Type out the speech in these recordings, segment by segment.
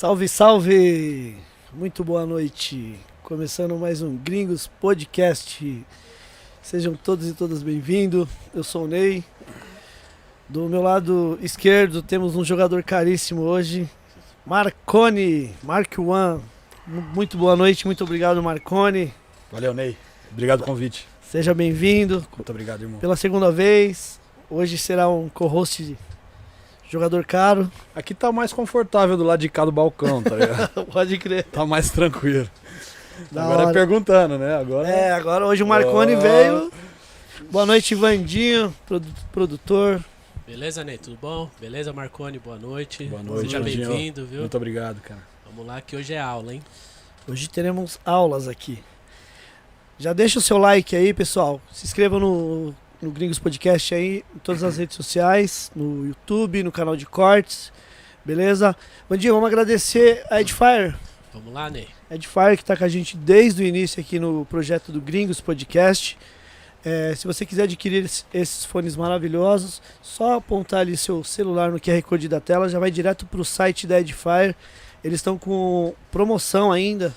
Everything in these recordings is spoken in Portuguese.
Salve, salve! Muito boa noite. Começando mais um Gringos Podcast. Sejam todos e todas bem-vindos. Eu sou o Ney. Do meu lado esquerdo temos um jogador caríssimo hoje, Marconi, Mark One. Muito boa noite, muito obrigado, Marconi. Valeu, Ney. Obrigado pelo convite. Seja bem-vindo. Muito obrigado, irmão. Pela segunda vez. Hoje será um co-host jogador caro. Aqui tá mais confortável do lado de cá do balcão, tá ligado? Pode crer. tá mais tranquilo. Da Agora hora. é perguntando, né? Agora É, agora hoje o Marconi Oh. veio. Boa noite, Vandinho, produ- produtor. Beleza, Ney? Tudo bom? Beleza, Marconi? Boa noite. Boa noite, Seja Vandinho. bem-vindo, viu? Muito obrigado, cara. Vamos lá que hoje é aula, hein? Hoje teremos aulas aqui. Já deixa o seu like aí, pessoal. Se inscreva no, no Gringos Podcast aí, em todas as redes sociais, no YouTube, no canal de cortes. Beleza? Vandinho, vamos agradecer a Edifier. Vamos lá, Ney? Edifier que está com a gente desde o início aqui no projeto do Gringos Podcast. É, se você quiser adquirir es- esses fones maravilhosos, só apontar ali seu celular no QR Code da tela, já vai direto para o site da Edifier. Eles estão com promoção ainda.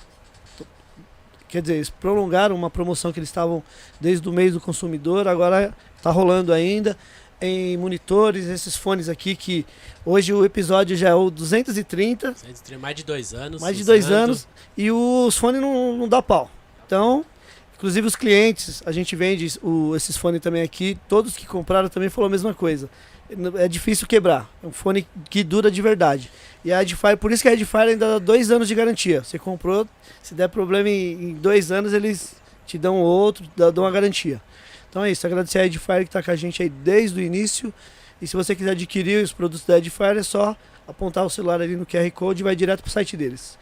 Quer dizer, eles prolongaram uma promoção que eles estavam desde o mês do consumidor, agora está rolando ainda em monitores, esses fones aqui que hoje o episódio já é o 230. Vocês têm mais de dois anos. Mais de dois usando. anos e os fones não, não dá pau. Então, inclusive os clientes, a gente vende o- esses fones também aqui, todos que compraram também falaram a mesma coisa. É difícil quebrar. É um fone que dura de verdade. E a Edifier, por isso que a Edifier ainda dá dois anos de garantia. Você comprou, se der problema em, dois anos, eles te dão outro, dão uma garantia. Então é isso, agradecer a Edifier que está com a gente aí desde o início. E se você quiser adquirir os produtos da Edifier, é só apontar o celular ali no QR Code e vai direto pro site deles.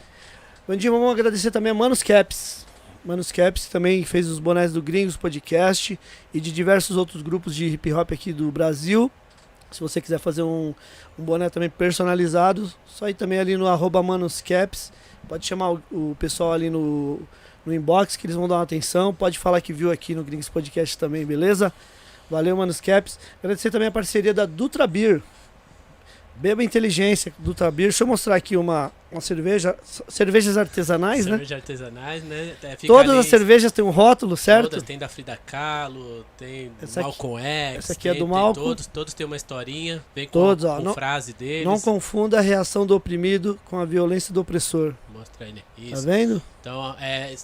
Vandinho, vamos agradecer também a Manos Caps. Manos Caps também fez os bonés do Gringos Podcast e de diversos outros grupos de hip hop aqui do Brasil. Se você quiser fazer um, um boné também personalizado, só ir também ali no arroba Manos Caps. Pode chamar o, o pessoal ali no, no inbox que eles vão dar uma atenção. Pode falar que viu aqui no Gringos Podcast também, beleza? Valeu, Manos Caps. Agradecer também a parceria da Dutra Beer. Beba Inteligência, Dutra Beer. Deixa eu mostrar aqui uma, uma cerveja. Cervejas artesanais, né? Cerveja artesanais, né? É, Todas ali- as cervejas têm um rótulo, certo? Todas, tem da Frida Kahlo, tem do Essa aqui- Malcolm X. essa aqui é tem- do tem Malcolm. Todos, todos têm uma historinha. Vem com, Todos, ó, com não- frase deles. Não confunda a reação do oprimido com a violência do opressor. Mostra aí, né? Tá Isso. vendo? Então, é,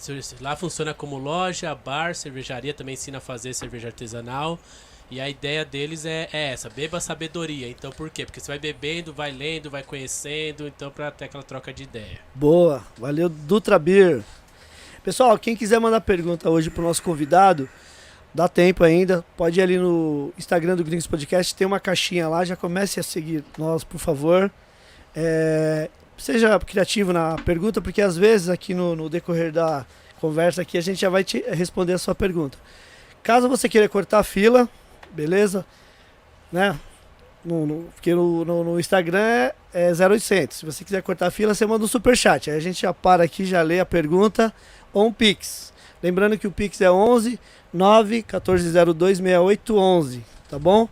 lá funciona como loja, bar, cervejaria, também ensina a fazer cerveja artesanal. E a ideia deles é, é essa, beba sabedoria. Então, por quê? Porque você vai bebendo, vai lendo, vai conhecendo, então pra ter aquela troca de ideia. Boa. Valeu, Dutra Beer. Pessoal, quem quiser mandar pergunta hoje pro nosso convidado, dá tempo ainda. Pode ir ali no Instagram do Gringos Podcast, tem uma caixinha lá. Já comece a seguir nós, por favor. É, seja criativo na pergunta, porque às vezes aqui no, no decorrer da conversa aqui a gente já vai te responder a sua pergunta. Caso você queira cortar a fila, beleza? Né? No, no- porque no, no- no Instagram é, é 0800. Se você quiser cortar a fila, você manda um superchat. Aí a gente já para aqui, já lê a pergunta ou um Pix. Lembrando que o Pix é 11 9 1402 6811, tá bom?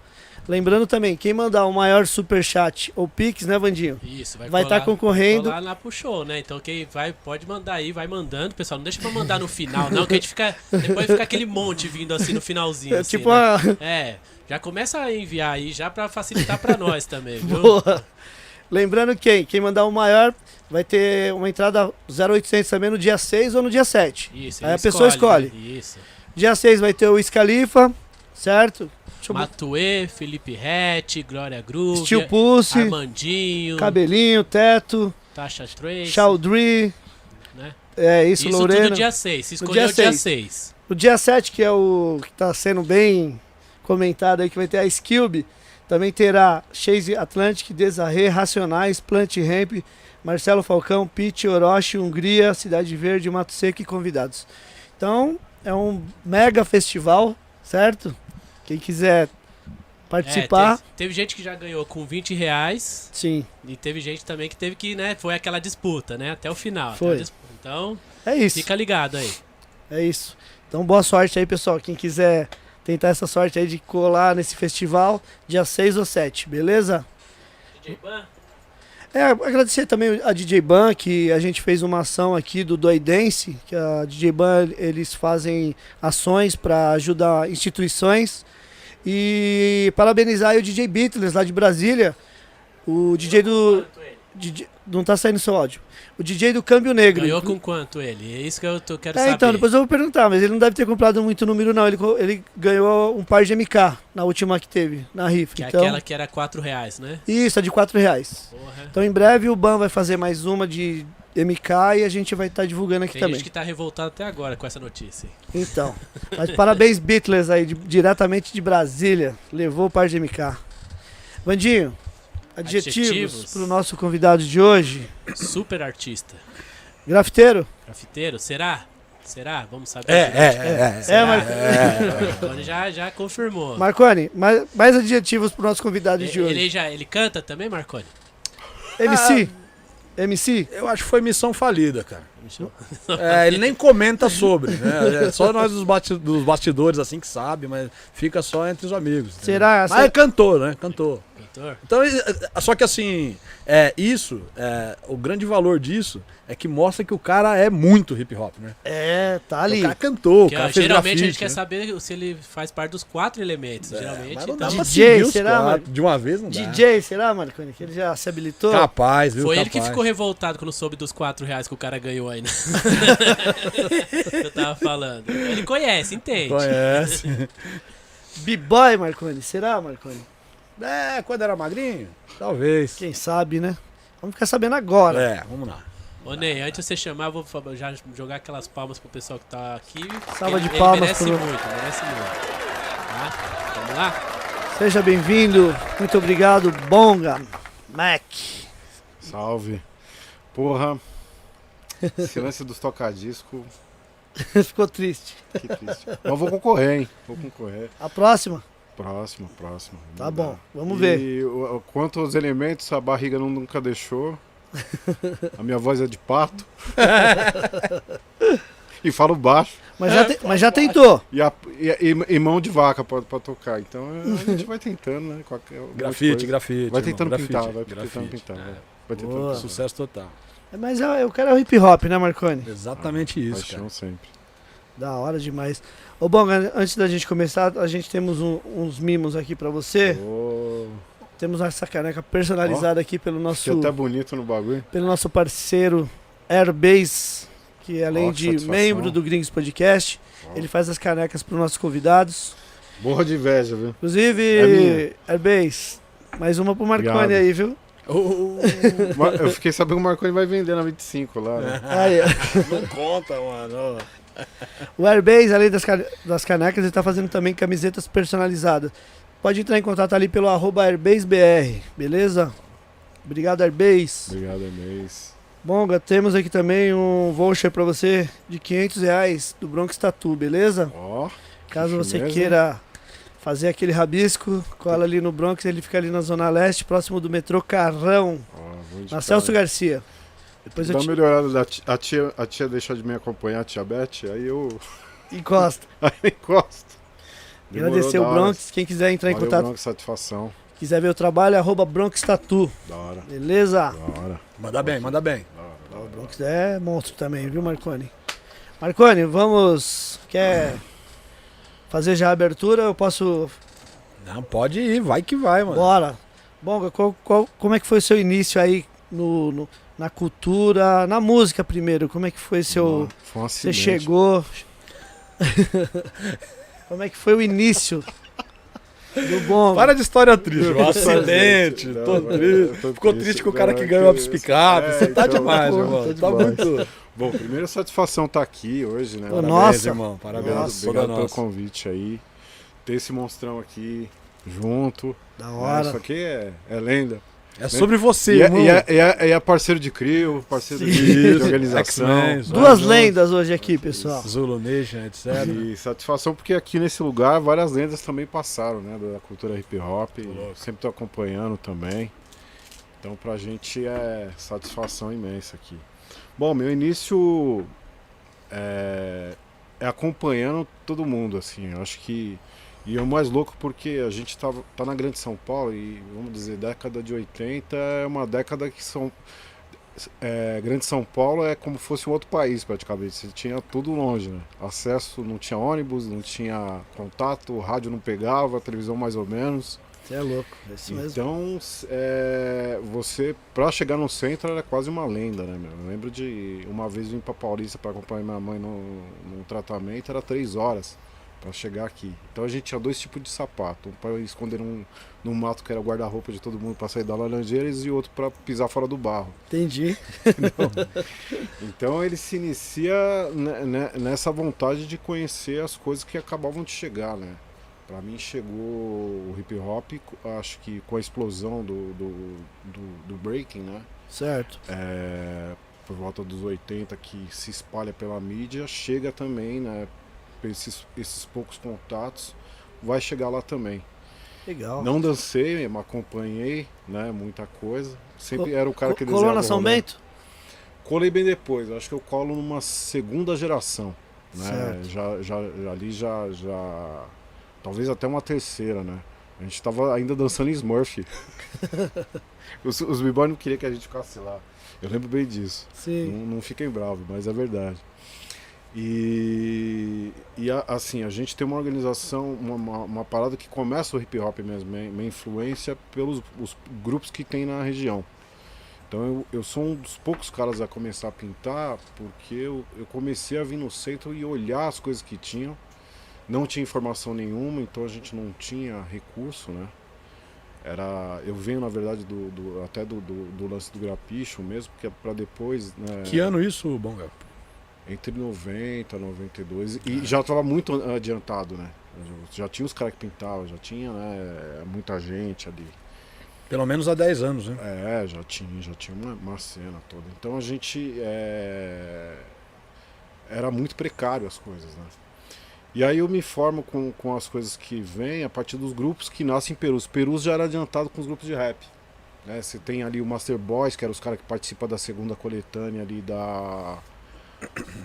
Lembrando também, quem mandar o maior superchat ou Pix, né, Vandinho? Isso, vai Vai estar colar- concorrendo. colar lá pro show, né? Então quem vai, pode mandar aí, vai mandando, pessoal. Não deixa pra mandar no final, não, que a gente fica. Depois fica aquele monte vindo assim no finalzinho. É assim, tipo né? uma. É, já começa a enviar aí, já pra facilitar pra nós também, viu? Boa. Lembrando quem? Quem mandar o maior vai ter uma entrada 0800 também no dia 6 ou no dia 7. Isso, Aí a pessoa escolhe. Isso. Dia 6 vai ter o Scalifa, certo? Matue, Felipe Rett, Glória Groove, Steel Pulse, Armandinho, Cabelinho, Teto, Tasha Trace, Chaldry, né? é isso, Isso Lorena. tudo dia 6. Se No escolheu dia o dia seis. 6. O dia 7, que é o que tá sendo bem comentado aí, que vai ter a Skilby, também terá Chase Atlantic, Desarre, Racionais, Plant Ramp, Marcelo Falcão, Pete, Orochi, Hungria, Cidade Verde, Mato Seco e convidados. Então, é um mega festival, certo? Quem quiser participar, É, teve, teve gente que já ganhou com 20 reais sim, e teve gente também que teve que, né? Foi aquela disputa, né? Até o final. Foi. Então, é isso. fica ligado aí. É isso. Então boa sorte aí, pessoal. Quem quiser tentar essa sorte aí de colar nesse festival, dia 6 ou 7, beleza? DJ Ban? É, agradecer também a DJ Ban, que a gente fez uma ação aqui do Doidense, que a DJ Ban, eles fazem ações para ajudar instituições. E parabenizar o DJ Beatles lá de Brasília, o DJ do... DJ não tá saindo seu áudio. O DJ do Câmbio Negro. Ganhou com quanto ele? É isso que eu tô, quero É, saber. então, depois eu vou perguntar, mas ele não deve ter comprado muito número, não. Ele, ele ganhou um par de MK na última que teve, na rifa. Que é então, aquela que era 4 reais, né? Isso, é de 4 reais. Porra. Então em breve o Ban vai fazer mais uma de MK e a gente vai estar divulgando aqui Tem também. gente que tá revoltado até agora com essa notícia. Então. Mas parabéns, Beatles aí, de- diretamente de Brasília. Levou o par de MK. Vandinho, adjetivos, para o nosso convidado de hoje. Super artista. Grafiteiro? Grafiteiro, será? Será? Vamos saber. É, é, é. é. É, Mar... Marconi já, já confirmou. Marconi, mais, mais adjetivos para o nosso convidado de ele, hoje. ele já ele canta também, Marconi? MC? MC? Eu acho que foi missão falida, cara. É, ele nem comenta sobre, né? É só nós dos, bati- dos bastidores assim que sabe, mas fica só entre os amigos. Será? Mas é cantor, né? Cantor. Cantor? Então, é, é, só que assim, é, isso, é, o grande valor disso é que mostra que o cara é muito hip hop, né? É, tá ali. O cara cantou, o Que, ó, cara fez geralmente a grafite, gente quer né? saber se ele faz parte dos quatro elementos. É, geralmente, mas não então, dá pra DJ, será, quatro mano? De uma vez não dá. DJ, será, Marconi? Que ele já se habilitou? Capaz, viu? Foi ele que Capaz. ficou revoltado quando soube dos 4 reais que o cara ganhou aí, né? eu tava falando. Ele conhece, entende. Conhece. B-boy, Marconi. Será, Marconi? É, quando era magrinho? Talvez. Quem sabe, né? Vamos ficar sabendo agora. É, vamos lá. Ô Ney, antes de você chamar, eu vou já jogar aquelas palmas pro pessoal que tá aqui. Salva Ele- de palmas Ele merece pro- muito, merece muito. Tá? Vamos lá? Seja bem-vindo. Muito obrigado, Bonga. Mac. Salve. Porra. Silêncio dos tocadiscos. Ficou triste. Que triste. Mas vou concorrer, hein? Vou concorrer. A próxima? Próximo, próximo. Tá bom. dá. Vamos e ver. o- o- quanto aos elementos, a barriga nunca deixou. A minha voz é de pato. e falo baixo. Mas já, te- mas já tentou. E, a- e- e- e mão de vaca pra, pra tocar. Então a gente vai tentando, né? Qualquer, Grafite, grafite. Vai irmão, tentando grafite, pintar, vai grafite. tentando pintar. É. Vai, vai tentando Boa. pintar. Sucesso total. Mas eu, eu quero hip hop, né, Marconi? Exatamente isso, Paixão cara. sempre. Da hora demais. Ô, Bonga, antes da gente começar, a gente temos um- uns mimos aqui pra você. Ô, Temos essa caneca personalizada aqui pelo nosso, até bonito no bagulho. pelo nosso parceiro Airbase, que além Ó, que de satisfação. membro do Gringos Podcast, ele faz as canecas para os nossos convidados. Morra de inveja, viu? Inclusive, É. Airbase, mais uma pro Marconi Obrigado. aí, viu? Ma- Eu fiquei sabendo que o Marconi vai vender na 25 lá, né? Aí, ó. Não conta, mano. O Airbase, além das, das canecas, ele está fazendo também camisetas personalizadas. Pode entrar em contato ali pelo arroba AirbaseBR, beleza? Obrigado, Airbase. Obrigado, Inês. Bonga, temos aqui também um voucher para você de 500 reais do Bronx Tattoo, beleza? Ó, Caso você firmeza. queira fazer aquele rabisco, cola ali no Bronx, ele fica ali na Zona Leste, próximo do metrô Carrão, vou na. Celso Garcia. Depois Dá eu uma te melhorada a tia, a tia deixou de me acompanhar, a tia Beth, aí eu encosta. aí eu encosto. Demorou, Agradecer o. Bronx, quem quiser entrar em Valeu, contato, Bronx, satisfação. quiser ver o trabalho, arroba Bronx Tattoo, Da hora, beleza? da hora, Manda bem, manda bem. da hora, da O hora. Bronx é monstro também, viu, Marconi? Marconi, vamos. Quer fazer já a abertura? Eu posso. Não, pode ir, vai que vai, mano. Bora. Bonga, qual, qual- como é que foi o seu início aí no, no- na cultura, na música primeiro? Como é que foi seu. Foi um Você chegou. como é que foi o início do Bonga? Para de história triste, um acidente, Não, tô triste. eu tô Ficou triste, triste com o cara não, que é ganhou a picape. É, Você tá então, demais, pô, irmão. tá Tá demais. muito. Bom, primeiro satisfação estar aqui hoje, né? Pô, Parabéns, Nossa. irmão. Parabéns. Obrigado, toda obrigado pelo nossa. convite aí. Ter esse monstrão aqui junto. Da né? hora. Isso aqui é, é lenda. É sobre você, E é, e, é, e, é, e é parceiro de CRIO, parceiro de, de organização. Duas lendas hoje aqui, pessoal. Zulu Nation, etc. E satisfação porque aqui nesse lugar várias lendas também passaram, né? Da cultura hip hop. Sempre tô acompanhando também. Então pra gente é satisfação imensa aqui. Bom, meu início é, é acompanhando todo mundo, assim. Eu acho que E é o mais louco porque a gente tá, tá na Grande São Paulo e, vamos dizer, década de 80 é uma década que são. É, Grande São Paulo é como fosse um outro país praticamente. Você tinha tudo longe, né? Acesso, não tinha ônibus, não tinha contato, o rádio não pegava, a televisão mais ou menos. Você é louco, é isso mesmo. Então, é, você, pra chegar no centro, era quase uma lenda, né, meu? Eu lembro de uma vez vim pra Paulista para acompanhar minha mãe no tratamento, era três horas para chegar aqui. Então a gente tinha dois tipos de sapato, um para esconder num, num mato que era guarda-roupa de todo mundo para sair da Laranjeiras e outro para pisar fora do barro. Entendi. então ele se inicia nessa vontade de conhecer as coisas que acabavam de chegar, né? Para mim chegou o hip hop, acho que com a explosão do, do, do, do breaking, né? Certo. É, por volta dos 80 que se espalha pela mídia, chega também, né? Esses, esses poucos contatos, vai chegar lá também. Legal. Não dancei, me acompanhei, né? Muita coisa. Sempre era o cara que Colou na São Bento? Colei bem depois. Acho que eu colo numa segunda geração. Né? Já, já, ali já, já Talvez até uma terceira, né? A gente tava ainda dançando em Smurf. os os b não queriam que a gente ficasse lá. Eu lembro bem disso. Sim. Não, não fiquem bravos, mas é verdade. E, e assim, a gente tem uma organização, uma, uma, parada que começa o hip hop mesmo, minha influência pelos os grupos que tem na região. Então eu, eu sou um dos poucos caras a começar a pintar porque eu, eu comecei a vir no centro e olhar as coisas que tinham não tinha informação nenhuma, então a gente não tinha recurso, né? Era, eu venho na verdade do, do até do, do, do, lance do grapicho mesmo, porque é para depois. Né, que ano isso, Bonga? Entre 90 e 92 e já estava muito adiantado, né? Já tinha os caras que pintavam, já tinha né, muita gente ali. Pelo menos há 10 anos, né? É, já tinha, já tinha uma, uma cena toda. Então a gente é, era muito precário as coisas, né? E aí eu me formo com, com as coisas que vêm a partir dos grupos que nascem em Perus. Perus já era adiantado com os grupos de rap. Né? Você tem ali o Master Boys, que era os caras que participam da segunda coletânea ali da.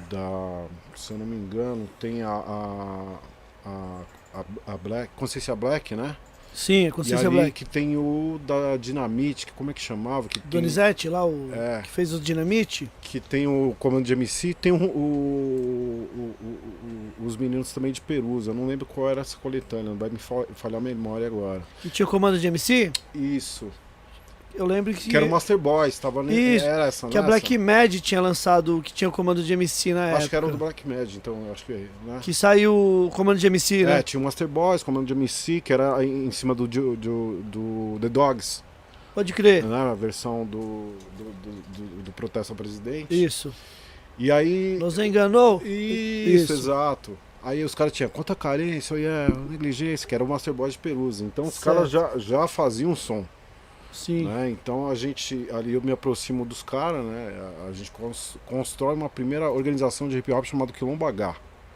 Da se eu não me engano, tem a. a, a, a Black, Consciência Black, né? Sim, a Consciência Black. que tem o da Dinamite, que como é que chamava? Que Donizete lá, o é, que fez o Dinamite. Que tem o comando de MC, tem o, o, o, os meninos também de Perusa. Eu não lembro qual era essa coletânea, vai me falhar a memória agora. E tinha o comando de MC? Isso. Eu lembro que. Que era o Master Boy, estava Isso, era essa, Que a Black Mad tinha lançado, que tinha o comando de MC na acho época. Acho que era o do Black Mad, então acho que. Né? Que saiu o comando de MC, né? É, tinha o Master Boys, comando de MC, que era em cima do, do, do, do The Dogs. Pode crer. Né? A versão do, do, do, protesto ao presidente. Isso. E aí. Nos enganou? Isso, Isso. exato. Aí os caras tinham conta carência, yeah, negligência, que era o Master Boy de Perusa. Então os caras já, já faziam som. Sim. Né? Então a gente, ali eu me aproximo dos caras, né? A, gente cons, constrói uma primeira organização de hip hop chamada Quilombo H.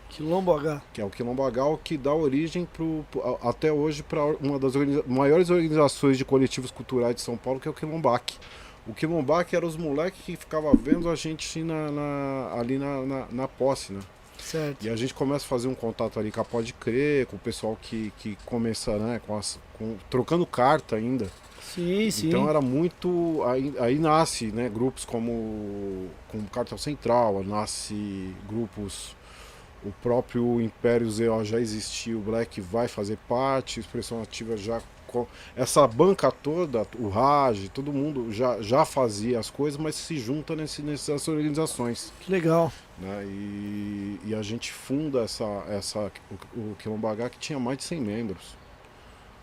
Quilombo H. Que é o Quilombo H, o que dá origem pro, pro até hoje para uma das organiza maiores organizações de coletivos culturais de São Paulo, que é o Quilombac. O Quilombac era os moleques que ficavam vendo a gente na, na ali na, na, na posse, né? Certo. E a gente começa a fazer um contato ali com a Pode Crer, com o pessoal que, que começa, né, com as, com, trocando carta ainda. Sim, sim. Então era muito. Aí, aí nasce né, grupos como, como Cartel Central, nasce grupos. O próprio Império ZO já existia, o Black vai fazer parte, Expressão Ativa já. Essa banca toda, o Raj, todo mundo já, já fazia as coisas, mas se junta nesse, nessas organizações. Que legal. Né? E, e a gente funda essa, essa, o, o Quilombo H que tinha mais de 100 membros.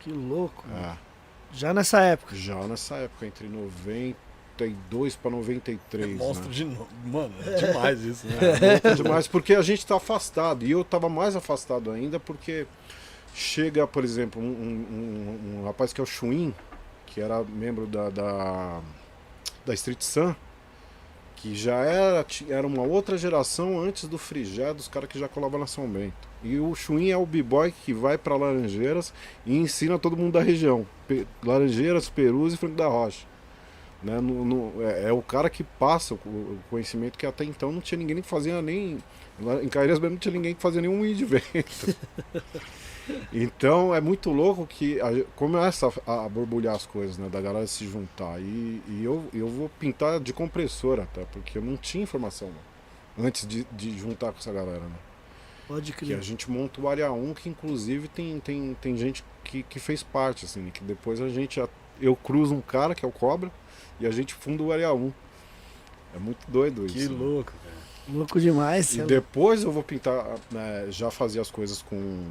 Que louco. É. Já nessa época? Já nessa época, entre 92 para 93. Mostra né? de novo. Mano, é demais isso, né? É demais, porque a gente está afastado. E eu estava mais afastado ainda porque chega, por exemplo, um, um, um, rapaz que é o Chuin, que era membro da, da, da Street Sun, que já era, era uma outra geração antes do Frigé, dos caras que já colavam na São Bento. E o Chuin é o b-boy que vai para Laranjeiras e ensina todo mundo da região. Pe Laranjeiras, Perus e Franco da Rocha. Né? No, no, é, é, o cara que passa o conhecimento que até então não tinha ninguém que fazia nem. Em Caíras mesmo não tinha ninguém que fazia nenhum de vento. Então é muito louco que a, começa a, a borbulhar as coisas, né? Da galera se juntar. E, e eu, eu vou pintar de compressor até, porque eu não tinha informação né? antes de, de juntar com essa galera, né? Pode Que crer. a gente monta o Área 1, que inclusive tem, tem, tem gente que, que fez parte, assim, que depois a gente. Eu cruzo um cara, que é o Cobra, e a gente funda o Área 1. É muito doido isso. Que né? louco, cara. Louco demais. E é depois eu vou pintar, né, já fazer as coisas com,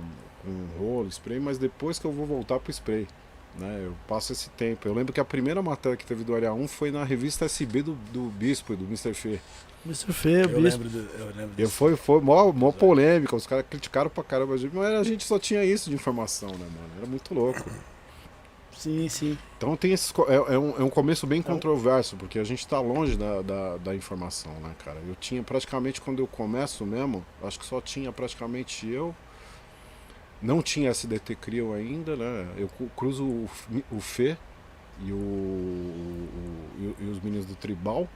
com rolo, spray, mas depois que eu vou voltar pro spray. Né, eu passo esse tempo. Eu lembro que a primeira matéria que teve do Área 1 foi na revista SB do, do Bispo, do Mr. Fê. Mr. Fê, Eu bispo. lembro, do, eu lembro disso. foi, foi mó, mó polêmica, os caras criticaram pra caramba a gente, mas a gente só tinha isso de informação, né, mano? Era muito louco. Sim, sim. Então tem esse, co- é, é um, é um começo bem controverso, porque a gente tá longe da, da, da informação, né, cara? Eu tinha praticamente, quando eu começo mesmo, acho que só tinha praticamente eu. Não tinha SDT Crio ainda, né? Eu cruzo o, o Fê e, o, o- e, os meninos do Tribal.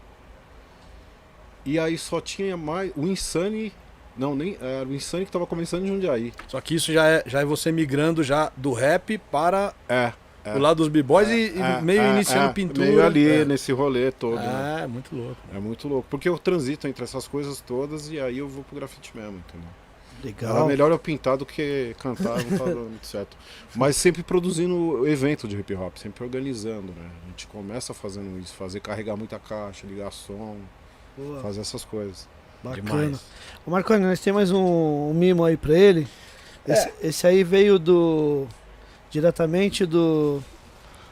E aí só tinha mais. O Insane. Não, nem. Era o Insane que tava começando em Jundiaí. Só que isso já é, já é você migrando já do rap para É. é. o lado dos b-boys e, e É, meio é, iniciando é, pintura. Meio ali, é. nesse rolê todo. né? É, muito louco. É muito louco. Porque eu transito entre essas coisas todas e aí eu vou pro grafite mesmo, entendeu? Era Legal. melhor eu pintar do que cantar, não tá dando muito certo. Mas sempre produzindo evento de hip hop, sempre organizando, né? A gente começa fazendo isso, fazer carregar muita caixa, ligar som, Boa, fazer essas coisas. bacana. Demais. Ô Marconi, nós temos mais um, um mimo aí pra ele. Esse, esse aí veio do. diretamente do.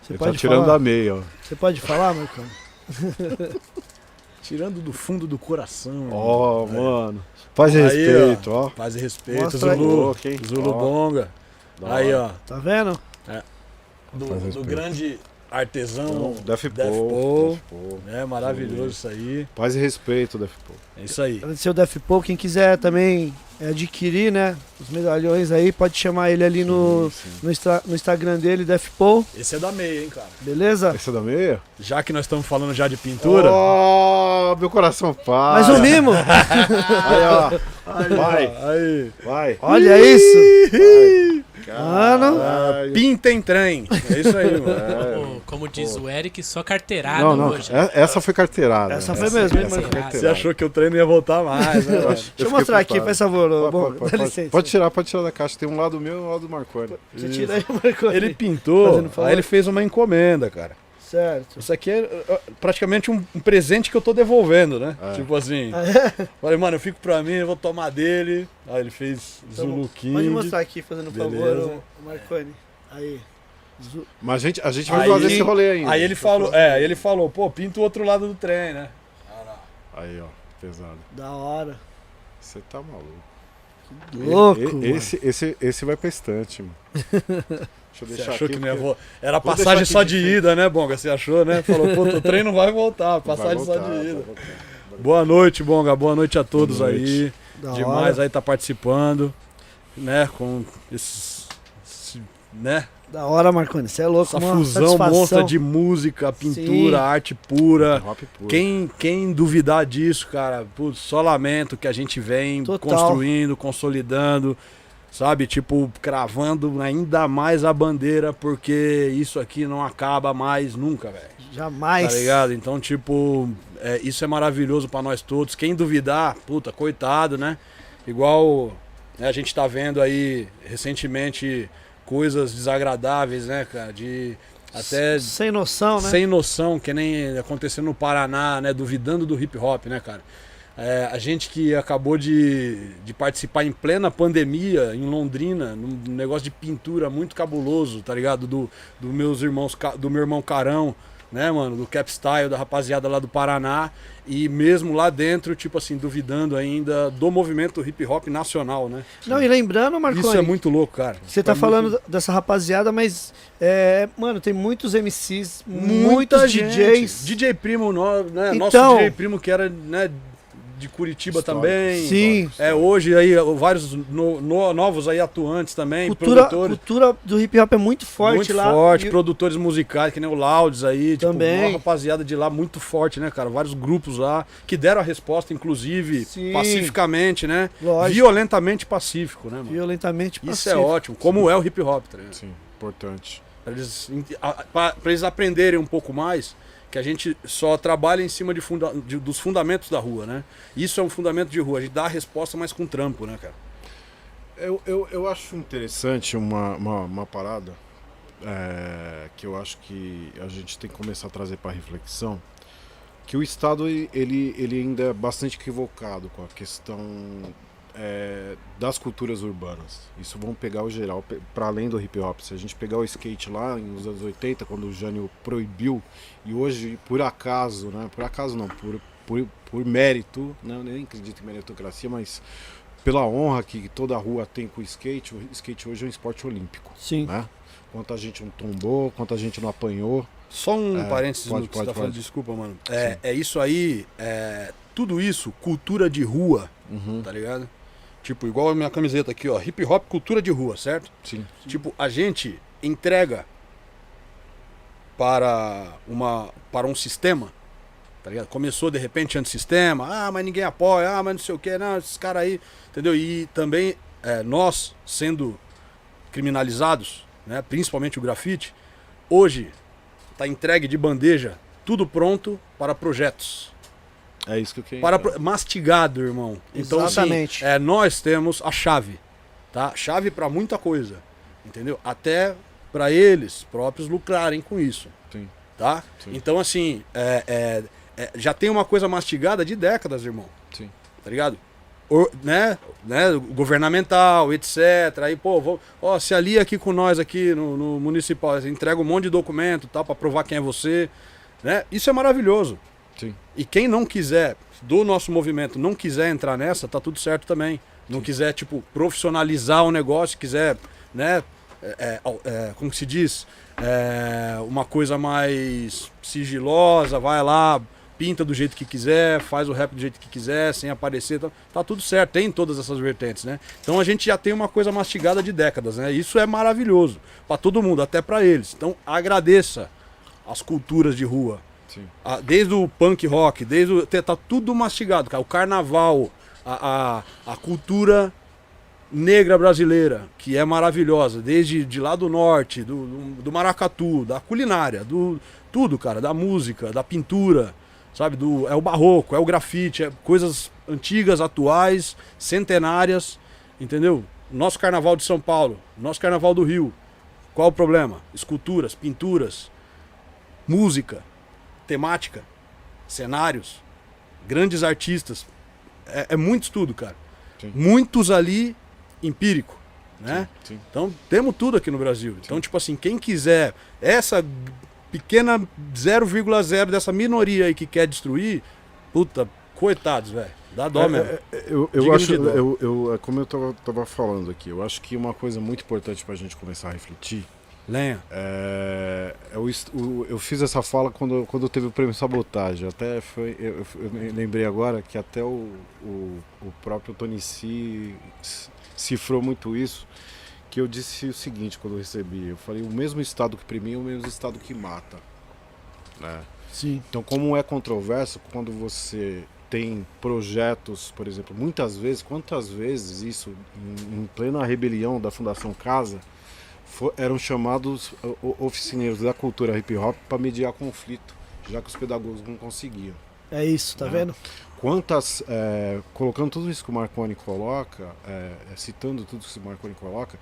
Você Ele pode tá tirando falar? da meia, ó. Você pode falar, Marconi? Tirando do fundo do coração. Ó, irmão. mano. Faz Aí, respeito, ó. Paz e respeito, Mostra aí. Zulu. Hein? Zulu Ó, Bonga. da Aí, hora. ó. Tá vendo? Do, Faz do respeito. grande artesão. Def Def Paul, Paul. Def Paul. É maravilhoso isso aí. Paz e respeito, Def Paul. É isso aí. Agradecer o Def Paul. Quem quiser também é, adquirir, né? Os medalhões aí, pode chamar ele ali no, Sim, sim. no, Insta- no Instagram dele, Def Paul. Esse é da meia, hein, cara. Beleza? Esse é da meia? Já que nós estamos falando já de pintura. Oh, meu coração para. Mais um mimo! Aí, ó. Vai, Aí. vai. Olha isso! Mano. Caralho. Pinta em trem. É isso aí, mano. É. Como, diz o Eric, só carteirada Não, não. hoje. é- Essa foi carteirada. Essa foi mesmo, hein, essa foi Você Você achou que o treino ia voltar mais, né? Eu Deixa eu mostrar aqui, faz favor, Pode, bom, pode, licença. pode tirar, pode tirar da caixa. Tem um lado meu e um lado do Marconi. Você tira aí, Marconi. Ele pintou, aí ele fez uma encomenda, cara. Certo. Isso aqui é é, praticamente um, um presente que eu tô devolvendo, né? É. Tipo assim, Ah, é? falei, mano, eu fico pra mim, eu vou tomar dele. Aí ele fez Tá bom. Zulu King. Pode mostrar aqui, fazendo favor, Beleza. ô, Marconi. Aí. Mas a gente, a gente vai Aí- fazer esse rolê ainda. Aí ele falou, é, aí ele falou, pô, pinta o outro lado do trem, né? Aí, ó. Pesado. Da hora. Você tá maluco. Louco, E- mano. esse, esse, esse vai pra estante, mano. Deixa eu Você deixar achou aqui. que porque- vo- Era passagem só de ida, né, Bonga? Você achou, né? Falou, pô, o trem não vai voltar, Vai passagem voltar, só de vai ida. Boa noite, Bonga. Boa noite a todos Boa aí. noite. Da Demais hora. aí tá participando, né? Com esses, esse, né? Da hora, Marconi. Você é louco, Essa uma fusão satisfação. monstra de música, pintura, Sim. arte pura. Puro. Quem, quem duvidar disso, cara, putz, só lamento que a gente vem Total. construindo, consolidando, sabe? Tipo, cravando ainda mais a bandeira, porque isso aqui não acaba mais nunca, velho. Jamais. Tá ligado? Então, tipo, é, isso é maravilhoso pra nós todos. Quem duvidar, puta, coitado, né? Igual né, a gente tá vendo aí recentemente coisas desagradáveis, né, cara? De até Sem noção, né? sem noção, que nem aconteceu no Paraná, né? Duvidando do hip hop, né, cara? É, a gente que acabou de, de participar em plena pandemia em Londrina, num negócio de pintura muito cabuloso, tá ligado? Do, do meus irmãos, do meu irmão Carão, né, mano? Do Cap Style, da rapaziada lá do Paraná. E mesmo lá dentro, tipo assim, duvidando ainda do movimento hip hop nacional, né? Não, e lembrando, Marconi, Isso é muito louco, cara. você tá É falando muito- dessa rapaziada, mas, é, mano, tem muitos MCs, muita muitos gente. DJs. DJ Primo, no- né? Então- nosso DJ Primo que era, né, de Curitiba Históricos. também. Sim. É, hoje aí vários no- no- novos aí atuantes também, Cultura, produtores. cultura do hip hop é muito forte muito lá. forte, E- produtores musicais, que nem o Louds aí, tipo, Também. uma rapaziada de lá muito forte, né, cara? Vários grupos lá que deram a resposta, inclusive, Sim. pacificamente, né? Lógico. violentamente pacífico, né, mano? Violentamente Isso é pacífico. ótimo, como é o hip hop, tá? Sim, importante. Pra eles, pra- pra eles aprenderem um pouco mais que a gente só trabalha em cima de funda- de- dos fundamentos da rua, né? Isso é um fundamento de rua, a gente dá a resposta mais com trampo, né, cara? Eu, eu, eu acho interessante uma, uma, uma parada é, que eu acho que a gente tem que começar a trazer para reflexão que o Estado ele ele ainda é bastante equivocado com a questão é, das culturas urbanas. Isso vamos pegar o geral, para além do hip hop. Se a gente pegar o skate lá nos anos 80, quando o Jânio proibiu, e hoje, por acaso, né? Por acaso não, por, por, por mérito, né, eu nem acredito em meritocracia, mas pela honra que toda a rua tem com o skate, o skate hoje é um esporte olímpico. Sim. Né? Quanta gente não tombou, quanta gente não apanhou. Só um É, parênteses pode, no que pode, você tá falando, desculpa, mano. É, é isso aí, é, tudo isso, cultura de rua, Uhum. tá ligado? Tipo, igual a minha camiseta aqui, ó, hip hop, cultura de rua, certo? Sim. Tipo, a gente entrega para uma para um sistema, tá ligado? Começou de repente antissistema, ah, mas ninguém apoia, ah, mas não sei o que, não, esses caras aí, entendeu? E também é, nós sendo criminalizados, né, principalmente o grafite, hoje tá entregue de bandeja, tudo pronto para projetos. É isso que eu queria. Para mastigado, irmão. Então, assim, Exatamente. é, nós temos a chave, tá? Chave para muita coisa, entendeu? Até para eles próprios lucrarem com isso, Sim. tá? Sim. Então, assim, é, é, é, já tem uma coisa mastigada de décadas, irmão, Sim. tá ligado? Or- né, né, governamental, etc. Aí, pô, vou, ó, se alia aqui com nós aqui no, no municipal, você entrega um monte de documento, tal, para provar quem é você, né? Isso é maravilhoso. Sim. E quem não quiser, do nosso movimento, não quiser entrar nessa, tá tudo certo também. Não quiser, tipo, profissionalizar o negócio, quiser, né, é, é, é, como que se diz, É, uma coisa mais sigilosa, vai lá, pinta do jeito que quiser, faz o rap do jeito que quiser, sem aparecer, tá, tá tudo certo, tem todas essas vertentes, né? Então a gente já tem uma coisa mastigada de décadas, né? Isso é maravilhoso para todo mundo, até para eles. Então agradeça as culturas de rua, Sim. A- desde o punk rock, desde o, tá tudo mastigado, cara. O carnaval, a, a, a cultura negra brasileira, que é maravilhosa, desde de lá do norte, do, do, do maracatu, da culinária, do tudo, cara, da música, da pintura, sabe? Do, é o barroco, é o grafite, é coisas antigas, atuais, centenárias, entendeu? Nosso carnaval de São Paulo, nosso carnaval do Rio. Qual o problema? Esculturas, pinturas, música, temática, cenários, grandes artistas. É, é muito estudo, cara. Sim. Muitos ali empírico, né? Sim. Então temos tudo aqui no Brasil. Então, tipo assim, quem quiser essa pequena 0,0 dessa minoria aí que quer destruir, puta, coitados, velho. Dá dó É, mesmo. é, é, eu, eu acho, eu, eu, é como eu tava, tava falando aqui, eu acho que uma coisa muito importante pra gente começar a refletir Lenha. é, o- eu fiz essa fala quando, quando teve o prêmio Sabotagem. Até foi, eu, eu lembrei agora que até o, o, o próprio Tony C cifrou muito isso. Que eu disse o seguinte quando eu recebi: eu falei, o mesmo Estado que premia é o mesmo Estado que mata. Né? Sim. Então, como é controverso quando você tem projetos, por exemplo, muitas vezes, quantas vezes isso, em, em plena rebelião da Fundação Casa, eram chamados oficineiros da cultura hip hop para mediar conflito, já que os pedagogos não conseguiam. É isso, tá Não. vendo? Quantas, é, colocando tudo isso que o Marconi coloca, é, é, citando tudo isso que o Marconi coloca,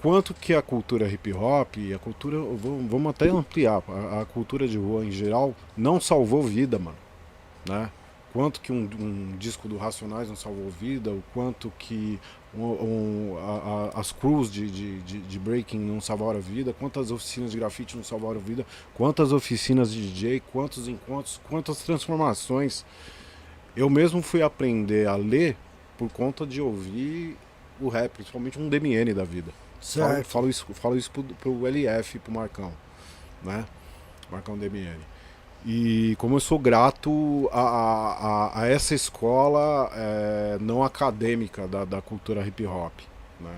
quanto que a cultura hip hop e a cultura, vamos, vamos até ampliar, a, a cultura de rua em geral não salvou vida, mano, né? Quanto que um, um disco do Racionais não salvou vida, o quanto que um- um- a- a- as crews de, de, de, de breaking não salvaram a vida, quantas oficinas de grafite não salvaram a vida, quantas oficinas de DJ, quantos encontros, quantas transformações. Eu mesmo fui aprender a ler por conta de ouvir o rap, principalmente um DMN da vida. Falo, Certo. falo isso, falo isso pro, pro LF, pro Marcão, né? Marcão DMN. E como eu sou grato a, a, a essa escola é, não acadêmica da, da cultura hip hop. Né?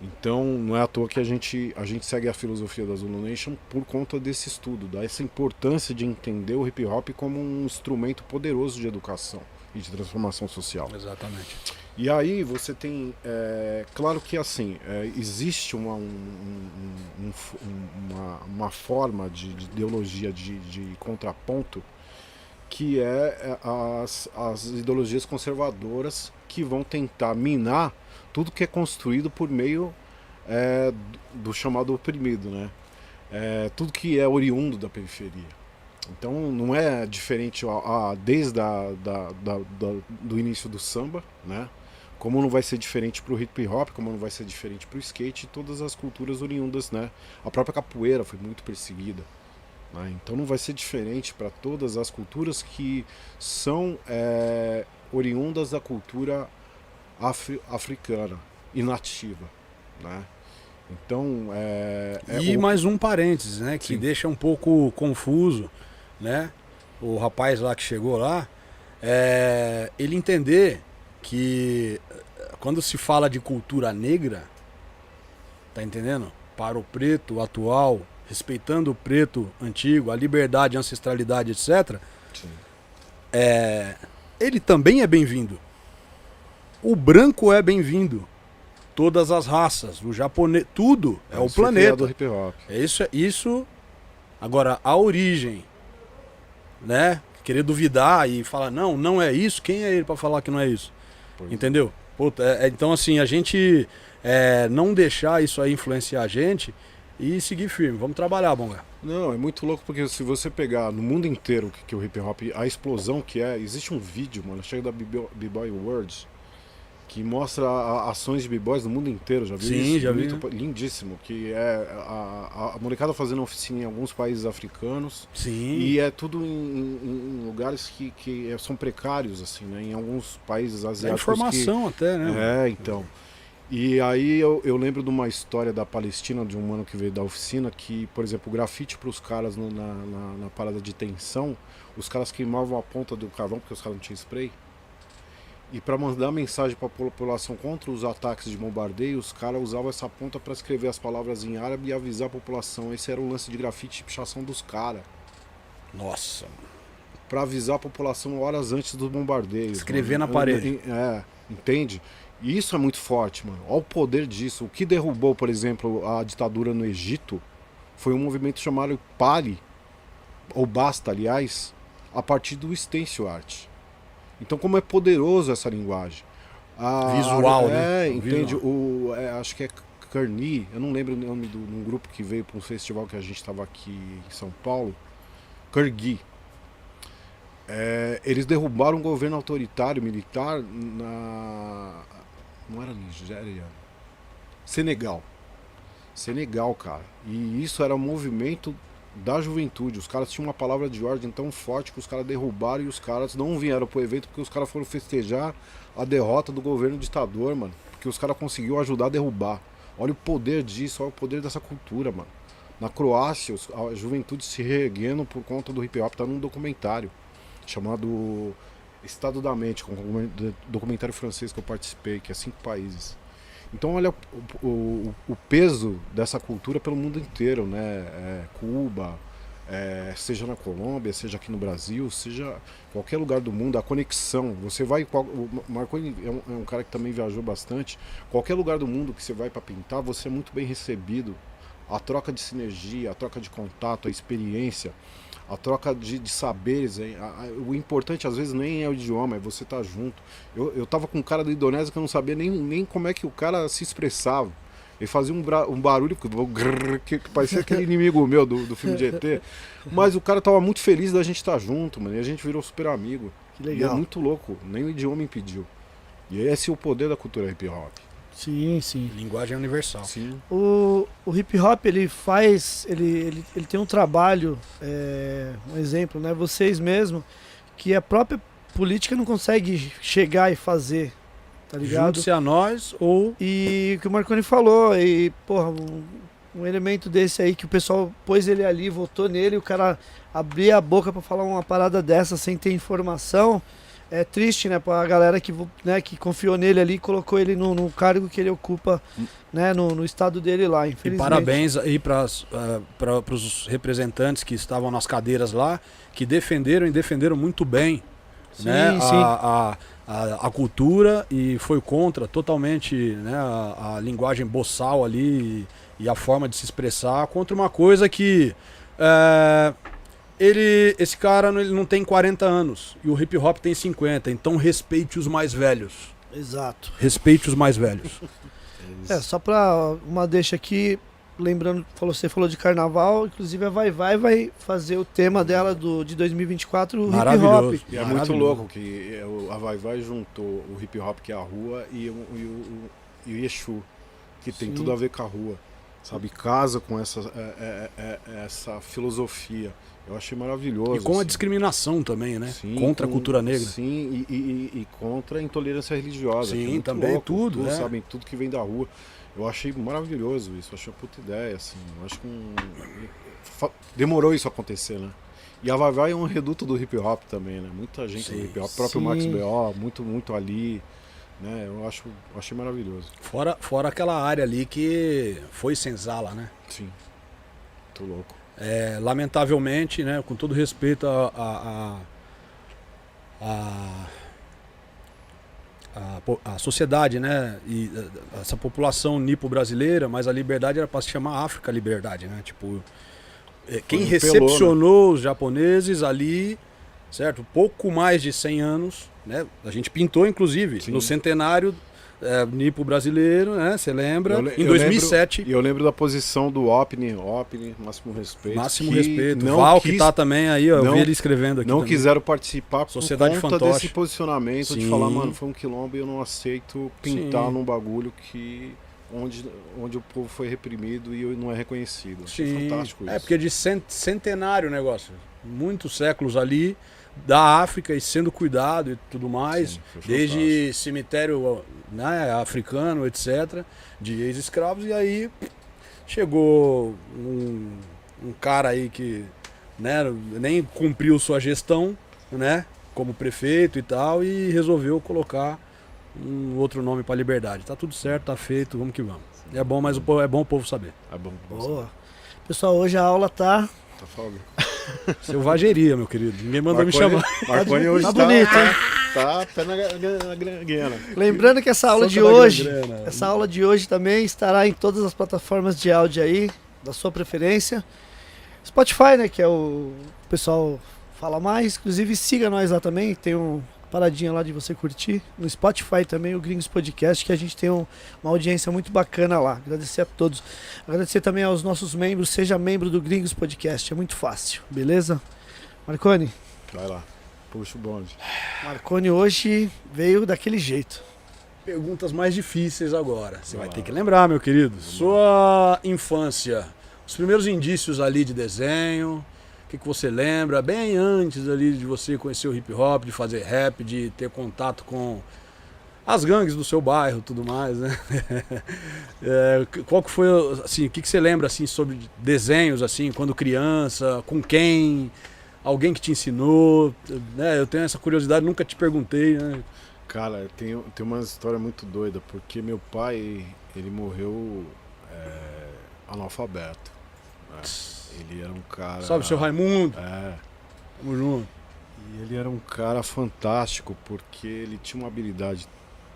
Então não é à toa que a gente, a gente segue a filosofia da Zulu Nation por conta desse estudo, dessa importância de entender o hip hop como um instrumento poderoso de educação e de transformação social. Exatamente. E aí você tem, é, claro que assim, é, existe uma, um, um, um, uma, uma, forma de, de ideologia de, de, contraponto que é, é as, as ideologias conservadoras que vão tentar minar tudo que é construído por meio é, do chamado oprimido, né? É, tudo que é oriundo da periferia. Então não é diferente a, a desde a, da, da, da, do início do samba, né? Como não vai ser diferente para o hip hop, como não vai ser diferente para o skate, todas as culturas oriundas, né? A própria capoeira foi muito perseguida. Né? Então não vai ser diferente para todas as culturas que são é, oriundas da cultura afri africana e nativa, né? Então é, é e o... mais um parênteses, né, que Sim. deixa um pouco confuso, né? O rapaz lá que chegou lá, é, ele entender que quando se fala de cultura negra, tá entendendo? Para o preto atual, respeitando o preto antigo, a liberdade, a ancestralidade, etc. É, ele também é bem-vindo. O branco é bem-vindo. Todas as raças, o japonês, tudo é, é o planeta. Do hip -hop. É isso, é isso. Agora a origem, né? Querer duvidar e falar não, não é isso. Quem é ele para falar que não é isso? Pois é. Puta, é, é, então assim a gente é, não deixar isso aí influenciar a gente e seguir firme. Vamos trabalhar, Bonga. Não, é muito louco porque se você pegar no mundo inteiro que, que o hip hop, a explosão que é, existe um vídeo, mano, chega da B-Boy Words que mostra ações de b-boys no mundo inteiro, já viu Sim, isso? já vi. Lindíssimo, que é a, a, a molecada fazendo oficina em alguns países africanos. Sim. E é tudo em, em, em lugares que, que são precários, assim, né? Em alguns países asiáticos. É informação que... até, né? É, então. E aí eu, eu, lembro de uma história da Palestina, de um mano que veio da oficina, que, por exemplo, o grafite para os caras no, na, na, na parada de tensão, os caras queimavam a ponta do carvão porque os caras não tinham spray. E para mandar mensagem para a população contra os ataques de bombardeio, os caras usavam essa ponta para escrever as palavras em árabe e avisar a população. Esse era o lance de grafite e pichação dos caras. Nossa. Para avisar a população horas antes do bombardeio. Escrever mano. na parede. É, entende? E isso é muito forte, mano. Olha o poder disso. O que derrubou, por exemplo, a ditadura no Egito foi um movimento chamado Pali, ou Basta, aliás, a partir do stencil art. Então, como é poderoso essa linguagem. A, Visual, a, né? É, entende? O, é, acho que é Carni, eu não lembro o nome de um grupo que veio para um festival que a gente estava aqui em São Paulo. Cargui. É, eles derrubaram um governo autoritário militar na. Não era Nigéria. Senegal. Senegal, cara. E isso era um movimento da juventude. Os caras tinham uma palavra de ordem tão forte que os caras derrubaram e os caras não vieram pro evento porque os caras foram festejar a derrota do governo ditador, mano. Porque os caras conseguiram ajudar a derrubar. Olha o poder disso, olha o poder dessa cultura, mano. Na Croácia, a juventude se reerguendo por conta do hip hop, tá num documentário chamado Estado da Mente, um documentário francês que eu participei, que é cinco países. Então olha o, o, o, peso dessa cultura pelo mundo inteiro, né? É, Cuba, é, seja na Colômbia, seja aqui no Brasil, seja qualquer lugar do mundo, a conexão. Você vai, o Marconi é um, é um cara que também viajou bastante. Qualquer lugar do mundo que você vai para pintar, você é muito bem recebido. A troca de sinergia, a troca de contato, a experiência a troca de, de saberes. A, a, o importante às vezes nem é o idioma, é você estar tá junto. Eu, eu tava com um cara da Indonésia que eu não sabia nem, nem como é que o cara se expressava. Ele fazia um, um barulho que, que parecia aquele inimigo meu do, do filme de ET. Mas o cara tava muito feliz da gente estar tá junto, mano. E a gente virou super amigo. Que legal. E é muito louco, nem o idioma impediu. E esse é o poder da cultura hip hop. Sim, sim. Linguagem universal. Sim. O, o hip hop ele faz, ele, ele, ele tem um trabalho, é, um exemplo, né? Vocês mesmo, que a própria política não consegue chegar e fazer, tá ligado? Junte-se a nós ou. E o que o Marconi falou, e, porra, um, um elemento desse aí que o pessoal pôs ele ali, votou nele, o cara abrir a boca pra falar uma parada dessa sem ter informação, é triste, né, pra galera que, né, que confiou nele ali e colocou ele no, no cargo que ele ocupa, né, no, no estado dele lá, E infelizmente. parabéns aí para os representantes que estavam nas cadeiras lá, que defenderam e defenderam muito bem Sim, né, sim. A, a, a, a cultura e foi contra totalmente né, a, a linguagem boçal ali e, e a forma de se expressar contra uma coisa que é, ele, esse cara não- ele não tem 40 anos e o hip hop tem 50, então respeite os mais velhos. Exato. Respeite os mais velhos. É, só pra uma deixa aqui, lembrando, falou, você falou de carnaval, inclusive a Vai Vai vai fazer o tema dela do, de 2024, o hip hop. Maravilhoso. E é muito louco que é, a Vai Vai juntou o hip hop, que é a rua, e o, e o, e o Exu, que tem Sim. tudo a ver com a rua. Sabe? Casa com essa, é, é, essa filosofia. Eu achei maravilhoso. E com a assim. discriminação também, né? Sim, Contra a com- cultura negra. Sim, e, e- e- contra a intolerância religiosa. Sim, é também, louco. tudo, Tudo, é. sabem, tudo que vem da rua. Eu achei maravilhoso isso, eu achei uma puta ideia, assim. Eu acho que um- demorou isso acontecer, né? E a Vai é um reduto do hip hop também, né? Muita gente Sim, do hip hop, o próprio sim. Max B.O., muito, muito ali, né? Eu acho, achei maravilhoso. Fora, fora aquela área ali que foi senzala, né? Sim. Muito louco. É, lamentavelmente, né, com todo respeito a, a, a, a, a sociedade, né, e essa população nipo-brasileira, mas a liberdade era para se chamar África Liberdade, né, tipo, eh, quem um recepcionou os japoneses ali, certo, pouco mais de 100 anos, né, a gente pintou inclusive Sim. no centenário eh, nipo brasileiro, né, você lembra, Eu em eu 2007. E eu lembro da posição do Opni, Opni, máximo respeito. Máximo respeito. Não Val quis, que tá também aí, ó, eu não- vi ele escrevendo aqui não também. quiseram participar por Sociedade conta Fantoche. desse posicionamento de Sim. falar, mano, foi um quilombo e eu não aceito pintar Sim. num bagulho que onde, onde o povo foi reprimido e não é reconhecido. Sim. fantástico isso. É porque é de cent- centenário o negócio. Muitos séculos ali da África e sendo cuidado e tudo mais. Sim, desde cemitério né, africano, etc. De ex-escravos. E aí chegou um, um cara aí que né, nem cumpriu sua gestão, né? Como prefeito e tal, e resolveu colocar um outro nome para liberdade. Tá tudo certo, tá feito, vamos que vamos. É bom, mas o povo- é bom o povo saber. É bom. Boa. Pessoal, hoje a aula tá, Tá falando. Selvageria, meu querido. Ninguém mandou me chamar. Marconi hoje Tá tá, bonito, tá, hein? Tá pé na, na, na grana. Lembrando que essa aula Só de pela hoje, essa aula de hoje também estará em todas as plataformas de áudio aí, da sua preferência. Spotify, né, que é o o pessoal fala mais, inclusive siga nós lá também, tem um paradinha lá de você curtir. No Spotify também, o Gringos Podcast, que a gente tem um- uma audiência muito bacana lá. Agradecer a todos. Agradecer também aos nossos membros, seja membro do Gringos Podcast, é muito fácil, beleza? Marconi, Vai lá. Puxa o bonde. Marconi hoje veio daquele jeito. Perguntas mais difíceis agora. Você vai ter que lembrar, meu querido. Sua infância, os primeiros indícios ali de desenho, o que, que você lembra? Bem antes ali de você conhecer o hip hop, de fazer rap, de ter contato com as gangues do seu bairro, tudo mais, né? É, qual que foi, assim, o que, que você lembra assim sobre desenhos assim, quando criança, com quem? Alguém que te ensinou, né? Eu tenho essa curiosidade, nunca te perguntei, né? Cara, tem, tem uma história muito doida, porque meu pai, ele morreu é, analfabeto. né? Ele era um cara. Salve, seu Raimundo. É. Tamo junto. E ele era um cara fantástico porque ele tinha uma habilidade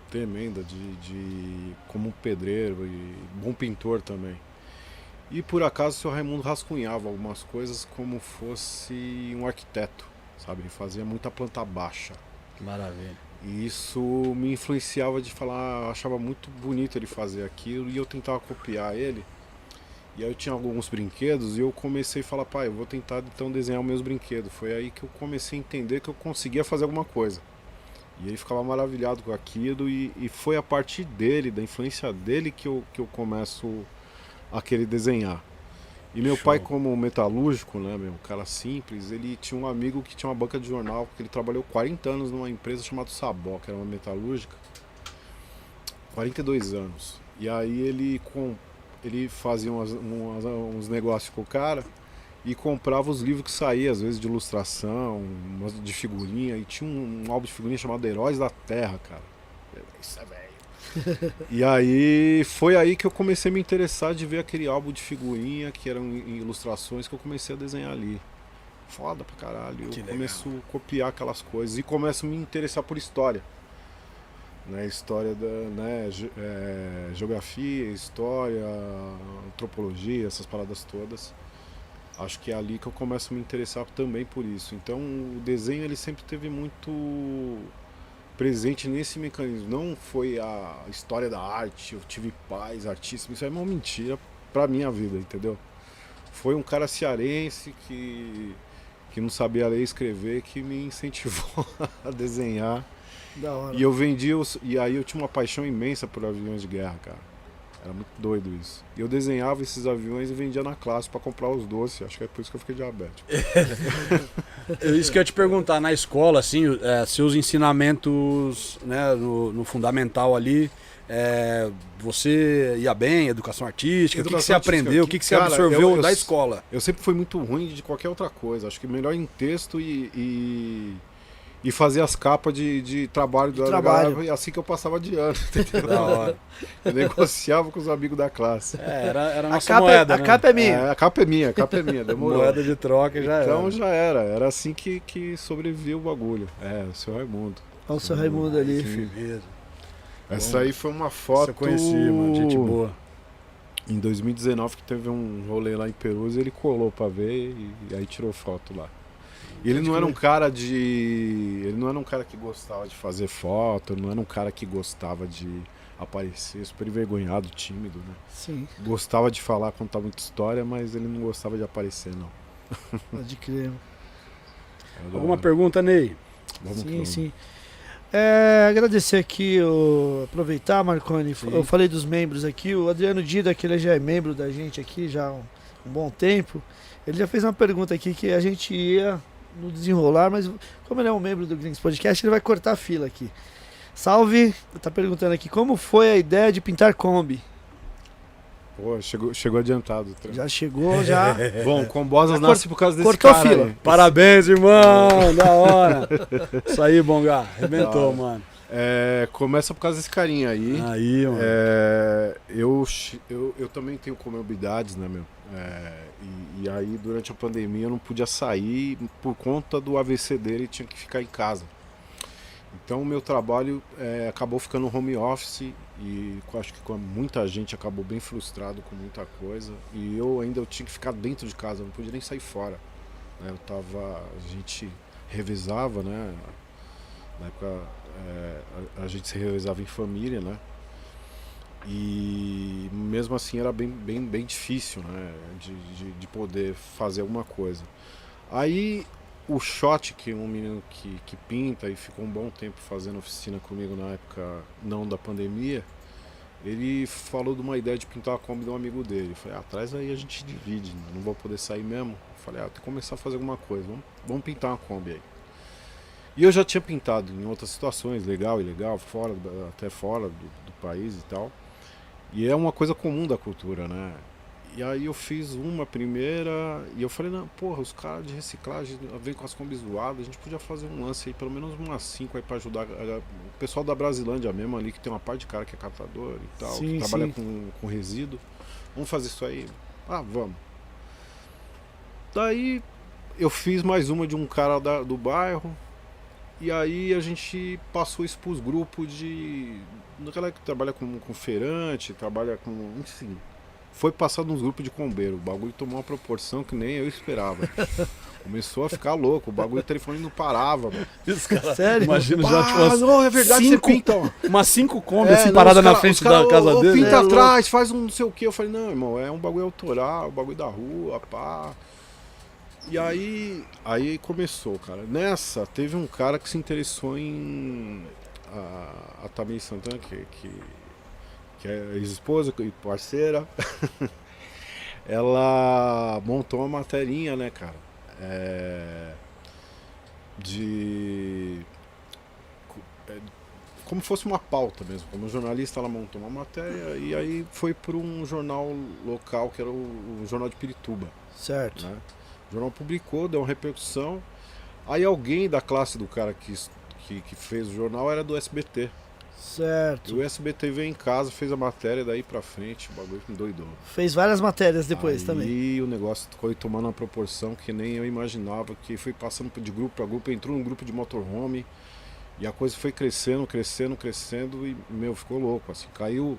tremenda de, de como um pedreiro e bom pintor também. E por acaso o seu Raimundo rascunhava algumas coisas como fosse um arquiteto, sabe? Ele fazia muita planta baixa. Maravilha. E isso me influenciava de falar, eu achava muito bonito ele fazer aquilo e eu tentava copiar ele. E aí eu tinha alguns brinquedos e eu comecei a falar, pai, eu vou tentar então desenhar os meus brinquedos. Foi aí que eu comecei a entender que eu conseguia fazer alguma coisa. E ele ficava maravilhado com aquilo e, e foi a partir dele, da influência dele, que eu, que eu começo a querer desenhar. E meu Show. pai, como metalúrgico, né, meu, um cara simples, ele tinha um amigo que tinha uma banca de jornal, porque ele trabalhou 40 anos numa empresa chamada Sabó, que era uma metalúrgica. 42 anos. E aí ele com ele fazia umas- umas- uns negócios com o cara e comprava os livros que saíam, às vezes de ilustração, de figurinha, e tinha um, um álbum de figurinha chamado Heróis da Terra, cara. Isso é velho. e aí foi aí que eu comecei a me interessar de ver aquele álbum de figurinha que eram ilustrações que eu comecei a desenhar ali. Foda pra caralho. Que eu legal. começo a copiar aquelas coisas e começo a me interessar por história. Né, história da né, é, geografia, história, antropologia, essas paradas todas. Acho que é ali que eu começo a me interessar também por isso. Então o desenho ele sempre teve muito presente nesse mecanismo. Não foi a história da arte, eu tive pais, artistas, isso é uma mentira pra minha vida, entendeu? Foi um cara cearense que, que não sabia ler e escrever que me incentivou a desenhar. Da hora. E eu vendia os, e aí eu tinha uma paixão imensa por aviões de guerra, cara. Era muito doido isso. E eu desenhava esses aviões e vendia na classe pra comprar os doces. Acho que é por isso que eu fiquei diabético. Isso que eu ia te perguntar, na escola, assim, é, seus ensinamentos né, no, no fundamental ali, é, você ia bem, educação artística, o que que, você Educação aprendeu, o que- que, você cara, absorveu eu- eu da escola? Eu sempre fui muito ruim de qualquer outra coisa. Acho que melhor em texto e. e... e fazer as capas de, de trabalho da trabalho. e assim que eu passava de ano. entendeu? Da hora. Eu negociava com os amigos da classe. É, era, era a A nossa capa, moeda, é, a né? capa é minha. É, a capa é minha, a capa é minha, demorou. Moeda de troca já então era. já era, era assim que, que sobrevivia o bagulho. É, o seu Raimundo. Olha o seu Raimundo ali. Firmeza. Essa aí foi uma foto. eu conheci, mano, gente boa. Em 2019 que teve um rolê lá em Perus, ele colou pra ver e, e aí tirou foto lá. E ele não era um cara de. Ele não era um cara que gostava de fazer foto, não era um cara que gostava de aparecer, super envergonhado, tímido, né? Sim, Gostava de falar, contar muita história, mas ele não gostava de aparecer, não. pode crer. Alguma pergunta, Ney? Vamos Sim, sim. É, agradecer aqui, o, aproveitar, Marconi. Sim. Eu falei dos membros aqui. O Adriano Dida, que ele já é membro da gente aqui já há um, um bom tempo. Ele já fez uma pergunta aqui que a gente ia no desenrolar, mas como ele é um membro do Gringos Podcast, ele vai cortar a fila aqui. Salve, tá perguntando aqui como foi a ideia de pintar Kombi. Pô, chegou, chegou adiantado. trampo. Já chegou, já. Bom, Combosas Já nasce por causa desse cortou cara fila. aí. Parabéns, irmão! da hora! Isso aí, Bonga. Arrebentou, mano. É, começa por causa desse carinha aí. Aí, mano. É, eu, eu, eu também tenho comorbidades, né, meu? É, e, e aí, durante a pandemia, eu não podia sair por conta do AVC dele, tinha que ficar em casa. Então, o meu trabalho é, acabou ficando home office e acho que muita gente acabou bem frustrado com muita coisa. E eu ainda eu tinha que ficar dentro de casa, eu não podia nem sair fora. né? Eu tava, a gente revezava, né? Na época é, a, a gente se revezava em família, né? E mesmo assim era bem, bem, bem difícil, né? De, de, de poder fazer alguma coisa. Aí o Shot, que um menino que, que pinta e ficou um bom tempo fazendo oficina comigo na época não da pandemia, ele falou de uma ideia de pintar a Kombi de um amigo dele. Eu falei, ah, traz aí a gente divide, né? não vou poder sair mesmo. Eu falei, ah, tem que começar a fazer alguma coisa, vamos, vamos pintar uma Kombi aí. E eu já tinha pintado em outras situações, legal e legal, fora, até fora do, do país e tal. E é uma coisa comum da cultura, né? E aí eu fiz uma primeira e eu falei, não, porra, os caras de reciclagem vêm com as combis zoadas, a gente podia fazer um lance aí, pelo menos umas cinco aí pra ajudar a- a- o pessoal da Brasilândia mesmo ali, que tem uma parte de cara que é catador e tal, Sim, que trabalha sim. com, com resíduo. Vamos fazer isso aí? Ah, vamos. Daí eu fiz mais uma de um cara da- do bairro. E aí a gente passou isso pros grupos de. Daquela que trabalha com, com feirante, trabalha com. Enfim. Foi passado nos grupos de combeiro. O bagulho tomou uma proporção que nem eu esperava. Começou a ficar louco. O bagulho do telefone não parava. mano. Os caras, Sério? Imagina já, tipo, Ah, umas, não, é verdade, cinco- você pinta. umas cinco Kombi É, assim não, parada os na cara- frente os cara, da casa ô, dele. Pinta É, atrás, faz um não sei o que. Eu falei, não, irmão, é um bagulho autoral, um bagulho da rua, pá. E aí, aí começou, cara. Nessa, teve um cara que se interessou em. A, a Tamir Santana, que, que, que é ex-esposa e parceira. Ela montou uma materinha, né, cara? É, de é, como fosse uma pauta mesmo. Como jornalista, ela montou uma matéria e aí foi para um jornal local que era o, o Jornal de Pirituba. Certo. Né? O jornal publicou, deu uma repercussão. Aí alguém da classe do cara que, que, que fez o jornal era do SBT. E Certo. o SBT veio em casa, fez a matéria, daí pra frente, o bagulho me doidou. Fez várias matérias depois Aí também. E o negócio foi tomando uma proporção que nem eu imaginava, que foi passando de grupo para grupo, entrou num grupo de motorhome e a coisa foi crescendo, crescendo, crescendo e, meu, ficou louco, assim, caiu,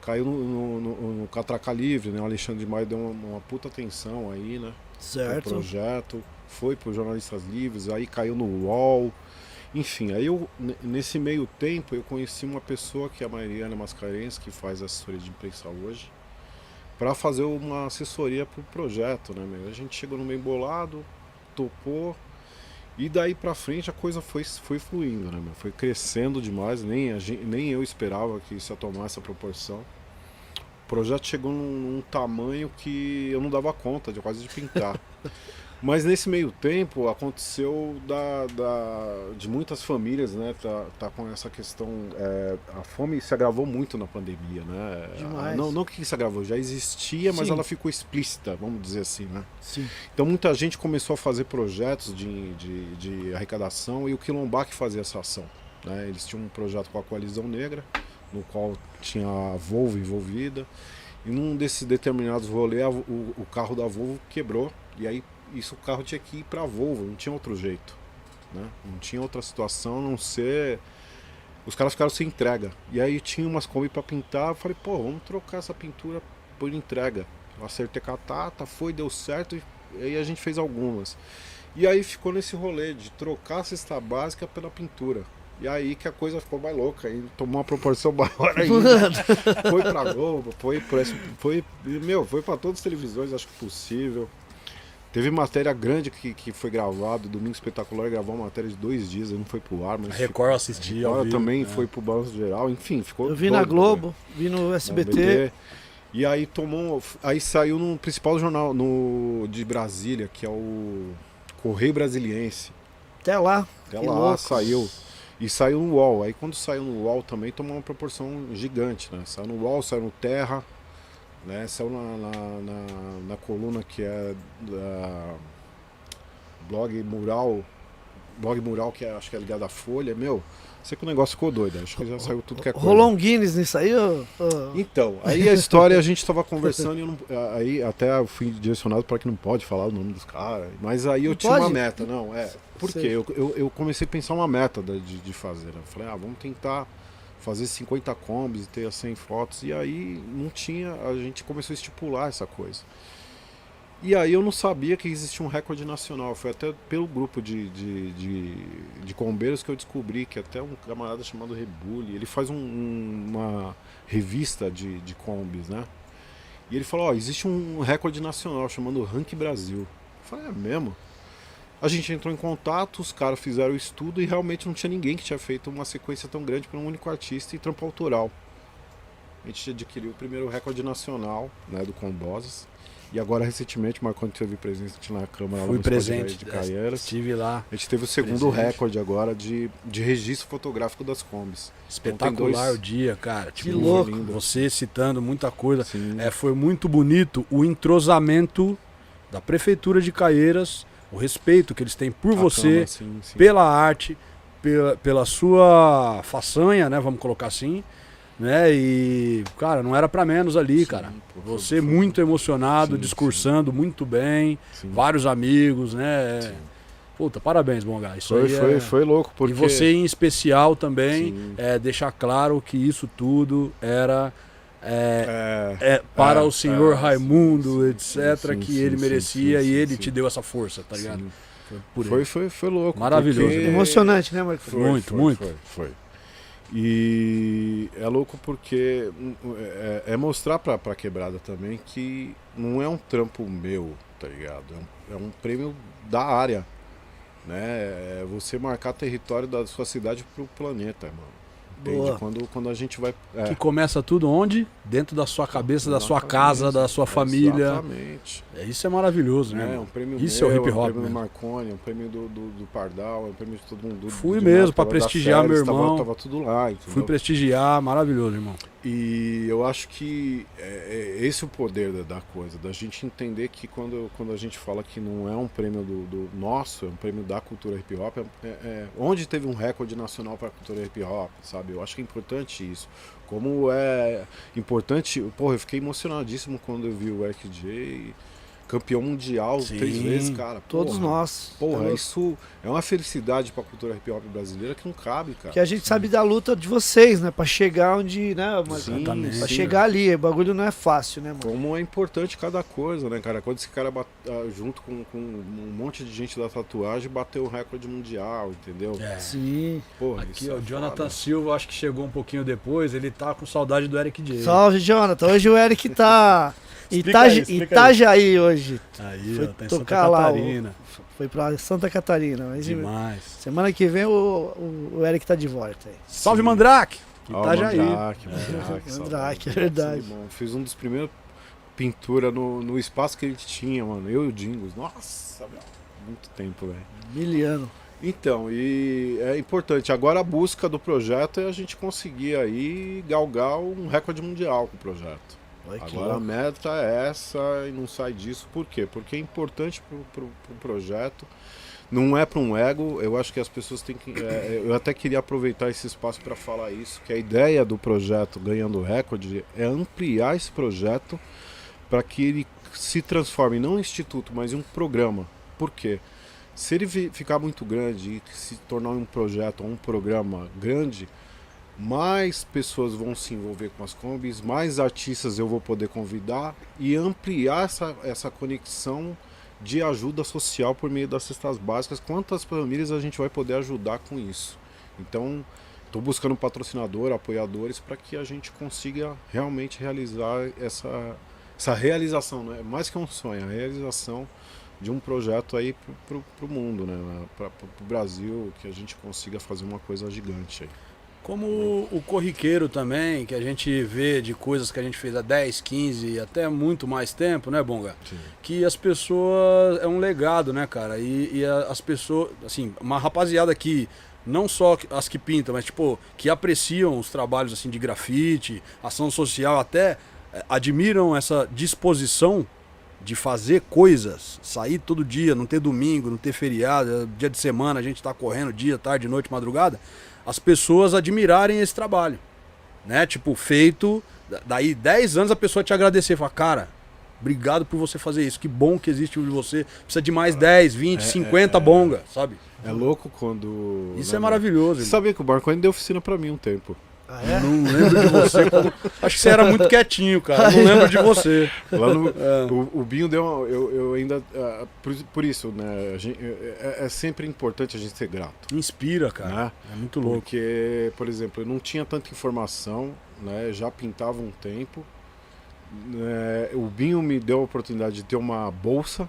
caiu no, no, no, no Catraca Livre, né, o Alexandre de Maio deu uma, uma puta atenção aí, né, Certo. projeto, foi pro Jornalistas Livres, aí caiu no UOL, enfim, aí eu, nesse meio tempo, eu conheci uma pessoa que é a Mariana Mascarenhas, que faz assessoria de imprensa hoje, para fazer uma assessoria pro projeto, né, meu? A gente chegou no meio bolado, topou, e daí pra frente a coisa foi, foi fluindo, né, meu? Foi crescendo demais, nem, a gente, nem eu esperava que isso ia tomar essa proporção. Projeto chegou num, num tamanho que eu não dava conta de quase de pintar. Mas nesse meio tempo aconteceu da, da- de muitas famílias, né? Tá, tá com essa questão. é, a fome se agravou muito na pandemia, né? Demais. Não, não que se agravou, já existia, mas Sim. ela ficou explícita, vamos dizer assim, né? Sim. Então muita gente começou a fazer projetos de, de, de arrecadação e o Quilombac fazia essa ação. Né? Eles tinham um projeto com a Coalizão Negra, no qual tinha a Volvo envolvida. E num desses determinados rolês, o, o carro da Volvo quebrou. E aí isso o carro tinha que ir para a Volvo, não tinha outro jeito. Né? Não tinha outra situação a não ser. Os caras ficaram sem entrega. E aí tinha umas Kombi para pintar. Eu falei, pô, vamos trocar essa pintura por entrega. Eu acertei com a Tata, foi, deu certo. E aí a gente fez algumas. E aí ficou nesse rolê de trocar a cesta básica pela pintura. E aí que a coisa ficou mais louca, aí tomou uma proporção maior ainda. foi pra Globo, foi foi, meu, foi para todas as televisões, acho que possível. Teve matéria grande que, que foi gravado, Domingo Espetacular gravou uma matéria de dois dias, aí não foi pro ar, mas A Record eu assisti ao Agora vivo, também né? foi pro Balanço Geral, enfim, ficou Eu vi na né? Globo, vi no SBT. E aí tomou. Aí saiu no principal jornal no, de Brasília, que é o Correio Brasiliense. Até lá. Até Que lá louco. saiu. E saiu no UOL. Aí quando saiu no UOL também tomou uma proporção gigante, né? Saiu no UOL, saiu no Terra, né? Saiu na, na, na- na coluna que é da blog Mural. Blog Mural, que é, acho que é ligado à Folha. Meu, sei que o negócio ficou doido. Acho que já saiu tudo que é coisa. Rolou um Guinness nisso aí, ô? Então, aí a história a gente estava conversando e não, aí até eu fui direcionado para que não pode falar o nome dos caras. Mas aí eu Não tinha uma pode? meta, não, é. Por quê? Sei. Eu, eu, eu comecei a pensar uma meta de, de fazer. né? Eu falei, ah, vamos tentar fazer 50 combis e ter as 100 fotos. E aí não tinha, a gente começou a estipular essa coisa. E aí eu não sabia que existia um recorde nacional. Foi até pelo grupo de, de, de, de combeiros que eu descobri que até um camarada chamado Rebule, ele faz um- um- uma revista de, de combis, né? E ele falou, ó, existe um recorde nacional chamado Rank Brasil. Eu falei, é mesmo? A gente entrou em contato, os caras fizeram o estudo e realmente não tinha ninguém que tinha feito uma sequência tão grande para um único artista e trampo autoral. A gente adquiriu o primeiro recorde nacional né, do Combosas. E agora, recentemente, Marconi teve presente na Câmara lá Fui no Esporte presente, de Caieiras. estive lá. A gente teve o segundo Presente. recorde agora de, de registro fotográfico das combis. Espetacular dois- o dia, cara. Que Tipo, louco. Você citando muita coisa. Sim. É, foi muito bonito o entrosamento da Prefeitura de Caieiras, o respeito que eles têm por A você, Câmara, sim, sim. pela arte, pela, pela sua façanha, né? Vamos colocar assim. Né? E, cara, não era pra menos ali, Sim, cara. Você muito emocionado, Sim, discursando muito bem, sim, vários amigos, né? sim. Puta, parabéns, Bonga. Isso Foi, aí foi, é... foi louco, porque... E você em especial também, Sim. é, deixar claro que isso tudo era é, É, é, para É, o senhor é, Raimundo, sim, etc., sim, que sim, ele sim, merecia sim, e sim, ele sim. te deu essa força, tá ligado? sim. Foi por Foi, foi, foi louco. Maravilhoso, porque-? Emocionante, né, Marcos? Foi, Muito, foi, muito. Foi, foi. E é louco porque hum, é, é mostrar pra, pra quebrada também que não é um trampo meu, tá ligado? É um, é um prêmio da área. Né? É você marcar território da sua cidade pro planeta, mano. Entende? Boa. Quando, quando a gente vai. É, Que começa tudo onde? Dentro da sua cabeça, da sua casa, da sua família. Exatamente. É, Isso é maravilhoso, né? É, irmão? um prêmio Isso é o meu, hip hop um prêmio do mesmo. Marconi, um prêmio do, do, do Pardal, um prêmio de todo mundo. do- Fui mesmo da prestigiar meu Félix, tava- irmão. Tava, tudo lá, entendeu? Fui prestigiar, maravilhoso, irmão. E eu acho que é, é esse o poder da, da coisa, da gente entender que quando, quando a gente fala que não é um prêmio do, do nosso, é um prêmio da cultura hip hop, é, é, onde teve um recorde nacional para a cultura hip hop, sabe? Eu acho que é importante isso. Como é importante, porra, eu fiquei emocionadíssimo quando eu vi o Eric J campeão mundial Sim. três vezes, cara. Todos Porra. nós. Porra, Tá isso é uma felicidade pra cultura hip hop brasileira que não cabe, cara. Que a gente sabe da luta de vocês, né? Pra chegar onde, né? Mas, Sim, Exatamente. pra sim. chegar ali, o bagulho não é fácil, né, mano? Como é importante cada coisa, né, cara? Quando esse cara bat- ah, junto com, com um monte de gente da tatuagem bateu o recorde mundial, entendeu? É. Sim. Porra, Aqui, isso ó, é o Jonathan foda. Silva, acho que chegou um pouquinho depois, ele tá com saudade do Eric J. Salve, Jonathan. Hoje o Eric tá. Itaja, aí, Itajaí hoje. Aí, Foi ó, tá em Santa tocar lá o- Catarina. Foi pra Santa Catarina. Mas Demais. semana que vem o, o, o Eric tá de volta aí. Salve, Mandrake! Ó, Itajaí. Mandrake, Mandrake, saudade. Mandrake, é verdade. Sangue bom. Fiz um dos primeiros pintura no, no espaço que a gente tinha, mano. Eu e o Dingos. Nossa, meu. Muito tempo, velho. Miliano. Então, e é importante. Agora a busca do projeto é a gente conseguir aí galgar um recorde mundial com o projeto. Olha Agora a meta é essa e não sai disso. Por quê? Porque é importante pro, pro, pro projeto. Não é para um ego. Eu acho que as pessoas têm que. é, eu até queria aproveitar esse espaço para falar isso. Que a ideia do projeto Ganhando Recorde é ampliar esse projeto para que ele se transforme não em instituto, mas em um programa. Por quê? Se ele ficar muito grande e se tornar um projeto ou um programa grande, mais pessoas vão se envolver com as combis, mais artistas eu vou poder convidar e ampliar essa, essa conexão de ajuda social por meio das cestas básicas. Quantas famílias a gente vai poder ajudar com isso? Então, estou buscando patrocinador, apoiadores para que a gente consiga realmente realizar essa, essa realização, né? mais que um sonho, a realização de um projeto aí para o mundo, né? para o Brasil, que a gente consiga fazer uma coisa gigante aí. Como o corriqueiro também, que a gente vê de coisas que a gente fez há 10, 15, até muito mais tempo, né, Bonga? Que as pessoas. É um legado, né, cara? E, e as pessoas. Assim, uma rapaziada que. Não só as que pintam, mas tipo, que apreciam os trabalhos assim de grafite, ação social, até eh, admiram essa disposição de fazer coisas, sair todo dia, não ter domingo, não ter feriado, dia de semana a gente tá correndo dia, tarde, noite, madrugada, as pessoas admirarem esse trabalho, né? Tipo, feito, da- daí 10 anos a pessoa te agradecer, falar, cara, obrigado por você fazer isso, que bom que existe de você, precisa de mais 10, 20, 50 bonga, sabe? É louco quando. Isso né, é maravilhoso. Você irmão. sabia que o Marconi deu oficina pra mim um tempo. Ah, é? Não lembro de você. quando- Acho que você era muito quietinho, cara. Não lembro de você. Lá no, É. o, o Binho deu uma, eu, eu ainda. ah, por, por isso, né? a gente- é, é sempre importante a gente ser grato. Inspira, cara. Né? É muito louco. Porque, por exemplo, eu não tinha tanta informação, né? Já pintava um tempo. né, o Binho me deu a oportunidade de ter uma bolsa,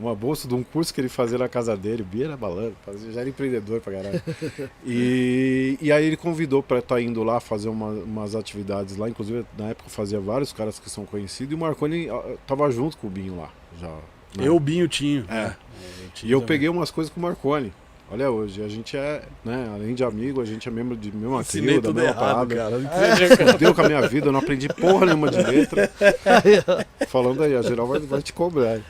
uma bolsa de um curso que ele fazia na casa dele. O Binho era fazia, já era empreendedor pra caralho. e, e aí ele convidou para estar indo lá fazer uma- umas atividades lá. Inclusive, na época fazia vários caras que são conhecidos. E o Marconi tava junto com o Binho lá. Já, né? Eu, Binho, Tinho. É. Tinho E eu também. peguei umas coisas com o Marconi. Olha hoje, a gente é, né, além de amigo, a gente é membro de mesma Ensinei trio, da tudo mesma errado, parada. cara. Fudeu com a minha vida, eu não aprendi porra nenhuma de letra. Falando aí, a geral vai, vai te cobrar.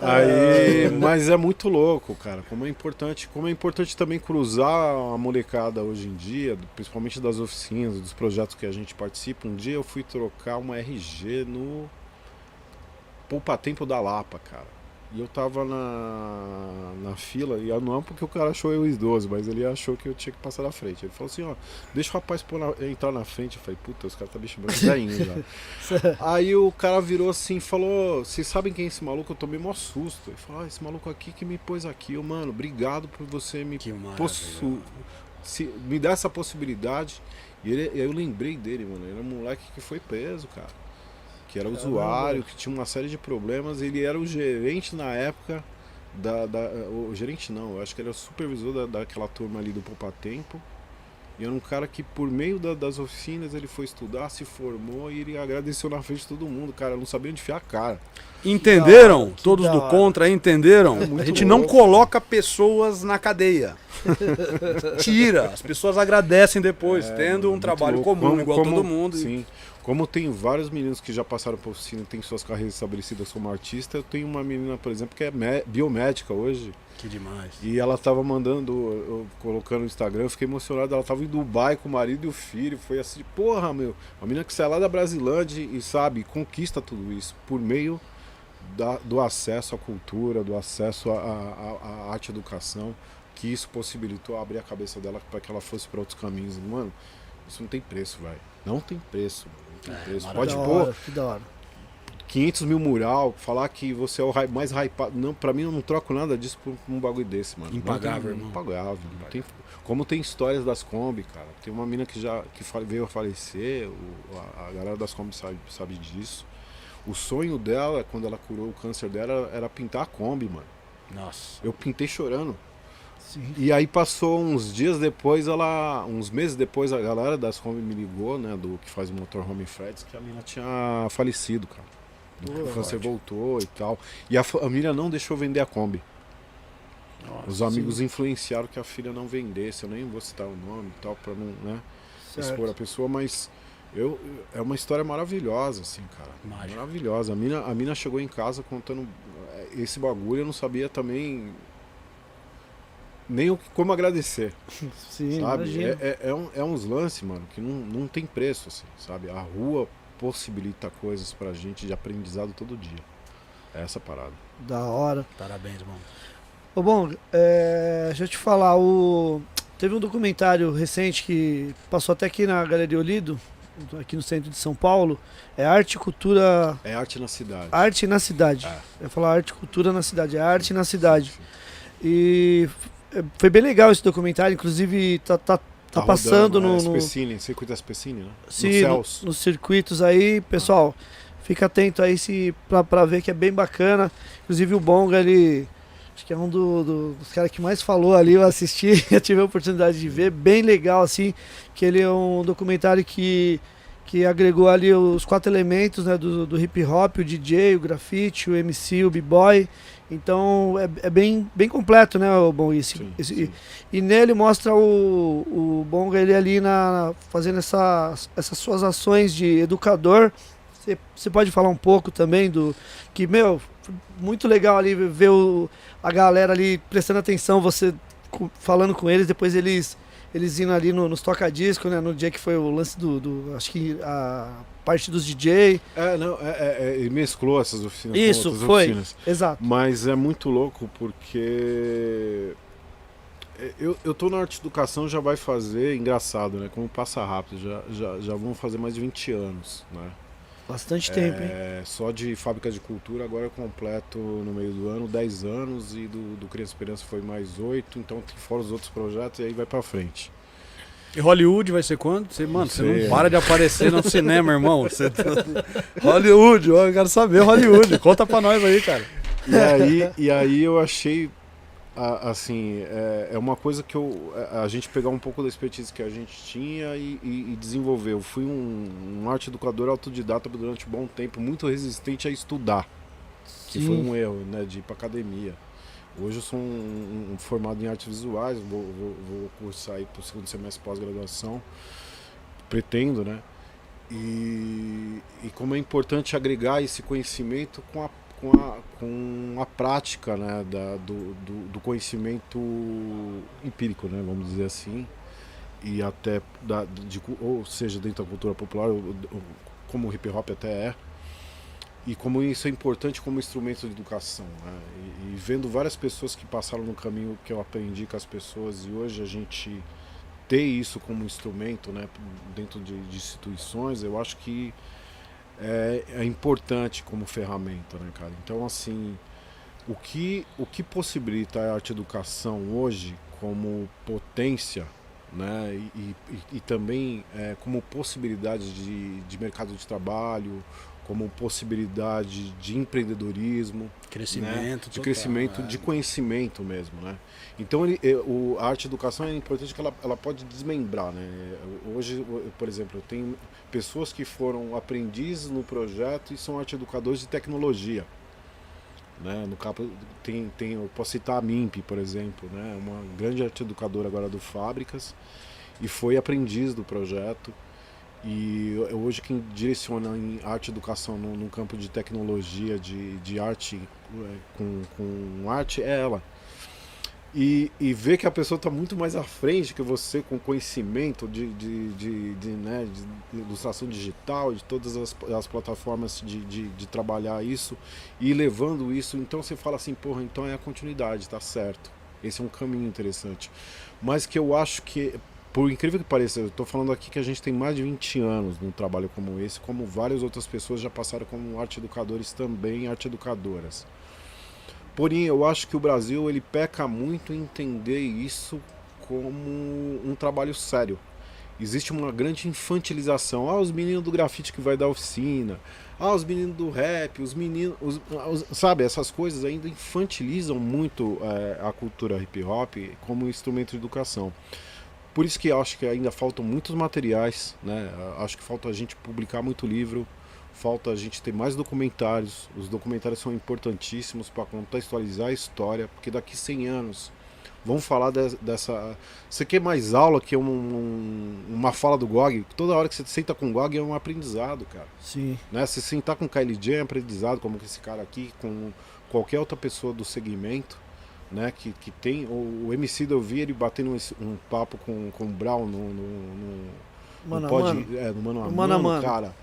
Aí, mas é muito louco, cara. Como é importante, como é importante também cruzar a molecada hoje em dia, principalmente das oficinas, dos projetos que a gente participa. Um dia eu fui trocar uma RG no Poupa Tempo da Lapa, cara. E eu tava na, na fila, e não é porque o cara achou eu idoso, mas ele achou que eu tinha que passar na frente. Ele falou assim, ó, deixa o rapaz pôr na- entrar na frente. Eu falei, puta, os caras tá me chamando de velhinho já. Aí o cara virou assim e falou, vocês sabem quem é esse maluco? Eu tomei mó susto. Ele falou, ah, esse maluco aqui que me pôs aqui. Eu, mano, obrigado por você me possu... se- me dar essa possibilidade. E ele, eu lembrei dele, mano. Ele era um moleque que foi preso, cara. Que era usuário, que tinha uma série de problemas. Ele era o gerente na época da. da- o gerente não, eu acho que ele era o supervisor da, daquela turma ali do Poupa Tempo. E era um cara que, por meio da- das oficinas, ele foi estudar, se formou e ele agradeceu na frente de todo mundo, cara. Não sabia onde enfiar a cara. Entenderam? Que Todos do contra entenderam? É a gente não louco. coloca pessoas na cadeia. Tira. As pessoas agradecem depois, É, tendo um trabalho louco. comum, Como- igual como- todo mundo. e- Sim. Como tem vários meninos que já passaram por oficina e têm suas carreiras estabelecidas como artista, eu tenho uma menina, por exemplo, que é mé- biomédica hoje. Que demais. E ela tava mandando, eu, colocando no Instagram, eu fiquei emocionado. Ela tava em Dubai com o marido e o filho. Foi assim, porra, meu. Uma menina que sai lá da Brasilândia e sabe, conquista tudo isso por meio da- do acesso à cultura, do acesso à, à- à arte e educação, que isso possibilitou abrir a cabeça dela para que ela fosse para outros caminhos. Mano, isso não tem preço, velho. Não tem preço, mano. Preço. Pode da pôr hora, que da hora. 500 mil mural, falar que você é o mais hypado. Não, pra mim eu não troco nada disso por um bagulho desse, mano. Impagável, Não tem- irmão. Impagável. Não tem- como tem histórias das Kombi, cara. Tem uma mina que já que veio a falecer, o- a, a galera das Kombi sabe, sabe disso. O sonho dela, quando ela curou o câncer dela, era pintar a Kombi, mano. Nossa. Eu pintei chorando. Sim. E aí passou uns dias depois, ela. Uns meses depois, a galera das Kombi me ligou, né? Do que faz o motorhome Freds, que a mina tinha falecido, cara. O câncer voltou e tal. E a família não deixou vender a Kombi. Nossa. Os amigos influenciaram que a filha não vendesse. Eu nem vou citar o nome e tal, pra não né, expor a pessoa, mas eu, é uma história maravilhosa, assim, cara. Mágica. Maravilhosa. A mina, a mina chegou em casa contando eh, esse bagulho, eu não sabia também nem o que- como agradecer, Sim, sabe? É, é, é, um- é uns lances, mano, que não, não tem preço, assim, sabe? A rua possibilita coisas pra gente de aprendizado todo dia. É essa parada. Da hora. Parabéns, irmão. Ô, bom, é, deixa eu te falar, o... teve um documentário recente que passou até aqui na Galeria Olido, aqui no centro de São Paulo, é Arte e Cultura... É arte na cidade. Arte na Cidade. É. Eu ia falar Arte e Cultura na Cidade, é Arte na Cidade. E foi bem legal esse documentário, inclusive tá, tá, tá, passando rodando, no... É, no... Specine, circuito da Specine, né? Sim, no no- nos circuitos aí, pessoal, fica atento aí se, pra, pra ver que é bem bacana. Inclusive o Bonga, ele acho que é um do- do- dos caras que mais falou ali, eu assisti, eu tive a oportunidade de ver, bem legal assim, que ele é um documentário que, que agregou ali os quatro elementos né, do, do hip hop, o DJ, o grafite, o MC, o b-boy. Então é, é bem, bem completo, né, o Bom? Esse, Sim, esse- sim. e nele mostra o, o Bonga ele ali na, fazendo essas, essas suas ações de educador. Você- pode falar um pouco também do que, meu, muito legal ali ver o, a galera ali prestando atenção, você falando com eles, depois eles eles indo ali no, nos toca-disco, né? No dia que foi o lance do, do- acho que a parte dos DJ. É, não, é, é, é, mesclou essas oficinas Isso, foi. oficinas. Exato. Mas é muito louco porque eu, eu tô na arte educação já vai fazer, engraçado, né? Como passa rápido, já, já, já vão fazer mais de 20 anos, né? Bastante tempo, hein? É, só de fábrica de cultura agora eu completo no meio do ano 10 anos e do, do Criança Esperança foi mais 8, então tem fora os outros projetos e aí vai pra frente. E Hollywood vai ser quando? Você, mano, você não para de aparecer no cinema, irmão. Você tá- Hollywood, eu quero saber Hollywood. Conta pra nós aí, cara. E aí, e aí eu achei, a- assim, é, é uma coisa que eu, a a gente pegar um pouco da expertise que a gente tinha e, e- e desenvolver. Eu fui um, um arte educador autodidata durante um bom tempo, muito resistente a estudar, que foi Sim. um erro, né, de ir pra academia. Hoje eu sou um, um formado em artes visuais, vou, vou, vou cursar aí pro segundo semestre pós-graduação, pretendo, né? E, e como é importante agregar esse conhecimento com a, com a, com a prática né, da, do, do, do conhecimento empírico, né, vamos dizer assim, e até da, de, ou seja dentro da cultura popular, como o hip hop até é, e como isso é importante como instrumento de educação. Né? E, e vendo várias pessoas que passaram no caminho que eu aprendi com as pessoas e hoje a gente ter isso como instrumento né, dentro de, de instituições, eu acho que é, é importante como ferramenta, né, cara? Então, assim, o que, o que possibilita a arte educação hoje como potência, né, e, e, e também é, como possibilidade de, de mercado de trabalho, como possibilidade de empreendedorismo, Crescimento, de total, crescimento, é. de conhecimento mesmo, né? Então ele, eh, o, a arte educação é importante que ela, ela pode desmembrar, né? Hoje, eu, por exemplo, eu tenho pessoas que foram aprendizes no projeto e são arte educadores de tecnologia. Né? No capo tem, tem, eu posso citar a MIMP, por exemplo, né? uma grande arte educadora agora do Fábricas, e foi aprendiz do projeto. E hoje quem direciona em arte educação no, no campo de tecnologia, de, de arte é, com, com arte, é ela. E, e ver que a pessoa está muito mais à frente que você com conhecimento de, de, de, de, né, de ilustração digital, de todas as, as plataformas de, de, de, trabalhar isso e levando isso, então você fala assim, porra, então é a continuidade, tá certo. Esse é um caminho interessante. Mas que eu acho que por incrível que pareça, eu estou falando aqui que a gente tem mais de 20 anos num trabalho como esse, como várias outras pessoas já passaram como arte educadores também, arte educadoras. Porém, eu acho que o Brasil ele peca muito em entender isso como um trabalho sério. Existe uma grande infantilização. Ah, os meninos do grafite que vai dar oficina. Ah, os meninos do rap, os meninos. Os, os, sabe, essas coisas ainda infantilizam muito é, a cultura hip hop como instrumento de educação. Por isso que eu acho que ainda faltam muitos materiais, né? Acho que falta a gente publicar muito livro, falta a gente ter mais documentários. Os documentários são importantíssimos para contextualizar a história, porque daqui 100 anos vamos falar de, dessa. Você quer mais aula que um, um, uma fala do GOG? Toda hora que você senta com o GOG é um aprendizado, cara. Sim. Né? Se sentar com o KLJ é um aprendizado, como esse cara aqui, com qualquer outra pessoa do segmento né? Que, que tem. O, o MC eu vi ele batendo um, um, papo com, com o Brown no. no, no mano, no pode, mano. É, no mano mano, mano, cara.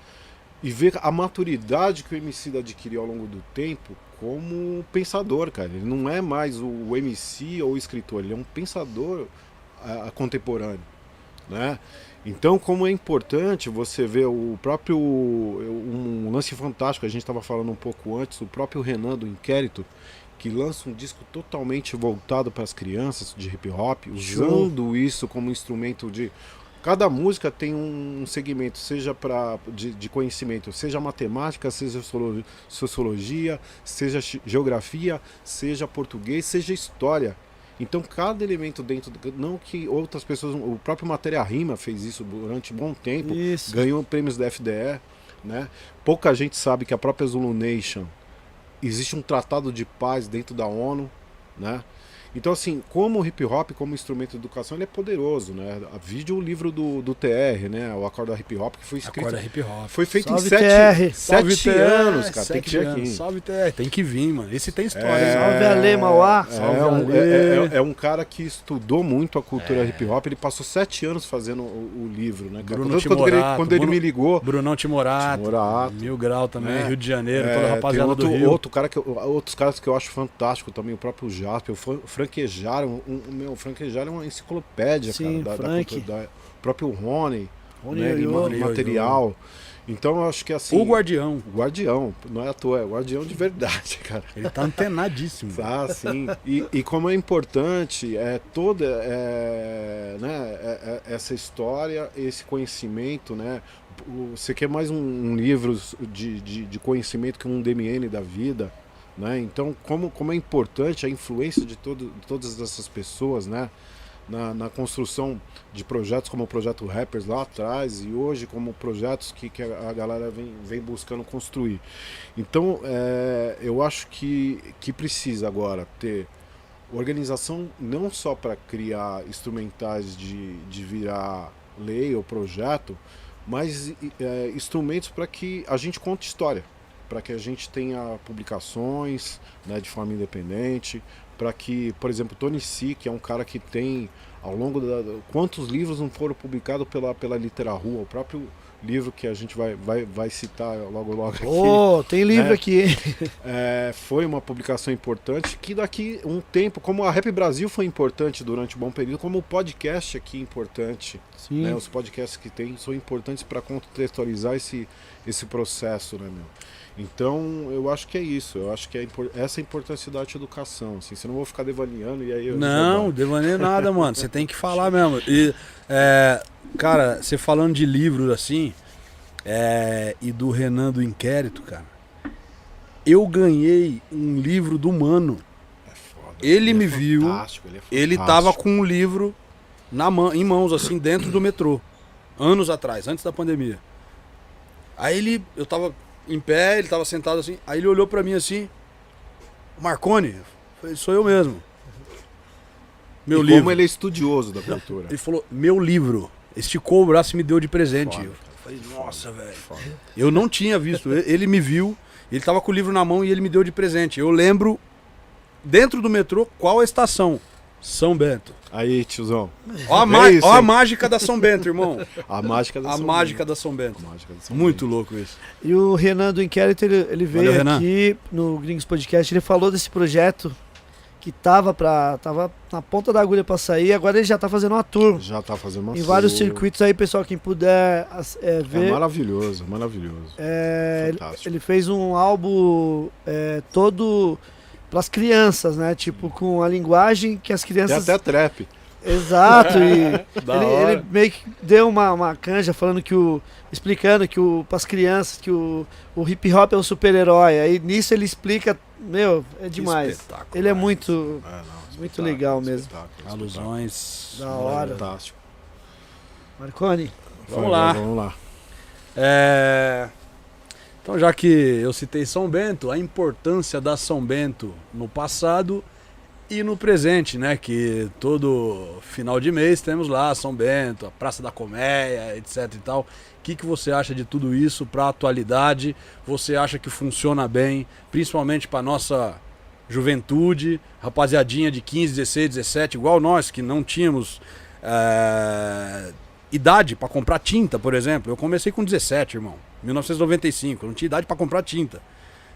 E ver a maturidade que o MC adquiriu ao longo do tempo como pensador, cara. Ele não é mais o, MC ou o escritor, ele é um pensador a, a contemporâneo, né? Então, como é importante você ver o próprio um lance fantástico, a gente estava falando um pouco antes, o próprio Renan do Inquérito, que lança um disco totalmente voltado para as crianças de hip hop, usando isso como instrumento de cada música tem um segmento, seja para de, de, conhecimento, seja matemática, seja sociologia, seja geografia, seja português, seja história. Então cada elemento dentro, não que outras pessoas, o próprio Matéria Rima fez isso durante um bom tempo, isso. ganhou prêmios da FDE, né? Pouca gente sabe que a própria Zulu Nation existe um tratado de paz dentro da ONU, né? Então, assim, como o hip hop, como instrumento de educação, ele é poderoso, né? A vídeo o livro do, do TR, né? O Acorda Hip Hop, que foi escrito. Acorda Hip Hop. Foi feito Salve em sete, TR. sete Salve, anos, TR, cara. sete Tem que vir anos. aqui. Salve TR, tem que vir, mano. Esse tem história. É? Salve Ale, Mauá. É, Salve, um, Ale. é, é- é um cara que estudou muito a cultura hip hop. Ele passou sete anos fazendo o, o livro, né? cara? Bruno quando ele, Timorato, quando ele Bruno- me ligou, Brunão Timorato. Timorato. Mil Grau também, É. Rio de Janeiro, É, toda a tem rapaziada outro, do Rio. outro cara que eu- outros caras que eu acho fantástico também, o próprio Jasper, o Fran- Franquejaram, um, um, meu, Franquejaram é uma enciclopédia, Sim, cara, da, da Frank. da- o próprio Rony, Rony né, Yoyo. Yoyo. material. Então eu acho que assim, O Guardião. o guardião, não é à toa, é o guardião de verdade, cara. Ele tá antenadíssimo. Ah, sim. E, e como é importante é toda é, né, é- é- essa história, esse conhecimento, né? Você quer mais um, um livro de, de, de conhecimento que um DMN da vida, né? Então, como, como é importante a influência de, todo, de todas essas pessoas, né? Na, na construção de projetos como o projeto Rappers lá atrás e hoje como projetos que, que a galera vem, vem buscando construir. Então, é, eu acho que, que precisa agora ter organização não só para criar instrumentais de, de virar lei ou projeto, mas é, instrumentos para que a gente conte história, para que a gente tenha publicações né, de forma independente, para que, por exemplo, Tony C, que é um cara que tem ao longo da. Quantos livros não foram publicados pela, pela Litera Rua, o próprio livro que a gente vai, vai, vai citar logo logo aqui. Ô, tem livro né? aqui, hein? É, foi uma publicação importante que daqui um tempo, como a Rap Brasil foi importante durante um bom período, como o podcast aqui é importante, Sim. né? Os podcasts que tem são importantes para contextualizar esse, esse processo, né, meu? Então, eu acho que é isso. Eu acho que é essa é a importância da arte educação. Assim, você não vou ficar devaneando e aí eu Não, devaneio nada, mano. Você tem que falar mesmo. E, é, cara, você falando de livros assim, é, e do Renan do Inquérito, cara, eu ganhei um livro do Mano. É foda. Ele é me viu, ele, é Ele tava com um livro na mão, em mãos, assim, dentro do metrô. Anos atrás, antes da pandemia. Aí ele, eu tava em pé, ele tava sentado assim, aí ele olhou pra mim assim. Marconi? Eu falei, sou eu mesmo. Meu e livro. como ele é estudioso da cultura. Ele falou, meu livro. Esticou o braço e me deu de presente. Foda. Eu falei, nossa, velho. Eu não tinha visto. Ele ele me viu, ele tava com o livro na mão e ele me deu de presente. Eu lembro, dentro do metrô, qual a estação? São Bento. Aí, tiozão. Ó a, É ma- ó a mágica da São Bento, irmão. A mágica da A São mágica Bento. da São Bento. A mágica da São Muito Bento. louco isso. E o Renan do Inquérito, ele, ele veio Valeu, aqui no Gringos Podcast, ele falou desse projeto que tava, pra, tava na ponta da agulha pra sair, agora ele já tá fazendo uma tour. Já tá fazendo uma Em vários circuitos aí, pessoal, quem puder é, É ver. maravilhoso, maravilhoso. É, Fantástico. ele fez um álbum é, todo pras crianças, né? Tipo, com a linguagem que as Tem crianças. até trap. Exato, e Da ele, hora. ele meio que deu uma, uma canja falando que o. explicando que o. pras crianças, que o, o hip hop é o super-herói. Aí nisso ele explica. Meu, é demais. espetáculo, Ele é velho. muito. É, não, Muito legal mesmo. espetáculo, Alusões. Da hora. Fantástico. Marconi. Vamos lá. Vamos lá. É, Então, já que eu citei São Bento, a importância da São Bento no passado e no presente, né? Que todo final de mês temos lá São Bento, a Praça da Colmeia, etc e tal. O que, que você acha de tudo isso para a atualidade? Você acha que funciona bem, principalmente para nossa juventude, rapaziadinha de 15, 16, 17, igual nós que não tínhamos é, idade para comprar tinta, por exemplo. Eu comecei com 17, irmão, 1995, eu não tinha idade para comprar tinta.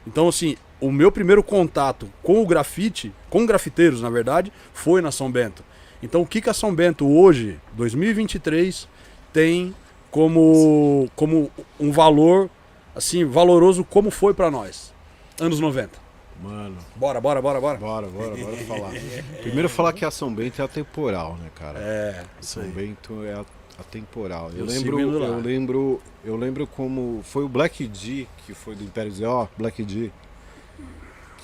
Então, assim, o meu primeiro contato com o grafite, com grafiteiros, na verdade, foi na São Bento. Então, o que, que a São Bento hoje, 2023, tem como, como um valor, assim, valoroso como foi para nós? Anos 90. Mano, Bora, bora, bora, bora. bora, bora, bora falar. Primeiro falar que a São Bento é atemporal, né, cara? É, São. Bento é a- atemporal. Eu Eu lembro, eu lembro, eu lembro como foi o Black D, que foi do Império Zó, Black D,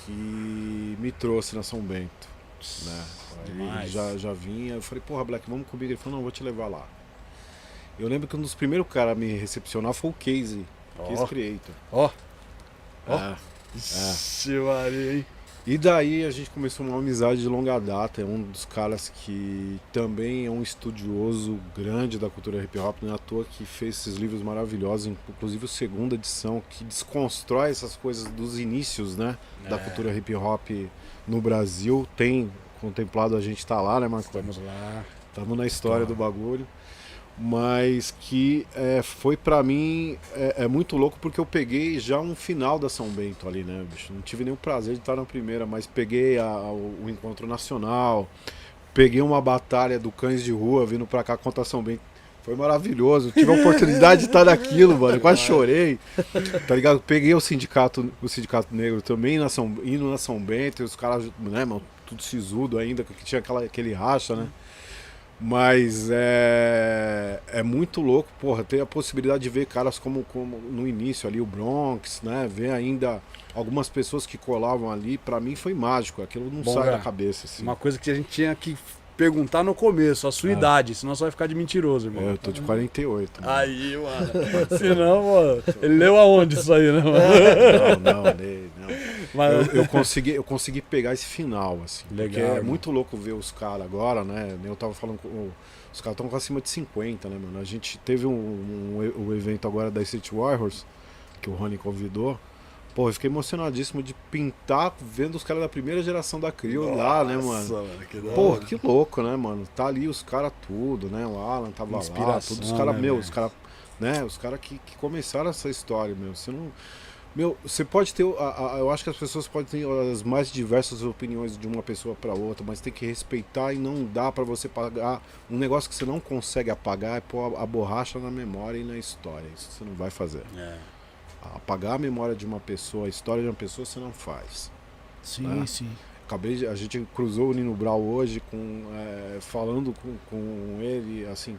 que me trouxe na São Bento, né? Ele já já vinha, eu falei, porra, Black, vamos comigo. Ele falou, não, vou te levar lá. Eu lembro que um dos primeiros caras a me recepcionar foi o Casey, Casey Ó, Creator. ó. Ó. É. Ixi, Maria, hein? E daí a gente começou uma amizade de longa data. É um dos caras que também é um estudioso grande da cultura hip hop, não é à toa que fez esses livros maravilhosos, inclusive o segunda edição, que desconstrói essas coisas dos inícios, né? Da É. cultura hip hop no Brasil. Tem contemplado a gente tá lá, né, Marco? Vamos lá. Estamos na história Tá. do bagulho. Mas que é, foi pra mim é, é muito louco porque eu peguei já um final da São Bento ali, né, bicho? Não tive nenhum prazer de estar na primeira, mas peguei a- o, o encontro nacional, peguei uma batalha do Cães de Rua vindo pra cá contra a São Bento. Foi maravilhoso. Tive a oportunidade de estar naquilo, mano. Eu quase chorei. Tá ligado? Peguei o sindicato, o sindicato negro também na São, indo na São Bento, e os caras, né, mano, tudo sisudo ainda, que tinha aquela, aquele racha, né? Mas é, é muito louco, porra, ter a possibilidade de ver caras como, como no início ali, o Bronx, né? Ver ainda algumas pessoas que colavam ali, pra mim foi mágico, aquilo não Bom, sai cara, da cabeça, assim. Uma coisa que a gente tinha que perguntar no começo, a sua É. idade, senão você vai ficar de mentiroso, irmão. É, eu tô de 48. mano. Aí, mano. Senão, mano. Ele leu aonde isso aí, né, mano? Não, não, não. Mas, Eu, eu consegui, eu consegui pegar esse final, assim. Legal, Porque é muito louco ver os caras agora, né? Eu tava falando com. Os caras estão com acima de 50, né, mano? A gente teve um, um, o evento agora da City Warriors, que o Rony convidou. Pô, eu fiquei emocionadíssimo de pintar vendo os caras da primeira geração da Crio lá, né, mano? Nossa, que da Pô, que louco, né, mano? Tá ali os caras tudo, né? O Alan tava lá, Inspiração, todos os caras, né, meu, os caras, né? Os caras que, que começaram essa história, meu. Você não. Meu, você pode ter. a- a- eu acho que as pessoas podem ter as mais diversas opiniões de uma pessoa para outra, mas tem que respeitar e não dá para você pagar. Um negócio que você não consegue apagar é pôr a, a borracha na memória e na história. Isso você não vai fazer. É. Apagar a memória de uma pessoa, a história de uma pessoa, você não faz. Sim, Ah. sim. Acabei de, a gente cruzou o Nino Brau hoje com é, falando com, com ele assim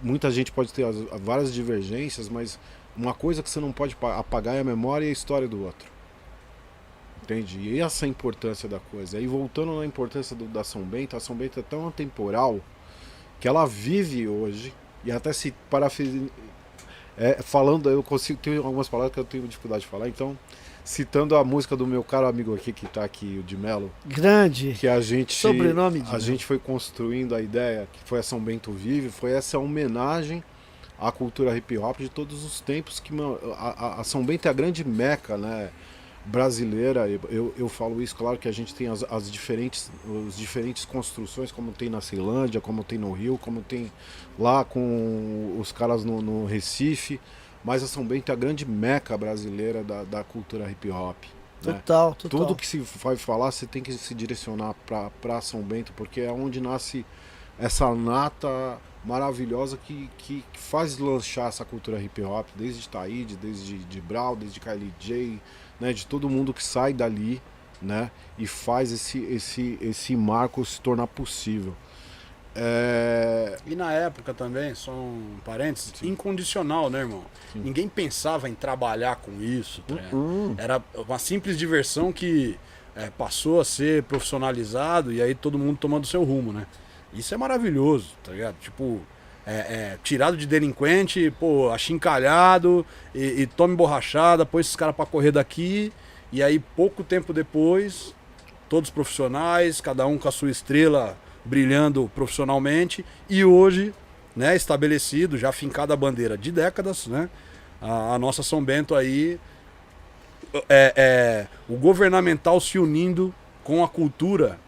muita gente pode ter as- várias divergências mas uma coisa que você não pode pa- apagar é a memória e a história do outro entende e essa é a importância da coisa e voltando na importância do, da São Bento a São Bento é tão atemporal que ela vive hoje e até se é, falando eu consigo tenho algumas palavras que eu tenho dificuldade de falar então citando a música do meu caro amigo aqui que tá aqui, o de Melo, Grande. que a gente Sobrenome de a gente foi construindo a ideia que foi a São Bento Vive, foi essa homenagem à cultura hip hop de todos os tempos que a- a São Bento é a grande meca, né? Brasileira, eu, eu, falo isso, claro que a gente tem as, as diferentes, os diferentes construções, como tem na Ceilândia, como tem no Rio, como tem lá com os caras no, no Recife, mas a São Bento é a grande meca brasileira da, da cultura hip hop. né? Total, total. Tudo que se vai falar, você tem que se direcionar para São Bento, porque é onde nasce essa nata maravilhosa que, que, que faz lanchar essa cultura hip hop, desde Taíde, desde de Brau, desde Kylie J, né, de todo mundo que sai dali, né, e faz esse, esse, esse marco se tornar possível. É, E na época também, só um parênteses, incondicional, né, irmão? Ninguém pensava em trabalhar com isso. tá ligado? hum, Era uma simples diversão que é, passou a ser profissionalizado e aí todo mundo tomando seu rumo, né? Isso é maravilhoso, tá ligado? Tipo, é, é, tirado de delinquente, pô, achincalhado e, e tome borrachada, põe esses caras pra correr daqui e aí pouco tempo depois, todos profissionais, cada um com a sua estrela brilhando profissionalmente e hoje, né, estabelecido, já fincada a bandeira de décadas, né? A, a nossa São Bento aí é, é, o governamental se unindo com a cultura,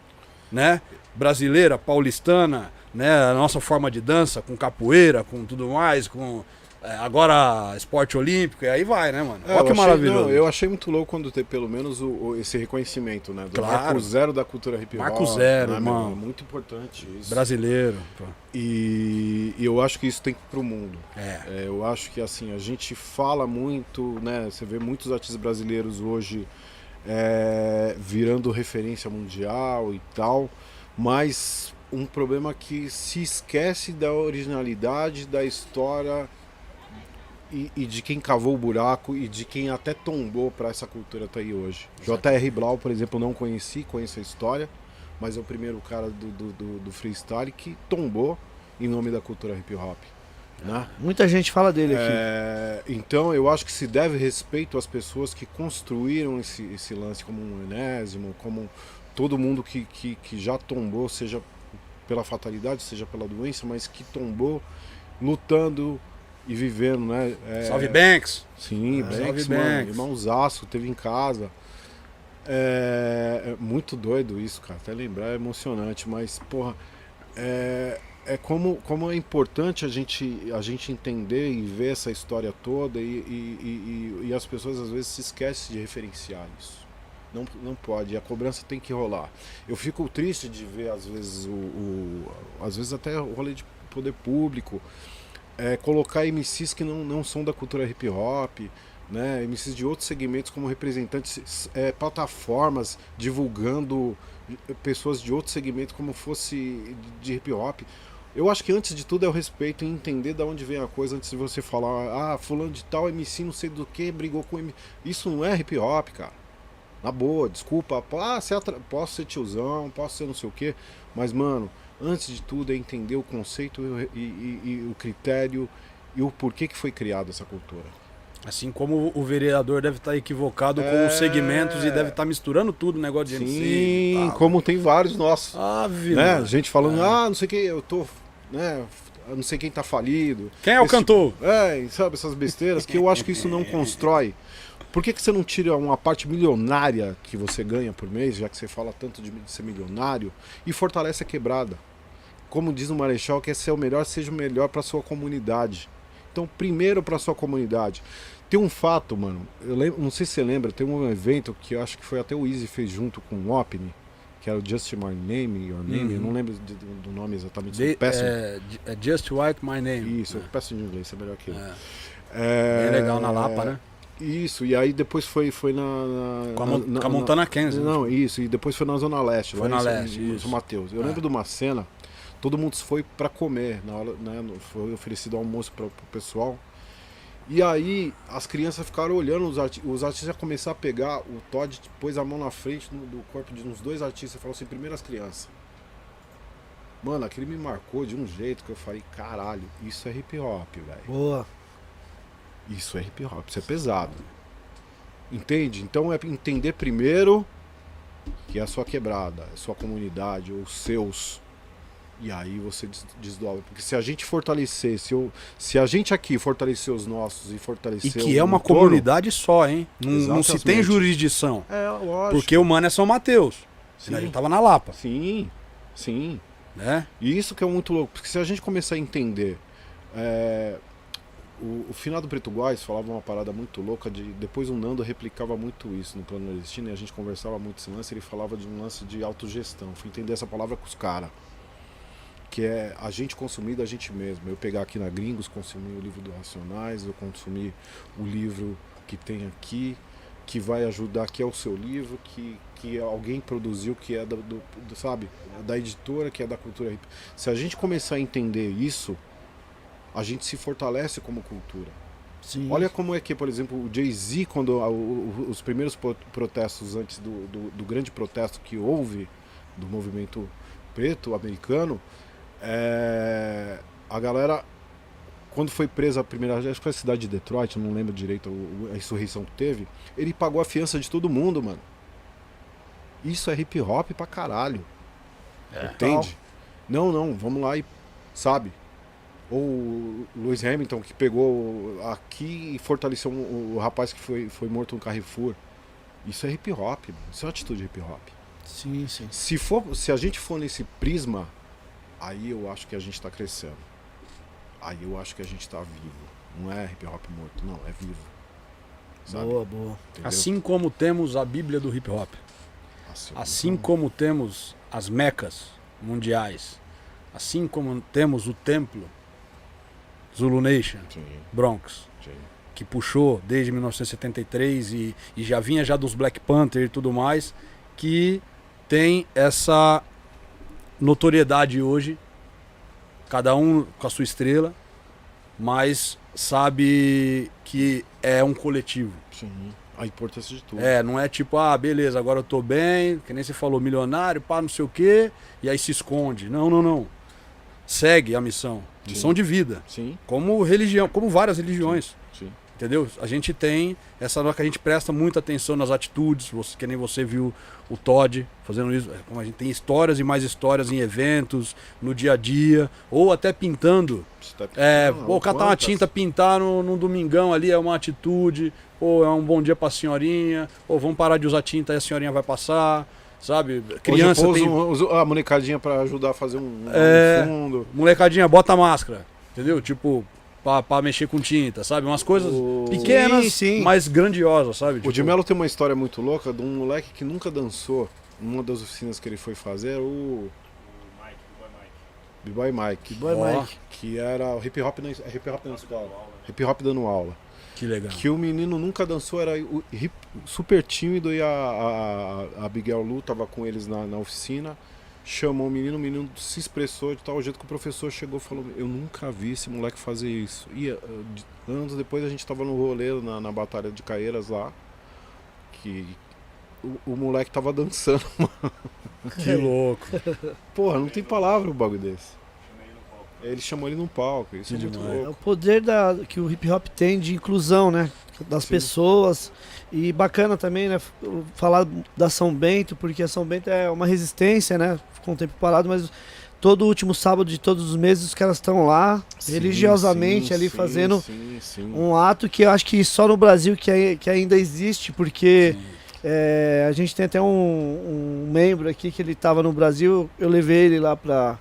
né, brasileira, paulistana, né, a nossa forma de dança, com capoeira, com tudo mais, com é, agora esporte olímpico, e aí vai, né, mano? É, Olha que achei- maravilhoso. não, eu achei muito louco quando ter pelo menos o, o- esse reconhecimento, né? Do Claro. marco zero da cultura hip hop. Marco zero, né, meu? É muito importante isso. Brasileiro. E, e eu acho que isso tem que ir pro mundo. É. É, eu acho que assim, a gente fala muito, né? Você vê muitos artistas brasileiros hoje é, virando referência mundial e tal, mas um problema que se esquece da originalidade da história e, e de quem cavou o buraco e de quem até tombou para essa cultura tá aí hoje. J.R. Blau, por exemplo, não conheci, conheço a história, mas é o primeiro cara do, do, do, do freestyle que tombou em nome da cultura hip hop. Né? Muita gente fala dele aqui. É, então eu acho que se deve respeito às pessoas que construíram esse, esse lance como um enésimo, como todo mundo que, que, que já tombou, seja pela fatalidade, seja pela doença, mas que tombou lutando e vivendo, né? É, Salve Banks! Sim, É, Banks, salve mano, Banks. irmãozaço, teve em casa. É, é muito doido isso, cara. Até lembrar é emocionante, mas, porra, é, é como, como é importante a gente, a gente entender e ver essa história toda e, e, e- e as pessoas às vezes se esquecem de referenciar isso. Não, não pode, a cobrança tem que rolar. Eu fico triste de ver, às vezes, o, o- às vezes até o rolê de poder público é, colocar MCs que não, não são da cultura hip hop, né? MCs de outros segmentos como representantes, é, plataformas divulgando pessoas de outros segmentos como fosse de- hip hop. Eu acho que antes de tudo é o respeito e entender de onde vem a coisa antes de você falar, ah, fulano de tal MC não sei do que, brigou com MC. Isso não é hip hop, cara. Na boa, desculpa, ah, você atra- posso ser tiozão, posso ser não sei o que, mas mano, antes de tudo é entender o conceito e, e- e- o critério e o porquê que foi criada essa cultura. Assim como o vereador deve estar equivocado com É. os segmentos e deve estar misturando tudo, negócio de MC. Sim, como tem vários nossos. Ave, né? mano. Gente falando, É. ah, não sei quem, eu tô, né, não sei quem tá falido. Quem é o Esse cantor? É, sabe, essas besteiras que eu acho que isso não constrói. Por que, que você não tira uma parte milionária que você ganha por mês, já que você fala tanto de ser milionário, e fortalece a quebrada? Como diz o Marechal, quer ser o melhor, seja o melhor para sua comunidade. Então, primeiro para sua comunidade. Tem um fato, mano, eu lembro, não sei se você lembra, tem um evento que eu acho que foi até o Easy fez junto com o Opni, que era o Just My Name, Your Name, eu Uhum. não lembro de- do, nome exatamente, De- sou péssimo. é, é Just Write My Name. Isso, eu péssimo de inglês, é melhor que eu. É. É, Bem legal na Lapa, né? Isso, e aí depois foi, foi na. na- Com a, na- Mon- na- com a Montana Kansas. Não, isso, e depois foi na Zona Leste, Foi lá na em Leste, em isso. Mateus. Eu É. lembro de uma cena, todo mundo foi pra comer, na hora, né, foi oferecido almoço para o pessoal. E aí as crianças ficaram olhando, os, arti os artistas começaram a pegar, o Todd pôs a mão na frente no- do corpo de uns dois artistas e falou assim, primeiras crianças. Mano, aquele me marcou de um jeito que eu falei, caralho, isso é hip hop, velho. Boa. Isso é hip hop, isso é pesado. Entende? Então é entender primeiro que é a sua quebrada, a sua comunidade, os seus. E aí você des- desdobra. Porque se a gente fortalecer, se, eu, se a gente aqui fortalecer os nossos e fortalecer E que é uma entorno- comunidade só, hein? Não, não se tem jurisdição. É, lógico. Porque o mano é São Mateus. A gente tava na Lapa, Sim, sim. né? E isso que é muito louco, porque se a gente começar a entender. é, o, o finado Preto Guais falava uma parada muito louca, de, depois o Nando replicava muito isso no plano nordestino e a gente conversava muito esse lance, ele falava de um lance de autogestão. Fui entender essa palavra com os caras. Que é a gente consumir da gente mesmo. Eu pegar aqui na Gringos, consumir o livro do Racionais, eu consumir o livro que tem aqui, que vai ajudar, que é o seu livro, que, que alguém produziu, que é do, do- do- sabe, da editora, que é da cultura. Se a gente começar a entender isso, a gente se fortalece como cultura. Sim. Olha como é que, por exemplo, o Jay-Z, quando a- o- o- os primeiros pro- protestos antes do, do, do grande protesto que houve do movimento preto americano, é, a galera, quando foi presa a primeira vez, acho que foi a cidade de Detroit, não lembro direito a insurreição que teve, ele pagou a fiança de todo mundo, mano. Isso é hip hop pra caralho. Entende? Não, não, vamos lá e. Sabe? Ou o Lewis Hamilton que pegou aqui e fortaleceu o, rapaz que foi, foi morto no Carrefour. Isso é hip hop, mano. Isso é uma atitude hip hop. Sim, sim. Se, for, se a gente for nesse prisma, aí eu acho que a gente tá crescendo. Aí eu acho que a gente tá vivo. Não é hip hop morto, não, é vivo. Sabe? Boa, boa. Entendeu? Assim como temos a Bíblia do hip hop. Assim, Assim como temos as mecas mundiais. Assim como temos o templo Zulu Nation, Sim, Bronx, sim. que puxou desde 1973 e, e já vinha já dos Black Panther e tudo mais, que tem essa notoriedade hoje, cada um com a sua estrela, mas sabe que é um coletivo. sim. A importância de tudo. É, não é tipo, ah, beleza, agora eu tô bem, que nem você falou, milionário, pá, não sei o quê, e aí se esconde. Não, não, não. Segue a missão. Sim. Missão de vida. Sim, Como religião, como várias religiões. sim. Entendeu? A gente tem essa hora que a gente presta muita atenção nas atitudes, você, que nem você viu o Todd fazendo isso, é, como a gente tem histórias e mais histórias em eventos, no dia a dia, ou até pintando. Tá É, pensando, pô, catar uma quantas? tinta, pintar no, num domingão ali é uma atitude, ou é um bom dia pra senhorinha, ou vamos parar de usar tinta e a senhorinha vai passar, sabe? Criança Hoje tem. a molecadinha pra ajudar a fazer um, um É. fundo. Molecadinha, bota máscara, entendeu? Tipo, pra, pra mexer com tinta, sabe? Umas coisas O- pequenas, Sim, sim. mas grandiosas, sabe? O Tipo, de Mello tem uma história muito louca de um moleque que nunca dançou. Uma das oficinas que ele foi fazer era o B-Boy Mike. Boy Ó. Mike. Que era o hip hop na, é hip hop na escola. Hip hop dando aula. Que legal. Que o menino nunca dançou, era super tímido e a, a, a Abigail Lu tava com eles na, na oficina. Chamou o menino, o menino se expressou de tal jeito que o professor chegou e falou: Eu nunca vi esse moleque fazer isso. E eh, anos depois a gente tava no rolê na, na Batalha de Caeiras lá. Que o, o moleque tava dançando. Que louco. Porra, não tem palavra o bagulho desse. Ele chamou ele num palco, isso é muito demais. É o louco. poder da, que o hip hop tem de inclusão, né? Das Sim. pessoas. E bacana também, né? Falar da São Bento, porque a São Bento é uma resistência, né? Ficou um tempo parado, mas todo último sábado de todos os meses os caras estão lá, Sim, religiosamente sim, ali sim, fazendo um ato que eu acho que só no Brasil que, ai- que ainda existe, porque é, a gente tem até um, um membro aqui que ele tava no Brasil, eu levei ele lá pra,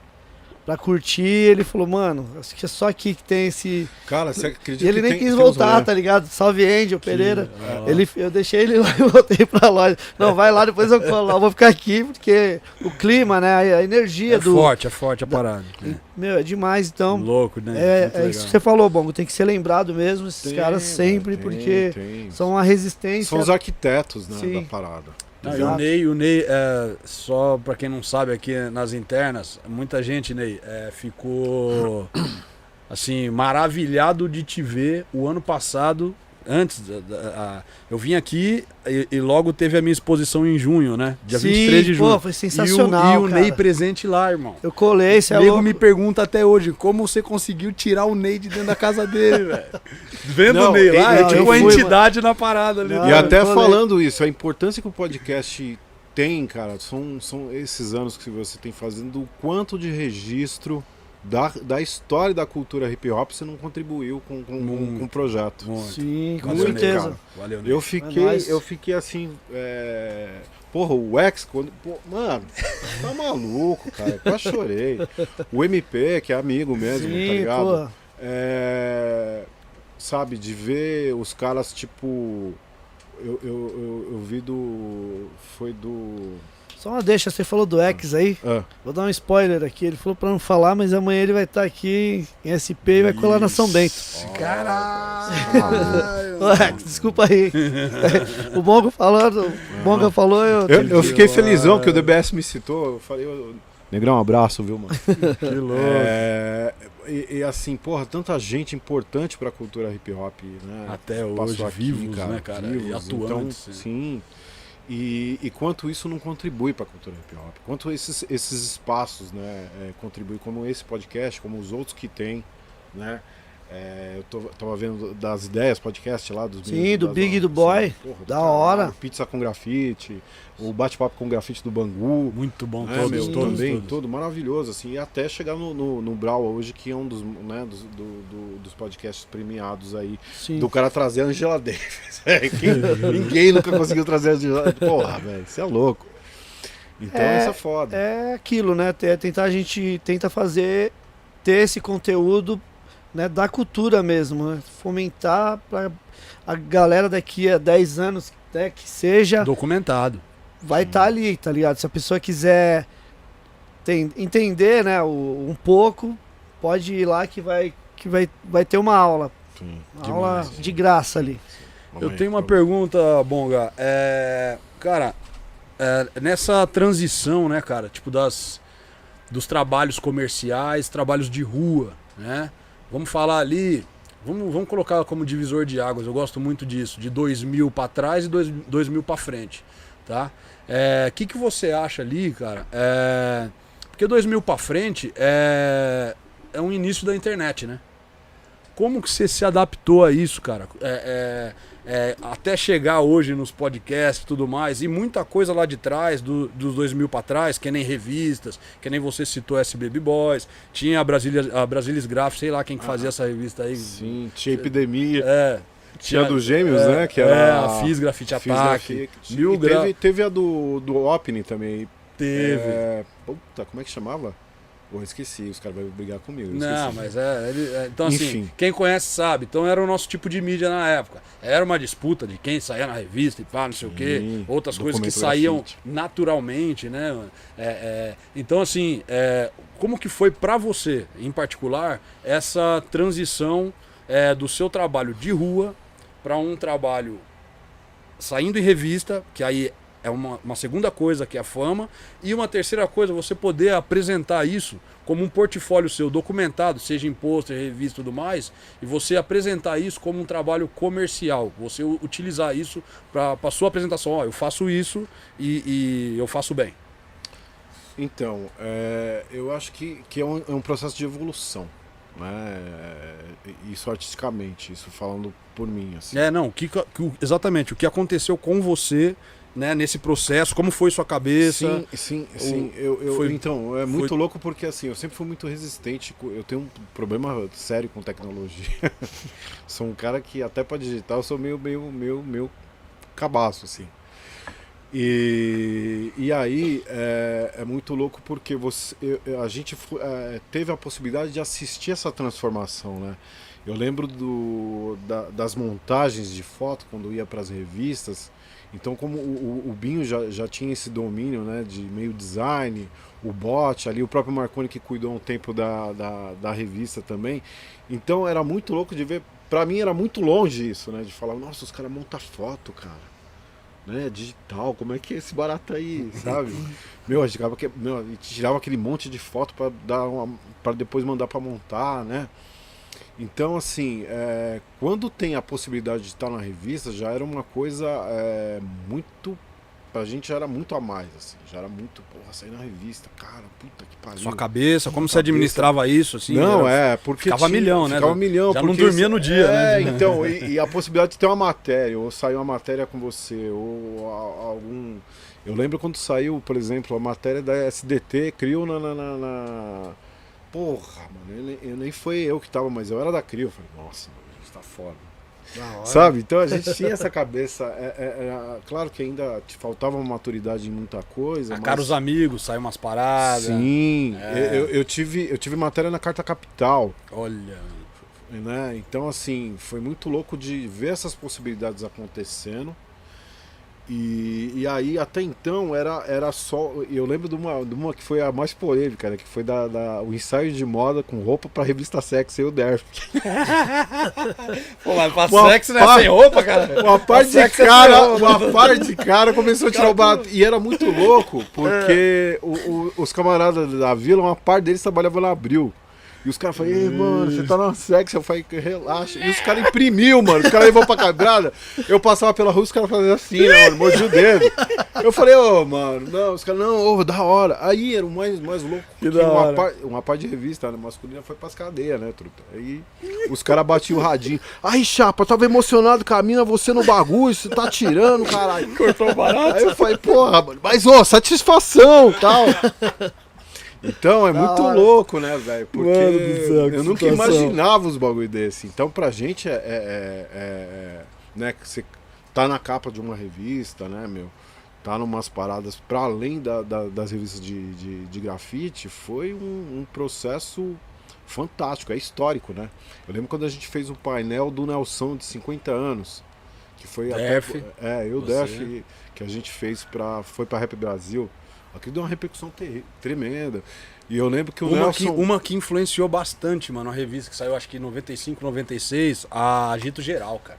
pra curtir, ele falou, mano, acho que é só aqui que tem esse. Cara, você acredita E ele que nem tem- quis voltar, tá ligado? Salve Angel Pereira. legal. Ele, eu deixei ele lá e voltei pra loja. Não, vai lá, depois eu colo. Eu vou ficar aqui porque o clima, né? A, energia É do. forte, é forte a parada. É. Meu, é demais, então. Louco, né? É, é isso que você falou, Bongo. Tem que ser lembrado mesmo, esses Tem, caras sempre, tem, porque tem. são uma resistência. São os arquitetos né, Sim. da parada. Não, e o. Ney, o Ney é, só pra quem não sabe aqui nas internas, muita gente, Ney, é, ficou assim, maravilhado de te ver o ano passado antes, da- da- a- eu vim aqui e, e logo teve a minha exposição em junho, né? Dia Sim, 23 de junho. Pô, foi sensacional. E o, e o. Ney presente lá, irmão. Eu colei, você O é nego louco. me pergunta até hoje como você conseguiu tirar o Ney de dentro da casa dele, velho. Vendo Não, o Ney lá, eu- é tipo eu uma fui, entidade na parada ali. Não, e eu até falando isso, a importância que o podcast tem, cara, são, são esses anos que você tem fazendo, o quanto de registro da, da história da cultura hip hop você não contribuiu com, com, com, Muito. com o projeto. Muito. Sim, com Valeu, certeza. cara. Valeu. Eu fiquei, nóis. eu fiquei assim, é... porra, o X, quando, pô, mano, tá maluco, cara, eu quase chorei. O MP, que é amigo mesmo, tá Sim, ligado? pô. É, sabe, de ver os caras, tipo. Eu, eu, eu, eu vi do. Foi do. Só uma deixa, você falou do X aí. Ah, Vou dar um spoiler aqui. Ele falou pra não falar, mas amanhã ele vai estar aqui em SP e vai colar na São Bento. Caralho! X, desculpa aí. o Bongo falou, o Bonga falou, eu. eu, eu fiquei que felizão que o DBS me citou. Eu falei, ô, Negrão, um abraço, viu, mano? Que louco. É, e, e assim, porra, tanta gente importante pra cultura hip hop, né? Até hoje, passou aqui, vivos, né, cara? E vivos. atuantes. Então, sim. E, e quanto isso não contribui para a cultura hip hop? Quanto esses, esses espaços né, é, contribuem, como esse podcast, como os outros que tem, né? É, eu tô, tava vendo das ideias, podcast lá dos Sim, meninos, do das- Big e do Boy. porra, do Da caralho, hora. Pizza com grafite, o bate-papo com grafite do Bangu. Muito bom, né, todos, meu, todos, também, todos. todo maravilhoso, assim, e até chegar no, no, no Brau hoje, que é um dos, né, dos, do- do- dos podcasts premiados aí, Sim. do cara trazer a Angela Davis. É, quem- ninguém nunca conseguiu trazer a Angela Davis. Porra, velho, isso é louco. Então É, isso é foda. É aquilo, né? É tentar a gente tenta fazer ter esse conteúdo né, da cultura mesmo, né? fomentar para a galera daqui a 10 anos, né, que seja, Documentado. vai estar ali, tá ligado? Se a pessoa quiser tem- entender, né, o- um pouco, pode ir lá que vai que vai, vai ter uma aula, Sim, uma aula de graça ali. Eu tenho uma pergunta, Bonga. É, cara, é, nessa transição, né, cara, tipo das dos trabalhos comerciais, trabalhos de rua, né? Vamos falar ali, vamos, vamos colocar como divisor de águas. Eu gosto muito disso, de 2000 para trás e dois- 2000 para frente, tá? O que que você acha ali, cara? É, porque 2000 para frente é é um início da internet, né? Como que você se adaptou a isso, cara? É, é, é, até chegar hoje nos podcasts e tudo mais, e muita coisa lá de trás, do- dos 2000 para trás, que nem revistas, que nem você citou SBB Boys, tinha a Brasília, a Brasilis Graph, sei lá quem que fazia essa revista aí. Sim, tinha epidemia. É, Tinha a dos gêmeos, é, né? Que é, era a Fiz Grafite Ataque. Grafite. Mil E gra- teve, teve a do, do Opni também. Teve. É, puta, como é que chamava? Pô, esqueci, os caras vão brigar comigo. Não, mas é, ele- é, Então, assim, Enfim. quem conhece sabe. Então era o nosso tipo de mídia na época. Era uma disputa de quem saía na revista e pá, não sei o quê. Sim, Outras coisas que saíam grafite. naturalmente, né? É, é, então, assim, é, como que foi pra você, em particular, essa transição é, do seu trabalho de rua para um trabalho saindo em revista, que aí é uma, uma segunda coisa que é a fama, e uma terceira coisa, você poder apresentar isso como um portfólio seu documentado, seja em pôster, revista e tudo mais, e você apresentar isso como um trabalho comercial, você utilizar isso para sua apresentação, ó, eu faço isso e, e eu faço bem. Então, é, eu acho que, que é, um, é um processo de evolução. Né? Isso artisticamente, isso falando por mim. Assim. É, não, que, que exatamente, o que aconteceu com você, né, nesse processo, como foi sua cabeça, Sim, sim, sim. Eu, eu- foi- então, é muito foi- louco porque assim, eu sempre fui muito resistente. Eu tenho um problema sério com tecnologia. sou um cara que até para digitar eu sou meio, meio, meio, meio cabaço, assim. E, e aí é, é muito louco porque você, eu- a gente é, teve a possibilidade de assistir essa transformação, né? Eu lembro do, da- das montagens de foto quando ia para as revistas. Então, como o, o- o Binho já, já tinha esse domínio né, de meio design, o bot ali, o próprio Marconi que cuidou um tempo da, da, da revista também. Então, era muito louco de ver. Pra mim, era muito longe isso, né? De falar, nossa, os caras montam foto, cara né, digital, como é que é esse barato aí, sabe? meu, a gente tirava, aquele monte de foto para dar para depois mandar para montar, né? Então, assim, é, quando tem a possibilidade de estar na revista, já era uma coisa é, muito. Pra gente já era muito a mais, assim. Já era muito, porra, sair na revista, cara, puta que pariu. Sua cabeça, como você Cabeça. administrava isso, assim? não, era- é, porque. ficava tinha- milhão, né? Ficava milhão. Já não dormia no dia, é, né? então, e, e a possibilidade de ter uma matéria, ou sair uma matéria com você, ou a- algum. Eu lembro quando saiu, por exemplo, a matéria da SDT, criou na. na, na- na- Porra, mano, eu nem, eu nem foi eu que tava, mas eu era da Crio. Eu falei, nossa, mano, a gente tá foda. Sabe? Então a gente tinha essa cabeça. é- é- era- claro que ainda te faltava maturidade em muita coisa. A mas... cara os amigos, saiu umas paradas. Sim, É. eu, eu tive, eu tive matéria na Carta Capital. Olha. Né? Então, assim, foi muito louco de ver essas possibilidades acontecendo. E, e aí, até então, era, era só. Eu lembro de uma, de uma que foi a mais polêmica, né? que foi da, da- o ensaio de moda com roupa pra revista Sex e o Derf. Pô, mas pra Uma sexo, né? pá- Sem roupa, cara. Uma parte de é cara, pior, uma parte de cara começou a tirar o barato. E era muito louco, porque o- o- os camaradas da vila, uma parte deles trabalhava na Abril. E os caras falaram, ei, mano, você tá na sexo. Eu falei, relaxa. E os caras imprimiu, mano. Os caras levou pra quebrada. Eu passava pela rua, os caras faziam assim, né, mano? Mordia o dedo. Eu falei, ô, mano, não, os caras, não, ô, da hora. Aí era o mais, mais louco. Que uma, par- uma parte de revista né, masculina foi pras cadeias, né, truta? Aí os caras batiam o radinho. Aí, chapa, tava emocionado com a mina, você no bagulho, você tá tirando, caralho. Cortou barato. Aí eu falei, porra, mano, mas ô, satisfação tal. Então é muito hora. louco, né, velho? Porque Mano do céu, eu nunca situação. imaginava os bagulho desse. Então pra gente é, é- é- é- né, que você tá na capa de uma revista, né, meu? Tá numas paradas pra além da- da- das revistas de, de, de grafite, foi um, um processo fantástico, é histórico, né? Eu lembro quando a gente fez o painel do Nelson de 50 anos, que foi Def, até é, eu você. Def que a gente fez para foi para Rap Brasil. Aquilo deu uma repercussão tremenda. E eu lembro que o Uma que, Nelson uma que influenciou bastante, mano, a revista que saiu acho que em 95, 96, a Agito Geral, cara.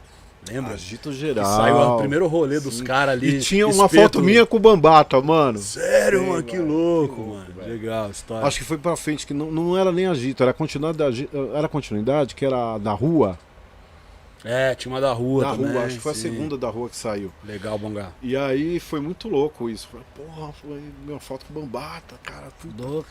Lembra? Agito Que geral. saiu o primeiro rolê dos Sim. caras ali. E tinha uma espeto. foto minha com o Bambata, mano. Sério, Sim, mano, que louco, que louco, mano. velho. Legal, história. Acho que foi pra frente, que não, não era nem Agito, era a continuidade era continuidade, que era da rua. É, tinha uma da rua da também. rua, acho que foi a sim. segunda da rua que saiu. Legal, Bongá. E aí foi muito louco isso. Falei, porra, foi uma foto com o Bambata, cara, Louco.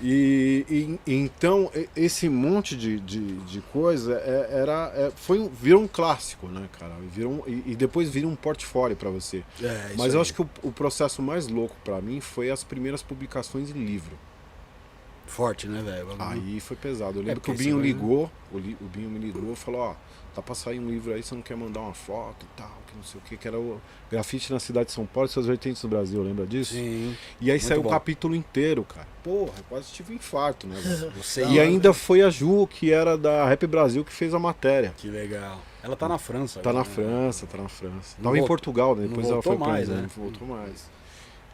E, e- então esse monte de, de, de coisa é- era, é, foi, virou um clássico, né, cara? Virou e, e depois vira um portfólio pra você. É, Mas eu acho que o, o processo mais louco pra mim foi as primeiras publicações em livro. Forte, né, velho? Aí foi pesado. Eu lembro que o Binho ligou, o, o Binho me ligou e falou, ó, tá pra sair um livro aí, você não quer mandar uma foto e tal, que não sei o que, que era o grafite na cidade de São Paulo e suas vertentes no Brasil, lembra disso? Sim. E aí saiu o capítulo inteiro, cara. Porra, eu quase tive um infarto, né? Você E ainda foi a Ju, que era da Rap Brasil, que fez a matéria. Que legal. Ela tá na França. Tá na agora, né? França, tá na França. Não Tava em Portugal, né? Depois ela foi mais, né? Não voltou mais.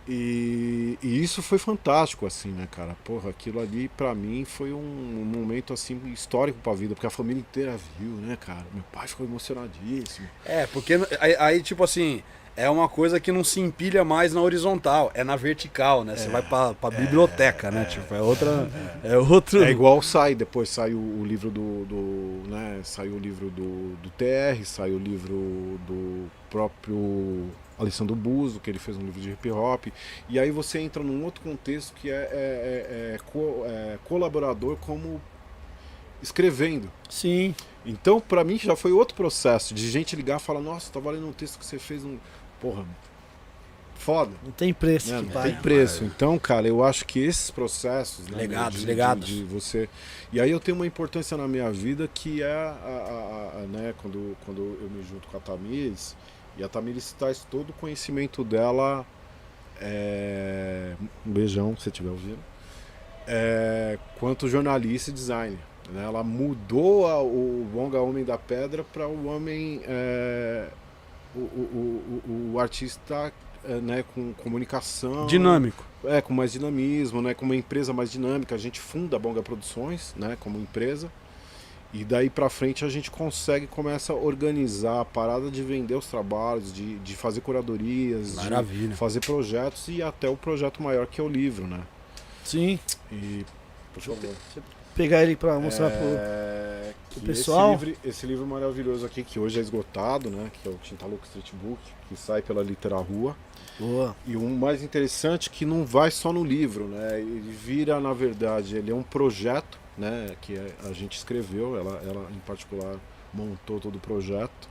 E, e isso foi fantástico, assim, né, cara? Porra, aquilo ali pra mim foi um, um momento, assim, histórico pra vida, porque a família inteira viu, né, cara? Meu pai ficou emocionadíssimo. É, porque aí, aí, tipo assim, é uma coisa que não se empilha mais na horizontal, é na vertical, né? Você vai pra, pra biblioteca, né? Tipo, é outra. É outro. É igual sai, depois saiu o livro do, do né, saiu o livro do, do TR, saiu o livro do próprio Alessandro Buzo, que ele fez um livro de hip hop, e aí você entra num outro contexto que é, é- é- é co- é colaborador como escrevendo. Sim. Então, pra mim, já foi outro processo de gente ligar e falar, nossa, tá valendo um texto que você fez um. Porra, foda. Não tem preço Né? que Não tem preço. Então, cara, eu acho que esses processos. né, Legados, de, legados. De, de você. E aí eu tenho uma importância na minha vida que é a, a- a- a- né, quando, quando eu me junto com a Tamires, e a Tamires traz todo o conhecimento dela. é, Um beijão, se estiver ouvindo. É, quanto jornalista e designer. né? Ela mudou a- o Bonga Homem da Pedra para o homem. é, o, o, o, o artista é, né, com comunicação. Dinâmico. É, com mais dinamismo, né, com uma empresa mais dinâmica. A gente funda a Bonga Produções, né, como empresa. E daí pra frente a gente consegue, começa a organizar a parada de vender os trabalhos, de, de fazer curadorias, Maravilha. de fazer projetos e até o projeto maior que é o livro, né? Sim. E, por favor. pegar ele pra mostrar pro. É, que pessoal? Esse livro, esse livro maravilhoso aqui, que hoje é esgotado, né? Que é o Tintaluca Street Book, que sai pela Litera Rua. Boa. E o mais interessante é que não vai só no livro, né? Ele vira, na verdade, ele é um projeto, né? Que a gente escreveu, ela, ela em particular montou todo o projeto.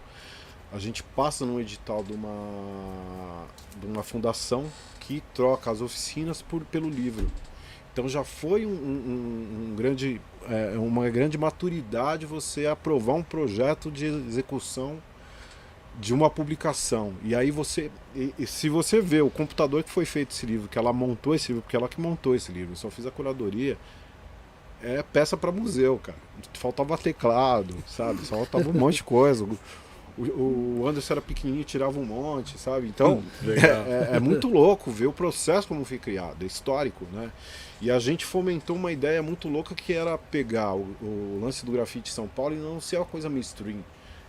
A gente passa num edital de uma, de uma fundação que troca as oficinas por, pelo livro. Então já foi um, um- um grande, é, uma grande maturidade você aprovar um projeto de execução de uma publicação. E aí você, e- e se você vê o computador que foi feito esse livro, que ela montou esse livro, porque ela que montou esse livro, eu só fiz a curadoria, é peça para museu, cara. Faltava teclado, sabe? Só faltava um monte de coisa. O, o- Anderson era pequenininho, tirava um monte, sabe? Então, Legal. é, é muito louco ver o processo como foi criado, é histórico, né? E a gente fomentou uma ideia muito louca que era pegar o, o lance do grafite São Paulo e não ser uma coisa mainstream.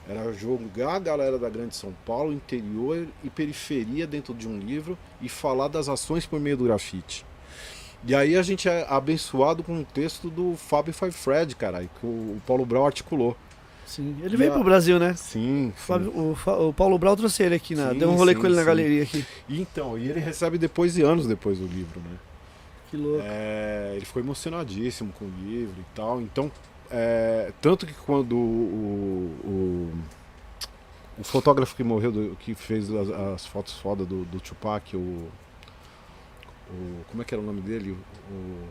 Era jogar a galera da grande São Paulo, interior e periferia dentro de um livro e falar das ações por meio do grafite. E aí a gente é abençoado com um texto do Fábio Fred, caralho, que o, Paulo Brau articulou. Sim. Ele E veio a- pro Brasil, né? Sim, O, Fábio- o o Paulo Brau trouxe ele aqui, na, Sim, deu um rolê sim, com ele na sim. galeria aqui. E então, e ele recebe depois de anos depois do livro, né? Que louco. É, ele ficou emocionadíssimo com o livro e tal. Então, é, tanto que quando o, o, o fotógrafo que morreu, do- que fez as, as fotos foda do, do Tupac, o, o. Como é que era o nome dele? O,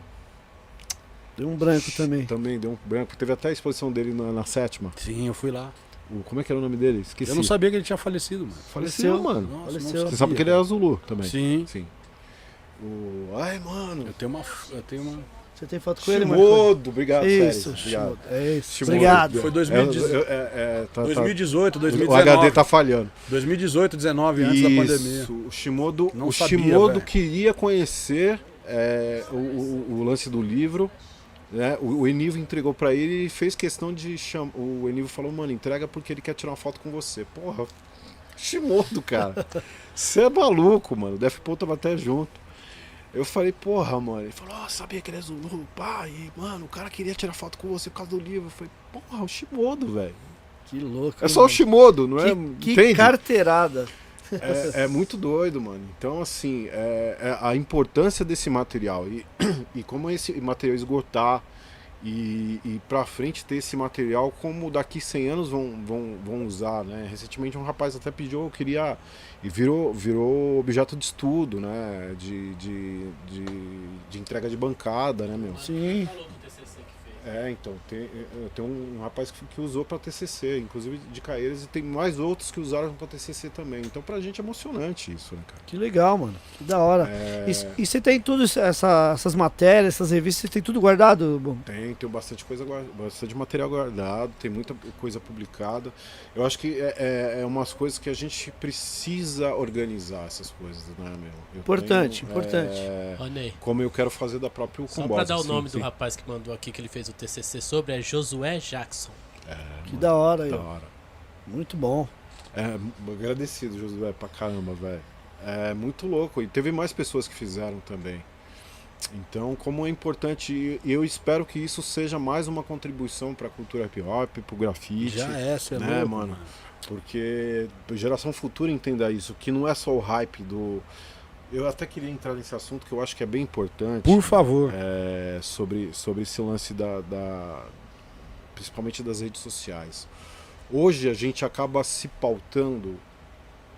Deu um branco também. também deu um branco. Teve até a exposição dele na, na sétima. Sim, eu fui lá. O, como é que era o nome dele? Esqueci. Eu não sabia que ele tinha falecido, mano. Faleceu, Faleceu. mano. Nossa, Faleceu. Você sabia. sabe que ele era Zulu também. Sim. Sim. O, ai, mano. Eu tenho uma. Eu tenho uma. Você tem foto com ele, Marco? Shimodo, obrigado, Isso. Shimodo. É isso. Shimodo. Obrigado. Foi 2018. É, é, é, tá- tá- 2018, O 2019. HD tá falhando. 2018, 19, antes da pandemia. Isso, o Shimodo, Não o sabia, Shimodo queria conhecer é, o, o- o lance do livro. Né? O, o Enivo entregou pra ele e fez questão de chamar. O Enivo falou, mano, entrega porque ele quer tirar uma foto com você. Porra, Shimodo, cara. Você é maluco, mano. O Def Paul tava até junto. Eu falei, porra, mano. Ele falou, ó, sabia que ele é Zulu, pá, e, mano, o cara queria tirar foto com você por causa do livro. Eu falei, porra, o Shimodo, velho. Que louco. É só o Shimodo, não é? Que, que Entende? carteirada. É, é muito doido, mano. Então, assim, é, é a importância desse material e, e como esse material esgotar e, e pra frente ter esse material como daqui 100 anos vão, vão, vão usar, né? Recentemente um rapaz até pediu, eu queria... E virou, virou objeto de estudo, né? De, de, de, de entrega de bancada, né, meu? Sim. É, então, tem, eu tenho um rapaz que, que usou para TCC, inclusive de Caeiras, e tem mais outros que usaram para TCC também. Então, pra gente é emocionante isso, né, cara? Que legal, mano. Que da hora. É, E, e você tem tudo essa- essas matérias, essas revistas, você tem tudo guardado? Bom, Tem, tem bastante coisa bastante material guardado, tem muita coisa publicada. Eu acho que é, é, é umas coisas que a gente precisa organizar essas coisas, né, meu? Eu Importante, tenho, importante. é, como eu quero fazer da própria só pra dar o sim, nome sim. do rapaz que mandou aqui que ele fez o TCC sobre, é Josué Jackson. que da hora aí, Da hora. Muito bom. É, agradecido, Josué, pra caramba, velho. É muito louco. E teve mais pessoas que fizeram também. Então, como é importante, eu espero que isso seja mais uma contribuição pra cultura hip hop, pro grafite. Já é, você é né, louco, mano? Porque a geração futura entenda isso, que não é só o hype do. Eu até queria entrar nesse assunto que eu acho que é bem importante. Por favor. é, sobre, sobre esse lance da, da- principalmente das redes sociais. Hoje a gente acaba se pautando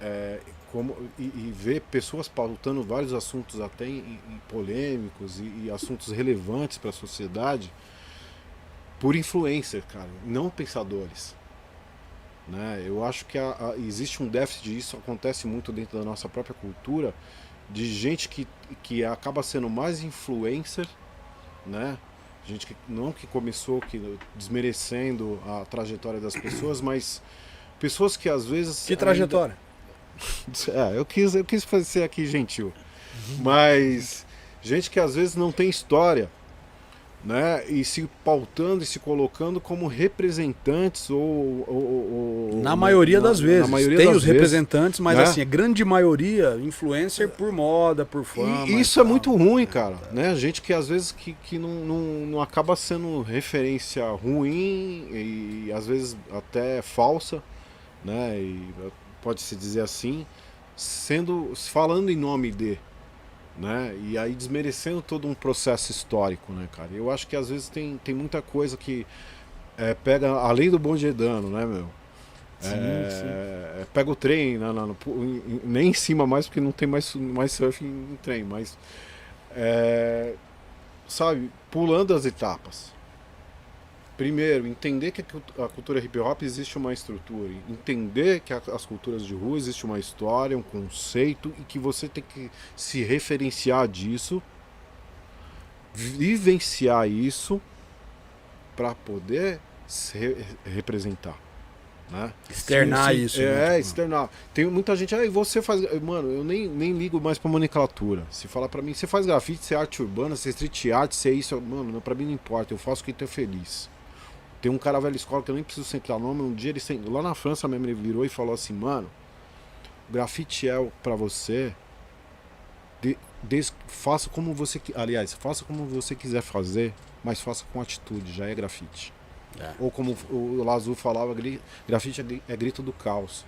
é, como, e, e vê pessoas pautando vários assuntos até em, em polêmicos e, e assuntos relevantes para a sociedade por influencer, cara, não pensadores. Né? Eu acho que a- a- existe um déficit disso, acontece muito dentro da nossa própria cultura, de gente que, que acaba sendo mais influencer, né? Gente que não que começou que, desmerecendo a trajetória das pessoas, mas pessoas que às vezes. Que ainda- trajetória. é, eu quis, eu quis fazer aqui gentil. Mas gente que às vezes não tem história, né? E se pautando e se colocando como representantes ou. ou- ou- Na maioria na- das vezes. Na maioria Tem os vezes. representantes, mas né? assim, a grande maioria, influencer por moda, por fama. E isso é muito ruim, cara. Né? Gente que às vezes que, que não, não, não acaba sendo referência ruim e às vezes até falsa, né? E pode-se dizer assim, sendo falando em nome de, né? E aí desmerecendo todo um processo histórico, né, cara? Eu acho que às vezes tem, tem muita coisa que é, pega além do de dano, né, meu? É, Pega o trem, pu- em- em- nem em cima mais, porque não tem mais, mais surf em, em trem, mas. é, sabe, pulando as etapas. Primeiro, entender que a cultu- a cultura hip hop existe uma estrutura, entender que as culturas de rua existe uma história, um conceito e que você tem que se referenciar disso, vivenciar isso para poder se re- representar, né? Externar Sim, sim. isso. É, né? Tipo, externar. Tem muita gente, aí você faz. Mano, eu nem, nem ligo mais pra nomenclatura. Se falar pra mim, você faz grafite, você é arte urbana, você é street art, você é isso. Mano, não, pra mim não importa. Eu faço o que tô feliz. Tem um cara velho escola que eu nem preciso citar nome. Um dia ele lá na França mesmo ele virou e falou assim: Mano, grafite é pra você. de- des- faça como você. Aliás, faça como você quiser fazer, mas faça com atitude. Já é grafite. É. Ou como o Lazu falava, grafite é é grito do caos.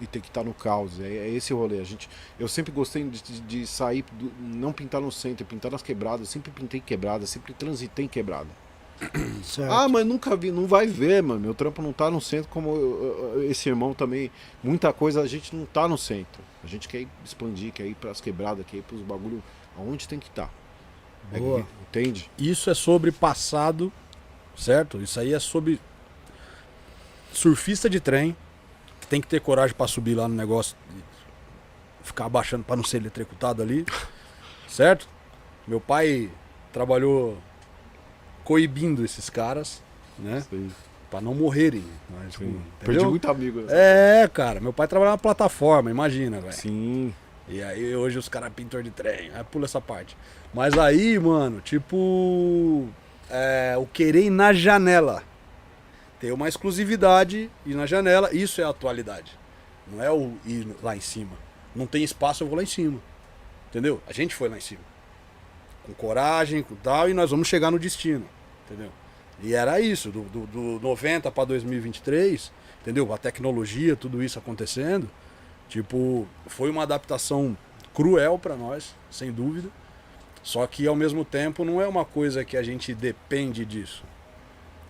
E tem que estar no caos. É, é esse o rolê. A gente, eu sempre gostei de, de- de sair, do- não pintar no centro, pintar nas quebradas. Sempre pintei quebrada, sempre transitei em quebrada. Certo. Ah, mas nunca vi, não vai ver, mano. Meu trampo não tá no centro, como eu- esse irmão também. Muita coisa a gente não tá no centro. A gente quer ir expandir, quer ir pras quebradas, quer ir pros bagulho aonde tem que estar. Tá. Boa. entende? Isso é sobre passado, certo? Isso aí é sobre surfista de trem, que tem que ter coragem pra subir lá no negócio e ficar abaixando pra não ser eletrocutado ali, certo? Meu pai trabalhou coibindo esses caras, né? Pra não morrerem. Mas, Sim. entendeu? Perdi muito amigo. É, cara, meu pai trabalhava na plataforma, imagina, velho. Sim. E aí hoje os caras pintor de trem, aí pula essa parte. Mas aí, mano, tipo. é, o querer ir na janela. Ter uma exclusividade ir na janela, isso é a atualidade. Não é o ir lá em cima. Não tem espaço, eu vou lá em cima. Entendeu? A gente foi lá em cima. Com coragem, com tal, e nós vamos chegar no destino. Entendeu? E era isso, do, do, do 90 para 2023, entendeu? A tecnologia, tudo isso acontecendo. Tipo, foi uma adaptação cruel para nós, sem dúvida. Só que ao mesmo tempo não é uma coisa que a gente depende disso.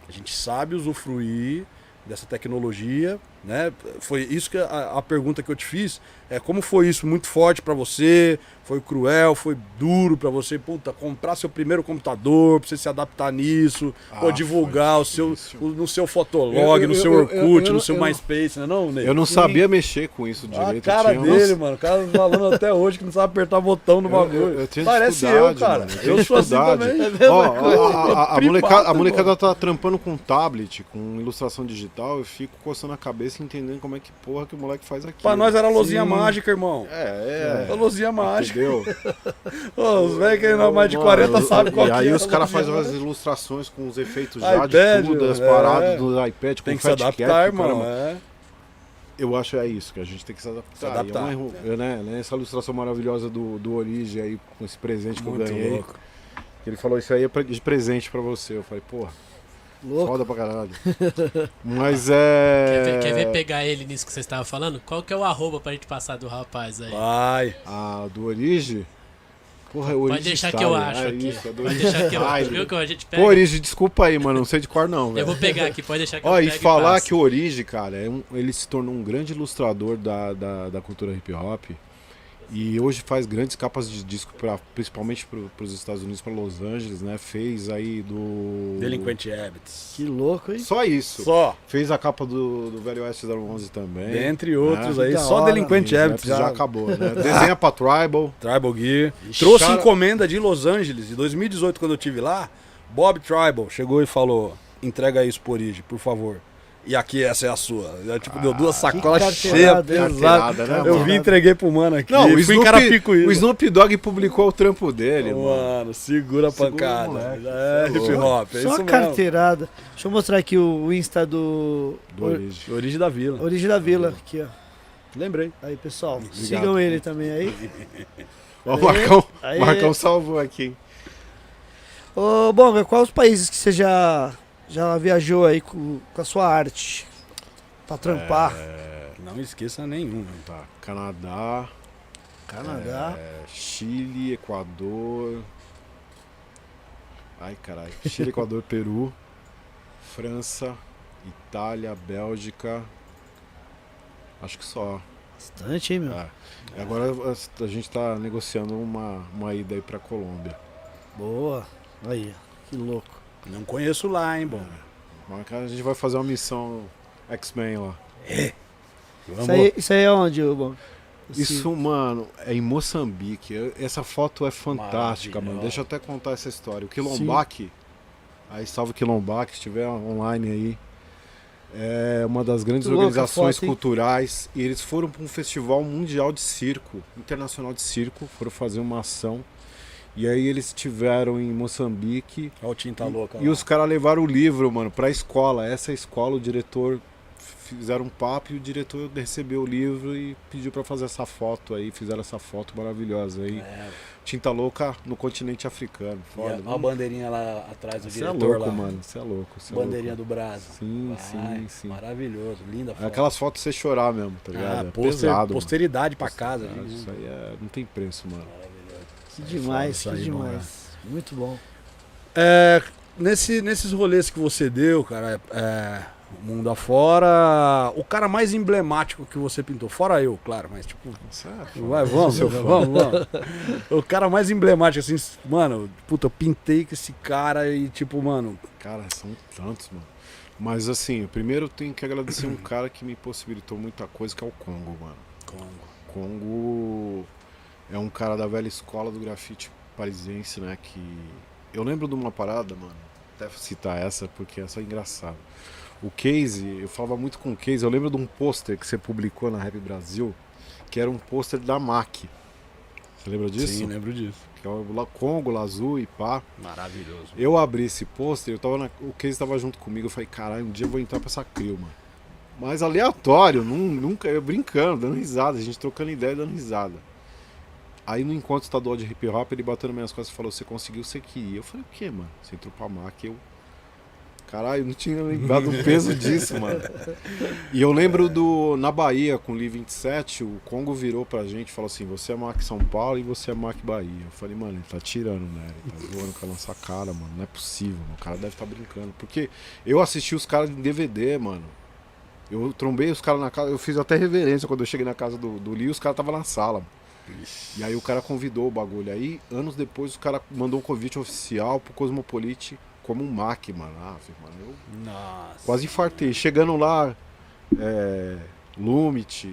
A gente sabe usufruir dessa tecnologia, né? Foi isso que a, a pergunta que eu te fiz é como foi isso muito forte para você? Foi cruel, foi duro para você, puta, comprar seu primeiro computador, pra você se adaptar nisso, Ah, ou divulgar o seu o- no seu Fotolog, Eu- eu- no seu eu- Orkut, eu- eu- no seu eu- MySpace, né não, Ney? Eu não sabia mexer com isso A direito. cara eu tinha dele, umas- mano. O cara falando até hoje que não sabe apertar botão no bagulho. eu- eu tinha Parece eu, cara. mano, eu sou assim também. Ó, a, a- a- a Privado, molecada, a molecada tá trampando com tablet, com ilustração digital, eu fico coçando a cabeça e entendendo como é que porra que o moleque faz aqui. Pra nós era lozinha Sim. mágica, irmão. É, É é. lozinha mágica. Entendeu? Ô, os velhos que ainda mais de Mano, 40 sabem qual E que aí é os a caras fazem as ilustrações com os efeitos já de iPad, tudo, as é. paradas do iPad com Tem que se adaptar, Cap, irmão. caramba. É. Eu acho é isso, que a gente tem que se adaptar. Se adaptar. É um erro- eu, né, né, essa ilustração maravilhosa do, do Origem aí, com esse presente que Muito eu ganhei. louco. Ele falou, isso aí é de presente pra você. Eu falei, porra, Louco. foda pra caralho. Mas é... Quer ver, quer ver pegar ele nisso que você estava falando? Qual que é o arroba pra gente passar do rapaz aí? Vai. A do Origem... Porra, é Origem Pode deixar que Style, eu acho é aqui. Isso, é do Pode Origem deixar que eu Style. Viu que a gente pega? Pô, Origem, desculpa aí, mano, não sei de cor não, Eu vou pegar aqui, pode deixar que Ó, eu e pego falar passo. que o Origi, cara, é um- ele se tornou um grande ilustrador da, da, da cultura hip hop. E hoje faz grandes capas de disco, pra, principalmente para os Estados Unidos, para Los Angeles, né? Fez aí do. Delinquente Habits. Que louco, hein? Só isso. Só. Fez a capa do, do Velho Oeste 011 também. Dentre outros Ah, aí, só hora. Delinquente Isso, Habits já, já. acabou, né? Desenha pra Tribal. Tribal Gear. Trouxe cara- encomenda de Los Angeles, de 2018, quando eu tive lá. Bob Tribal chegou e falou: entrega isso por Origem, por favor. E aqui essa é a sua. É, tipo, deu duas que sacolas cheias, pesadas. Carteirada, né, Eu vi e entreguei pro mano aqui. Não, o Snoop, Carapicuíba. o Snoop Dogg publicou o trampo dele, mano. Mano, segura a pancada. moleque, é, é hip hop. É Só carteirada. Deixa eu mostrar aqui o, Insta do. Do Or- Origem. mesmo. Origem da vila. Origem da Vila. Aqui, ó. Lembrei. Aí, pessoal. Obrigado. Sigam ele também aí. Ó, o Marcão, Aí. Marcão salvou aqui. hein? Ô, Bonga, quais os países que você já, já viajou aí com, com a sua arte? Pra trampar? Não esqueça nenhum. Tá, Canadá, Canadá. é, Chile, Equador. Ai, caralho. Chile, Equador, Peru, França, Itália, Bélgica. Acho que só. Bastante, hein, meu? É. E agora a a gente tá negociando uma, uma ida aí pra Colômbia. Boa. Aí, que louco. Não conheço lá, hein, bom. Mas a gente vai fazer uma missão X-Men lá. Vamos. Isso aí, isso aí é onde? Esse- Isso, mano, é em Moçambique. Essa foto é fantástica, mano. Deixa eu até contar essa história. O Quilombaque, aí salve o Quilombaque, se estiver online aí. É uma das grandes louca organizações foto, culturais. E eles foram para um festival mundial de circo, internacional de circo, foram fazer uma ação. E aí eles estiveram em Moçambique. Olha o tinta louca. E lá. os caras levaram o livro, mano, pra escola. Essa escola, o diretor fizeram um papo e o diretor recebeu o livro e pediu pra fazer essa foto aí. Fizeram essa foto maravilhosa aí. É, Tinta louca no continente africano. e Foda. a, a bandeirinha lá atrás do Você é diretor louco, lá. mano. Você é louco. Cê é Bandeirinha louco. do Brasa. Sim, Vai, sim, sim. Maravilhoso, linda É foto. Aquelas fotos você chorar mesmo, tá ligado? ah, é poster- pesado. posteridade pra casa. Ah, ali, Isso né? aí é, não tem preço, mano. Maravilhoso. Que demais, que demais. Muito bom. É, nesse, nesses rolês que você deu, cara, é, mundo afora, o cara mais emblemático que você pintou, fora eu, claro, mas tipo, Certo. vai, vamos, Seu vamos, vamos, O cara mais emblemático, assim, mano, puta, eu pintei com esse cara e tipo, mano, Cara, são tantos, mano. Mas assim, primeiro eu tenho que agradecer um cara que me possibilitou muita coisa, que é o Congo, mano. Congo. Congo é um cara da velha escola do grafite parisiense, né? Que. Eu lembro de uma parada, mano. Até citar essa, porque essa é engraçada. O Casey, eu falava muito com o Casey, eu lembro de um pôster que você publicou na Rap Brasil, que era um pôster da MAC. Você lembra disso? Sim, lembro disso. Que é o Congo, Lazu e pá. Maravilhoso. Eu abri esse pôster, eu tava na- o Casey tava junto comigo, eu falei, caralho, um dia eu vou entrar pra essa crio, mano. Mas aleatório, nun- nunca, eu brincando, dando risada, a gente trocando ideia, dando risada. Aí no encontro estadual de hip hop, ele bateu nas minhas costas e falou, você conseguiu, você queria. Eu falei, o que, mano? Você entrou pra MAC, eu... Caralho, eu não tinha lembrado o peso disso, mano. E eu lembro do. Na Bahia, com o Li 27, o Congo virou pra gente e falou assim: você é MAC São Paulo e você é MAC Bahia. Eu falei, mano, ele tá tirando, né? Ele tá zoando com a nossa cara, mano. Não é possível, mano. O cara deve estar tá brincando. Porque eu assisti os caras em DVD, mano. Eu trombei os caras na casa, eu fiz até reverência quando eu cheguei na casa do, do Li, os caras estavam na sala. E aí o cara convidou o bagulho. Aí, anos depois, o cara mandou um convite oficial pro Cosmopolite como um MAC, mano. Ah, mano, eu Nossa. Quase infartei. Chegando lá, é, Lumit,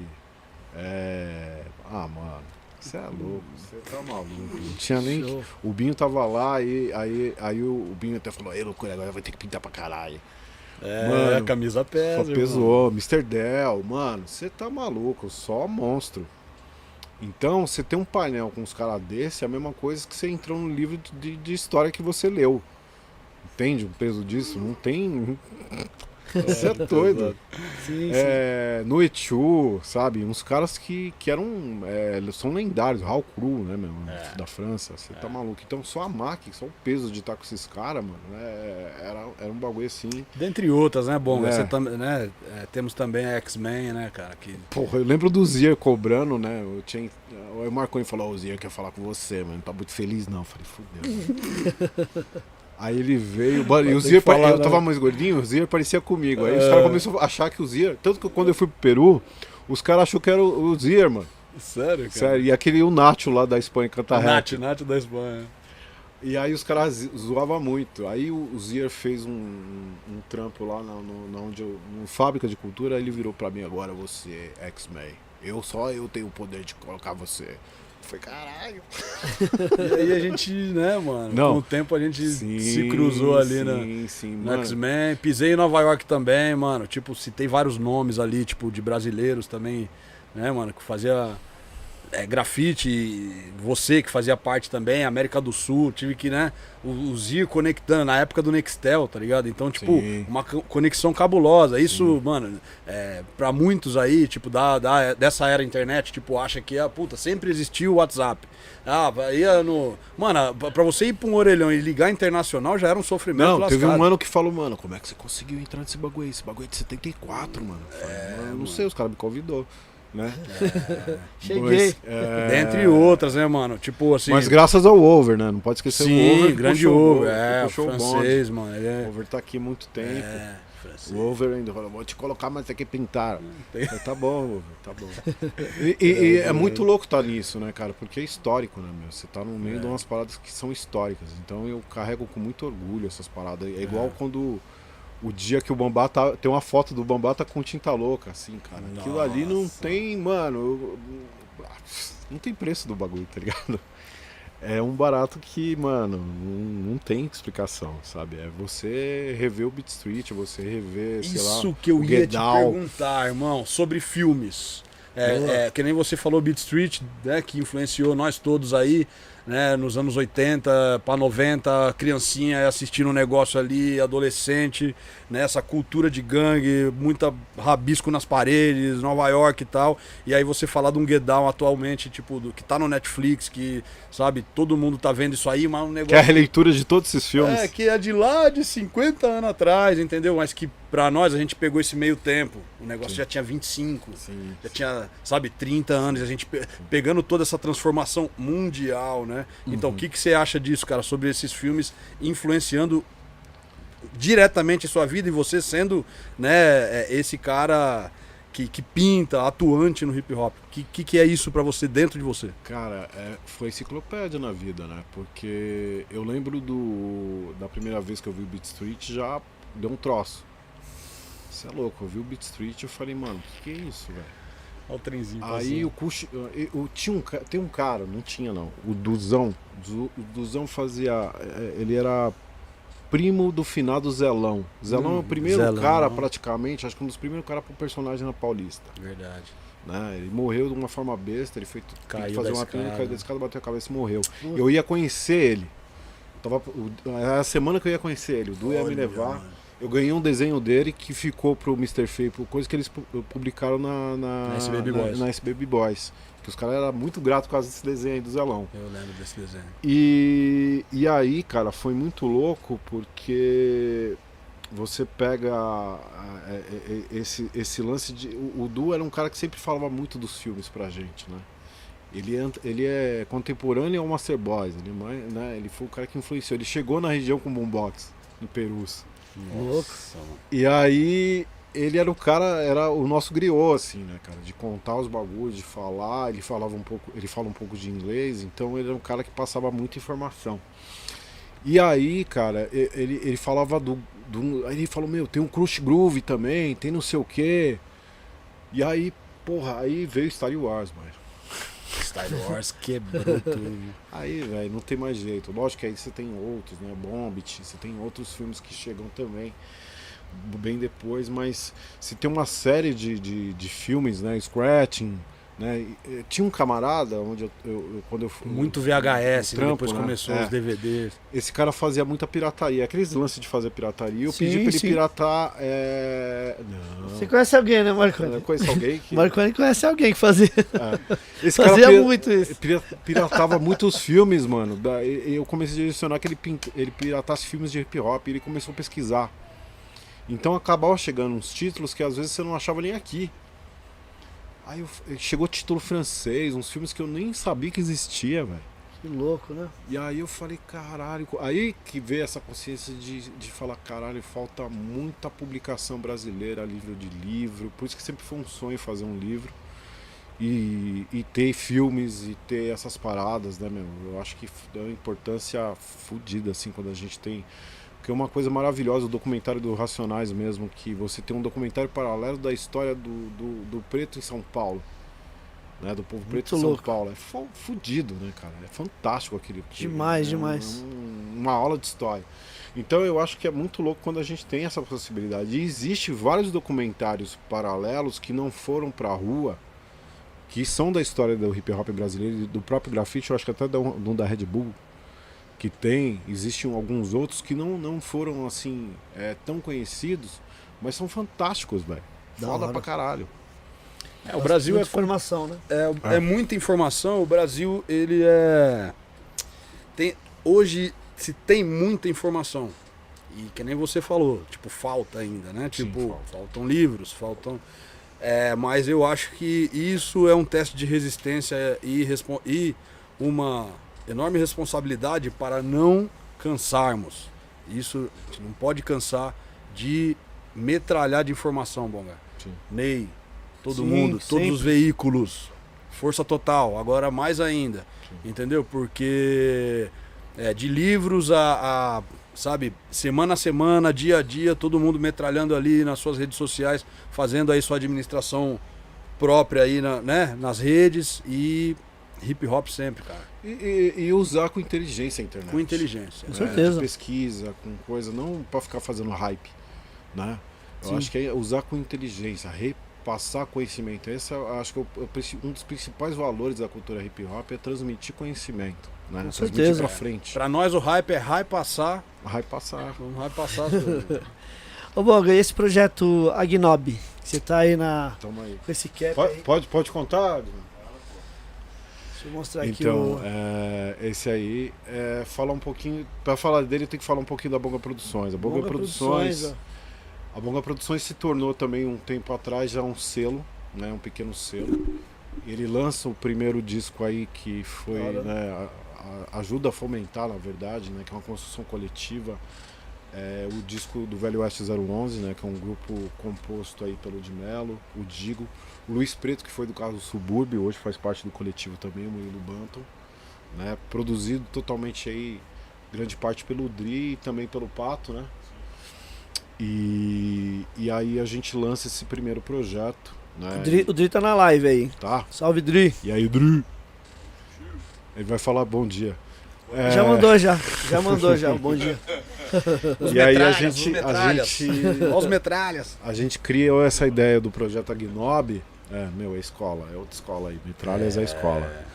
é, ah, mano, você é louco, você tá maluco. Não tinha nem. O Binho tava lá e aí, aí o, Binho até falou: Ei, loucura, agora vai ter que pintar pra caralho. É, Mano, a camisa pesa. Só pesou, Mr. Del, mano, você tá maluco, só monstro. Então, você tem um painel com uns caras desse, é a mesma coisa que você entrou no livro de, de história que você leu. Entende o peso disso? Não tem. Você é doido. Sim, sim. É, no Echu, sabe? Uns caras que, que eram. é, são lendários, Raul Cru, né, meu? É. Da França. Você tá maluco. Então só a MAC, só o peso de estar com esses caras, mano, é, era, era um bagulho assim. Dentre outras, né, bom? É. Você tam- né, é, temos também a X-Men, né, cara? Que Porra, eu lembro do Zier cobrando, né? Eu tinha, o Marconi falou: Ó, o Zier quer falar com você, mano. Não tá muito feliz, não. Eu falei: fudeu. Aí ele veio, mano, e o Zier, falar, eu né? tava mais gordinho, o Zier parecia comigo. Aí os É. caras começaram a achar que o Zier, tanto que quando eu fui pro Peru, os caras achou que era o, o Zier, mano. Sério, cara? Sério, e aquele o Nacho lá da Espanha canta Nath, rap. Nath da Espanha. E aí os caras zoavam muito. Aí o, o Zier fez um, um, trampo lá na, no, na onde eu, no Fábrica de Cultura, aí ele virou pra mim agora você, X-Men. Eu só eu tenho o poder de colocar você. Foi caralho. E aí a gente, né, mano? Não. Com o tempo a gente se cruzou ali na, Sim, sim, no. X-Men. Pisei em Nova York também, mano. Tipo, citei vários nomes ali, tipo, de brasileiros também, né, mano? Que fazia é, grafite. Você que fazia parte também, América do Sul. Tive que, né, o, o Zir conectando na época do Nextel, tá ligado? Então, tipo, Sim. uma co- conexão cabulosa. Isso, mano, é, pra muitos aí, tipo, da, da, dessa era internet, tipo, acha que, ah, puta, sempre existiu o WhatsApp. Ah, ia no. Mano, pra- você ir pra um orelhão e ligar internacional já era um sofrimento Não, teve um lascado. mano que falou, mano, como é que você conseguiu entrar nesse bagulho aí? Esse bagulho é de 74, mano. Eu falei, É, mano, não sei, os caras me convidou, né? Cheguei. Mas, é, Dentre outras, né, mano? Tipo assim. Mas graças ao Over, né? Não pode esquecer o sim, Over. que grande o Over. bonde, É, o o francês, mano. Ele O é. Over tá aqui há muito tempo. É, francês. O Over ainda falou, vou te colocar mais aqui pintar. tem- tá bom, Over, tá bom. E, e- e é muito louco estar nisso, né, cara? Porque é histórico, né, meu? Você tá no meio É. de umas paradas que são históricas. Então eu carrego com muito orgulho essas paradas. É igual quando o dia que o Bambá tá. Tem uma foto do Bambá tá com tinta louca, assim, cara. Aquilo ali não tem, mano. Não tem preço do bagulho, tá ligado? É um barato que, mano, não, não tem explicação, sabe? É você rever o Beat Street, você rever, sei lá. Isso que eu ia te perguntar, irmão, sobre filmes. É, é, que nem você falou Beat Street, né, que influenciou nós todos aí, né, nos anos 80 para 90, criancinha assistindo um negócio ali, adolescente, né, essa cultura de gangue, muita rabisco nas paredes, Nova York e tal. E aí você falar de um Get Down atualmente, tipo, do, que tá no Netflix, que, sabe, todo mundo tá vendo isso aí, mas um negócio Que é a releitura de todos esses filmes. é, que é de lá de 50 anos atrás, entendeu? Mas que pra nós a gente pegou esse meio tempo. O negócio já tinha 25, Sim. já tinha, sabe, 30 anos. A gente pe- pegando toda essa transformação mundial, né? Então, o que, que você acha disso, cara, sobre esses filmes influenciando diretamente a sua vida e você sendo, né, é, esse cara que, que pinta, atuante no hip hop? O que, que, que é isso pra você dentro de você? Cara, é, foi enciclopédia na vida, né? Porque eu lembro do da primeira vez que eu vi o Beat Street já deu um troço. Você é louco, eu vi o Beat Street e eu falei, mano, o que, que é isso, velho? Olha o trenzinho. Aí o Cush, eu, eu tinha um, tem um cara, não tinha não, o Duzão. Du- O Duzão fazia, é, ele era primo do finado Zelão. Zelão é o Hum, primeiro Zelão. cara praticamente, acho que um dos primeiros caras pro personagem na Paulista. Verdade. né? Ele morreu de uma forma besta, ele foi Caiu fazer uma escada. caiu da escada, bateu a cabeça e morreu. Eu ia conhecer ele. Tava, era a semana que eu ia conhecer ele, o Du ia me Olha, levar. mano. Eu ganhei um desenho dele que ficou pro Mr. Fay, por coisa que eles pu- publicaram na, na, Na SBB na- Boys. na SBB Boys. Que os caras eram muito gratos por causa desse desenho aí do Zelão. Eu lembro desse desenho. E, e aí, cara, foi muito louco porque você pega esse, esse lance de. O, Du era um cara que sempre falava muito dos filmes pra gente, né? Ele é, ele é contemporâneo ao Master Boys, ele, é né? ele foi o cara que influenciou. Ele chegou na região com boombox, no Perus. Louco. E aí ele era o cara, era o nosso griot, assim, né, cara? De contar os bagulhos, de falar, ele falava um pouco, ele fala um pouco de inglês, então ele era um cara que passava muita informação. E aí, cara, ele, ele falava do, do. Aí ele falou, meu, tem um Crush Groove também, tem não sei o quê. E aí, porra, aí veio Star Wars, mano. Star Wars quebrou tudo. Aí, velho, não tem mais jeito. Lógico que aí você tem outros, né? Bombit, você tem outros filmes que chegam também bem depois, mas se tem uma série de, de, de filmes, né? Scratching, né? e, Tinha um camarada onde eu, eu- eu- quando eu fui. Muito VHS, trampo, depois né? começou É. os DVDs. Esse cara fazia muita pirataria. Aqueles lances de fazer pirataria, eu Sim, pedi pra ele piratar. É... Não. Você conhece alguém, né, Eu Marconi? conheço alguém que. Marconi conhece alguém que fazia, Esse cara fazia pira- muito isso. Pira- Piratava muitos filmes, mano. Eu comecei a direcionar que ele, pint- ele piratasse filmes de hip hop e ele começou a pesquisar. Então acabava chegando uns títulos que às vezes você não achava nem aqui. Aí eu- chegou título francês, uns filmes que eu nem sabia que existia, velho. Que louco, né? E aí eu falei, caralho. Aí que veio essa consciência de, de falar, caralho, falta muita publicação brasileira, livro de livro. Por isso que sempre foi um sonho fazer um livro. E, e ter filmes e ter essas paradas, né, meu? Eu acho que dá uma importância fodida, assim, quando a gente tem. Porque é uma coisa maravilhosa, o documentário do Racionais mesmo, que você tem um documentário paralelo da história do, do, do preto em São Paulo. né, do povo Muito preto de São louco. Paulo. É fu- fudido, né, cara? É fantástico aquele. Demais, é demais. um- uma aula de história. Então eu acho que é muito louco quando a gente tem essa possibilidade. E existe vários documentários paralelos que não foram pra rua, que são da história do hip hop brasileiro do próprio grafite, eu acho que até da, do da Red Bull, que tem, existem alguns outros que não, não foram assim é, tão conhecidos, mas são fantásticos, velho. Da Foda hora. pra caralho. É, o Brasil é, Muita informação, né? é, Ah. é muita informação. O Brasil, ele é. Tem, hoje se tem muita informação. E que nem você falou, tipo, falta ainda, né? Sim, Tipo, falta. faltam livros, faltam. É, mas eu acho que isso é um teste de resistência e, e uma enorme responsabilidade para não cansarmos. Isso a gente não pode cansar de metralhar de informação, Bonga. Sim. Ney, todo Sim, mundo, todos sempre. os veículos, força total, agora mais ainda, entendeu? Porque é, de livros a, a, sabe, semana a semana, dia a dia, todo mundo metralhando ali nas suas redes sociais, fazendo aí sua administração própria aí, na, né, nas redes e hip hop sempre, cara, E, e- e usar com inteligência a internet. com inteligência. Com né? certeza. de pesquisa, com coisa, não pra ficar fazendo hype, né? Eu Sim. acho que é usar com inteligência, repassar conhecimento. Esse é, eu acho que é o- é princi- um dos principais valores da cultura hip hop é transmitir conhecimento, né? Com transmitir certeza. pra frente, Pra nós o hype é hype passar, hype passar. vamos hype passar. Ô, Boga, esse projeto Agnob? Você tá aí na, Tamo aí. com esse cap Pode, aí. pode, pode contar? Adriano? Deixa eu mostrar aqui Então, o... é, esse aí, é, fala um pouquinho. Pra falar dele, tem que falar um pouquinho da Bonga Produções. A Bonga, Bonga Produções, ó. a Bonga Produções se tornou também um tempo atrás já um selo, né, um pequeno selo. Ele lança o primeiro disco aí que foi, hora. né, a- a- ajuda a fomentar, na verdade, né, que é uma construção coletiva. É, o disco do Velho Oeste 011, né, que é um grupo composto aí pelo de Mello, o Digo, Luiz Preto, que foi do caso Subúrbio, hoje faz parte do coletivo também, o Murilo Banton, né, produzido totalmente aí, grande parte pelo Dri e também pelo Pato, né, e, e aí a gente lança esse primeiro projeto, né, O Dri, o Dri tá na live aí. tá, Salve, Dri. e aí Dri, ele vai falar bom dia. É, Já mandou já. Já mandou já. Bom dia. Os E aí a gente, os a gente Olha os metralhas. A gente criou essa ideia do projeto Agnob. É, meu, é escola, é outra escola aí. Metralhas é, escola.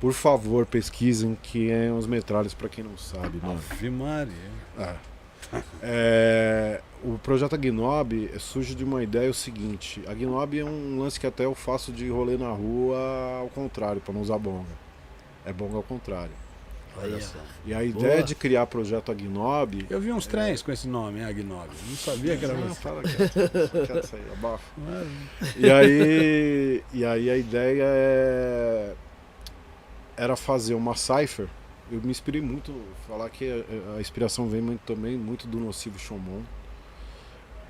Por favor, pesquisem que é os metralhas pra quem não sabe, mano. Ave Maria. É. É, o projeto Agnob surge de uma ideia o seguinte: Agnob é um lance que até eu faço de rolê na rua ao contrário, pra não usar bonga. É bonga ao contrário. E a ideia Boa. de criar projeto Agnob. Eu vi uns trens com esse nome, Agnob. Não sabia que era Ah, você. fala quieto, quieto isso aí, abafa. E aí, e aí a ideia é, era fazer uma cipher. Eu me inspirei muito, falar que a, a inspiração vem muito, também muito do Nocivo Shomon.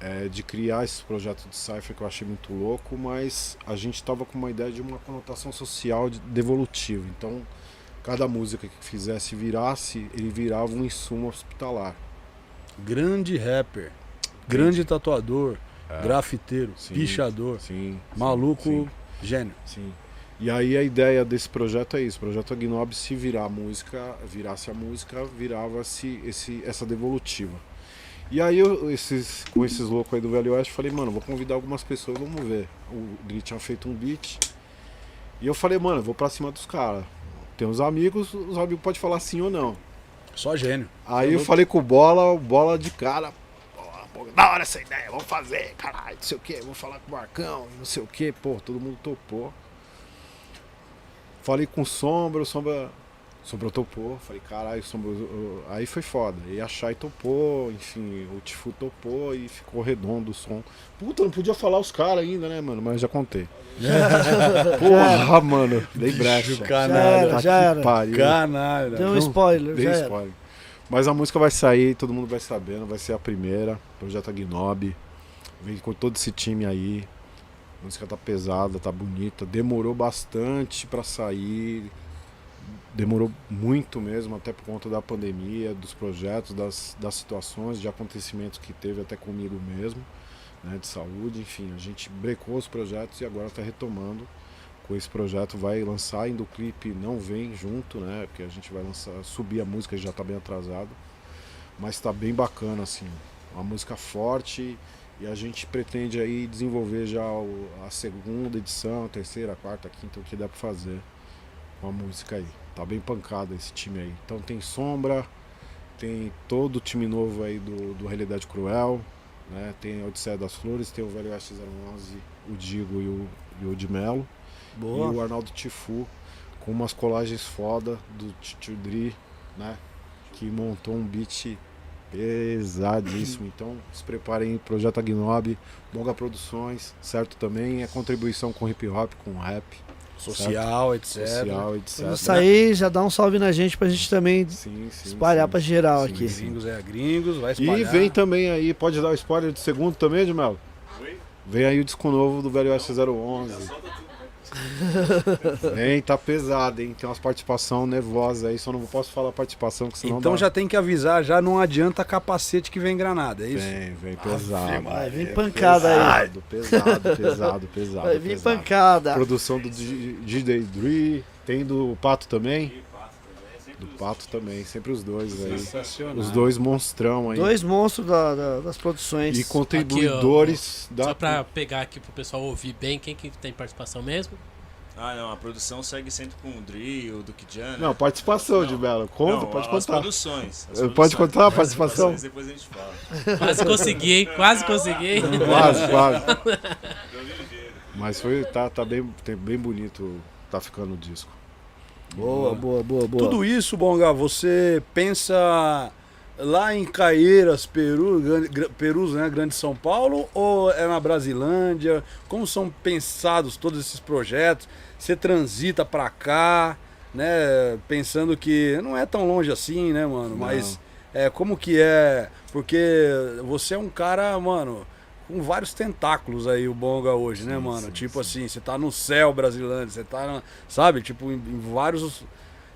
É, de criar esse projeto de cipher que eu achei muito louco, mas a gente estava com uma ideia de uma conotação social de, devolutiva. Então, cada música que fizesse virasse, ele virava um insumo hospitalar. Grande rapper, grande tatuador, É. grafiteiro, Sim. pichador, sim, maluco, sim. gênio. Sim. E aí a ideia desse projeto é isso, o projeto Agnob se virar a música, virasse a música, virava-se esse, essa devolutiva. E aí eu, esses, com esses loucos aí do Velho Oeste, falei, mano, vou convidar algumas pessoas, vamos ver. O Grit tinha feito um beat. E eu falei, mano, eu vou pra cima dos caras. Tem uns amigos, os amigos podem falar sim ou não. Só gênio. Aí eu falei com o Bola, o Bola de cara. "Porra, pô, Da hora essa ideia, vamos fazer, caralho, não sei o que, vou falar com o Marcão, não sei o que, pô, todo mundo topou. Falei com o Sombra, o Sombra. Sombra topou, falei, caralho, uh, Aí foi foda. E a Shai topou, enfim, o Tifu topou e ficou redondo o som. Puta, não podia falar os caras ainda, né, mano? Mas já contei. Porra, mano, dei brecha. Já canalha. era, Tá já era. pariu. Canalha. Deu um Não, spoiler, Dei já era. spoiler. Mas a música vai sair, todo mundo vai sabendo, vai ser a primeira. Projeto Agnob. Vem com todo esse time aí. A música tá pesada, tá bonita. Demorou bastante pra sair. Demorou muito mesmo, até por conta da pandemia, dos projetos, das, das situações, de acontecimentos que teve até comigo mesmo, né, de saúde, enfim. A gente brecou os projetos e agora tá retomando com esse projeto, vai lançar, ainda o clipe não vem junto, né? Porque a gente vai lançar, subir a música, já tá bem atrasado. Mas tá bem bacana, assim. Uma música forte e a gente pretende aí desenvolver já a segunda edição, a terceira, a quarta, a quinta, o que der pra fazer com a música aí. Tá bem pancada esse time aí. Então tem Sombra, tem todo o time novo aí do, do Realidade Cruel, né? Tem a Odisseia das Flores, tem o Velho Oeste 011, o Digo e o, e o de Melo. E Boa. o Arnaldo Tifu, com umas colagens foda do Tio Dri, né? Que montou um beat pesadíssimo. Então se preparem, aí, Projeto Agnob, Bonga Produções, certo também? É contribuição com hip hop, com rap, Social, etc. Social, etc. Quando sair, já dá um salve na gente pra gente também sim, sim, espalhar sim, pra geral sim, aqui. Gringos é gringos, vai espalhar. E vem também aí, pode dar o spoiler do segundo também, Edmelo? Vem aí o disco novo do Velho S011. vem tá pesado, hein? Tem umas participação nervosa aí, só não posso falar participação que senão Então dá. já tem que avisar, já não adianta capacete que vem granada, é isso? Vem, vem pesado. Ah, vem pancada aí. Pesado, pesado, pesado. Vai vir pancada. Produção do DJ Dre, tem do Pato também? Do Pato também, sempre os dois aí. Sensacional. Os dois monstrão aí. Dois monstros da- da- das produções. E contribuidores da. Só pra pegar aqui pro pessoal ouvir bem, quem que tem participação mesmo? Ah, não, a produção segue sempre com o Dri, o Duke Jan. né? Não, participação de Belo. Conta, Não, pode as contar. produções. as Pode produções. contar a participação? produções, Depois a gente fala. Quase consegui, hein? Quase consegui. Quase, quase. Mas foi, tá, tá bem, bem bonito, tá ficando o disco. Boa, boa, boa, boa. Tudo isso, Bonga, você pensa lá em Caieiras, Peru, Perus, né, Grande São Paulo, ou é na Brasilândia? Como são pensados todos esses projetos? Você transita pra cá, né, pensando que não é tão longe assim, né, mano? Mas é como que é? Porque você é um cara, mano, com vários tentáculos aí, o Bonga hoje, né, Sim, mano? sim, tipo assim, você tá no céu brasileiro, você tá, na- sabe, tipo, em, em vários.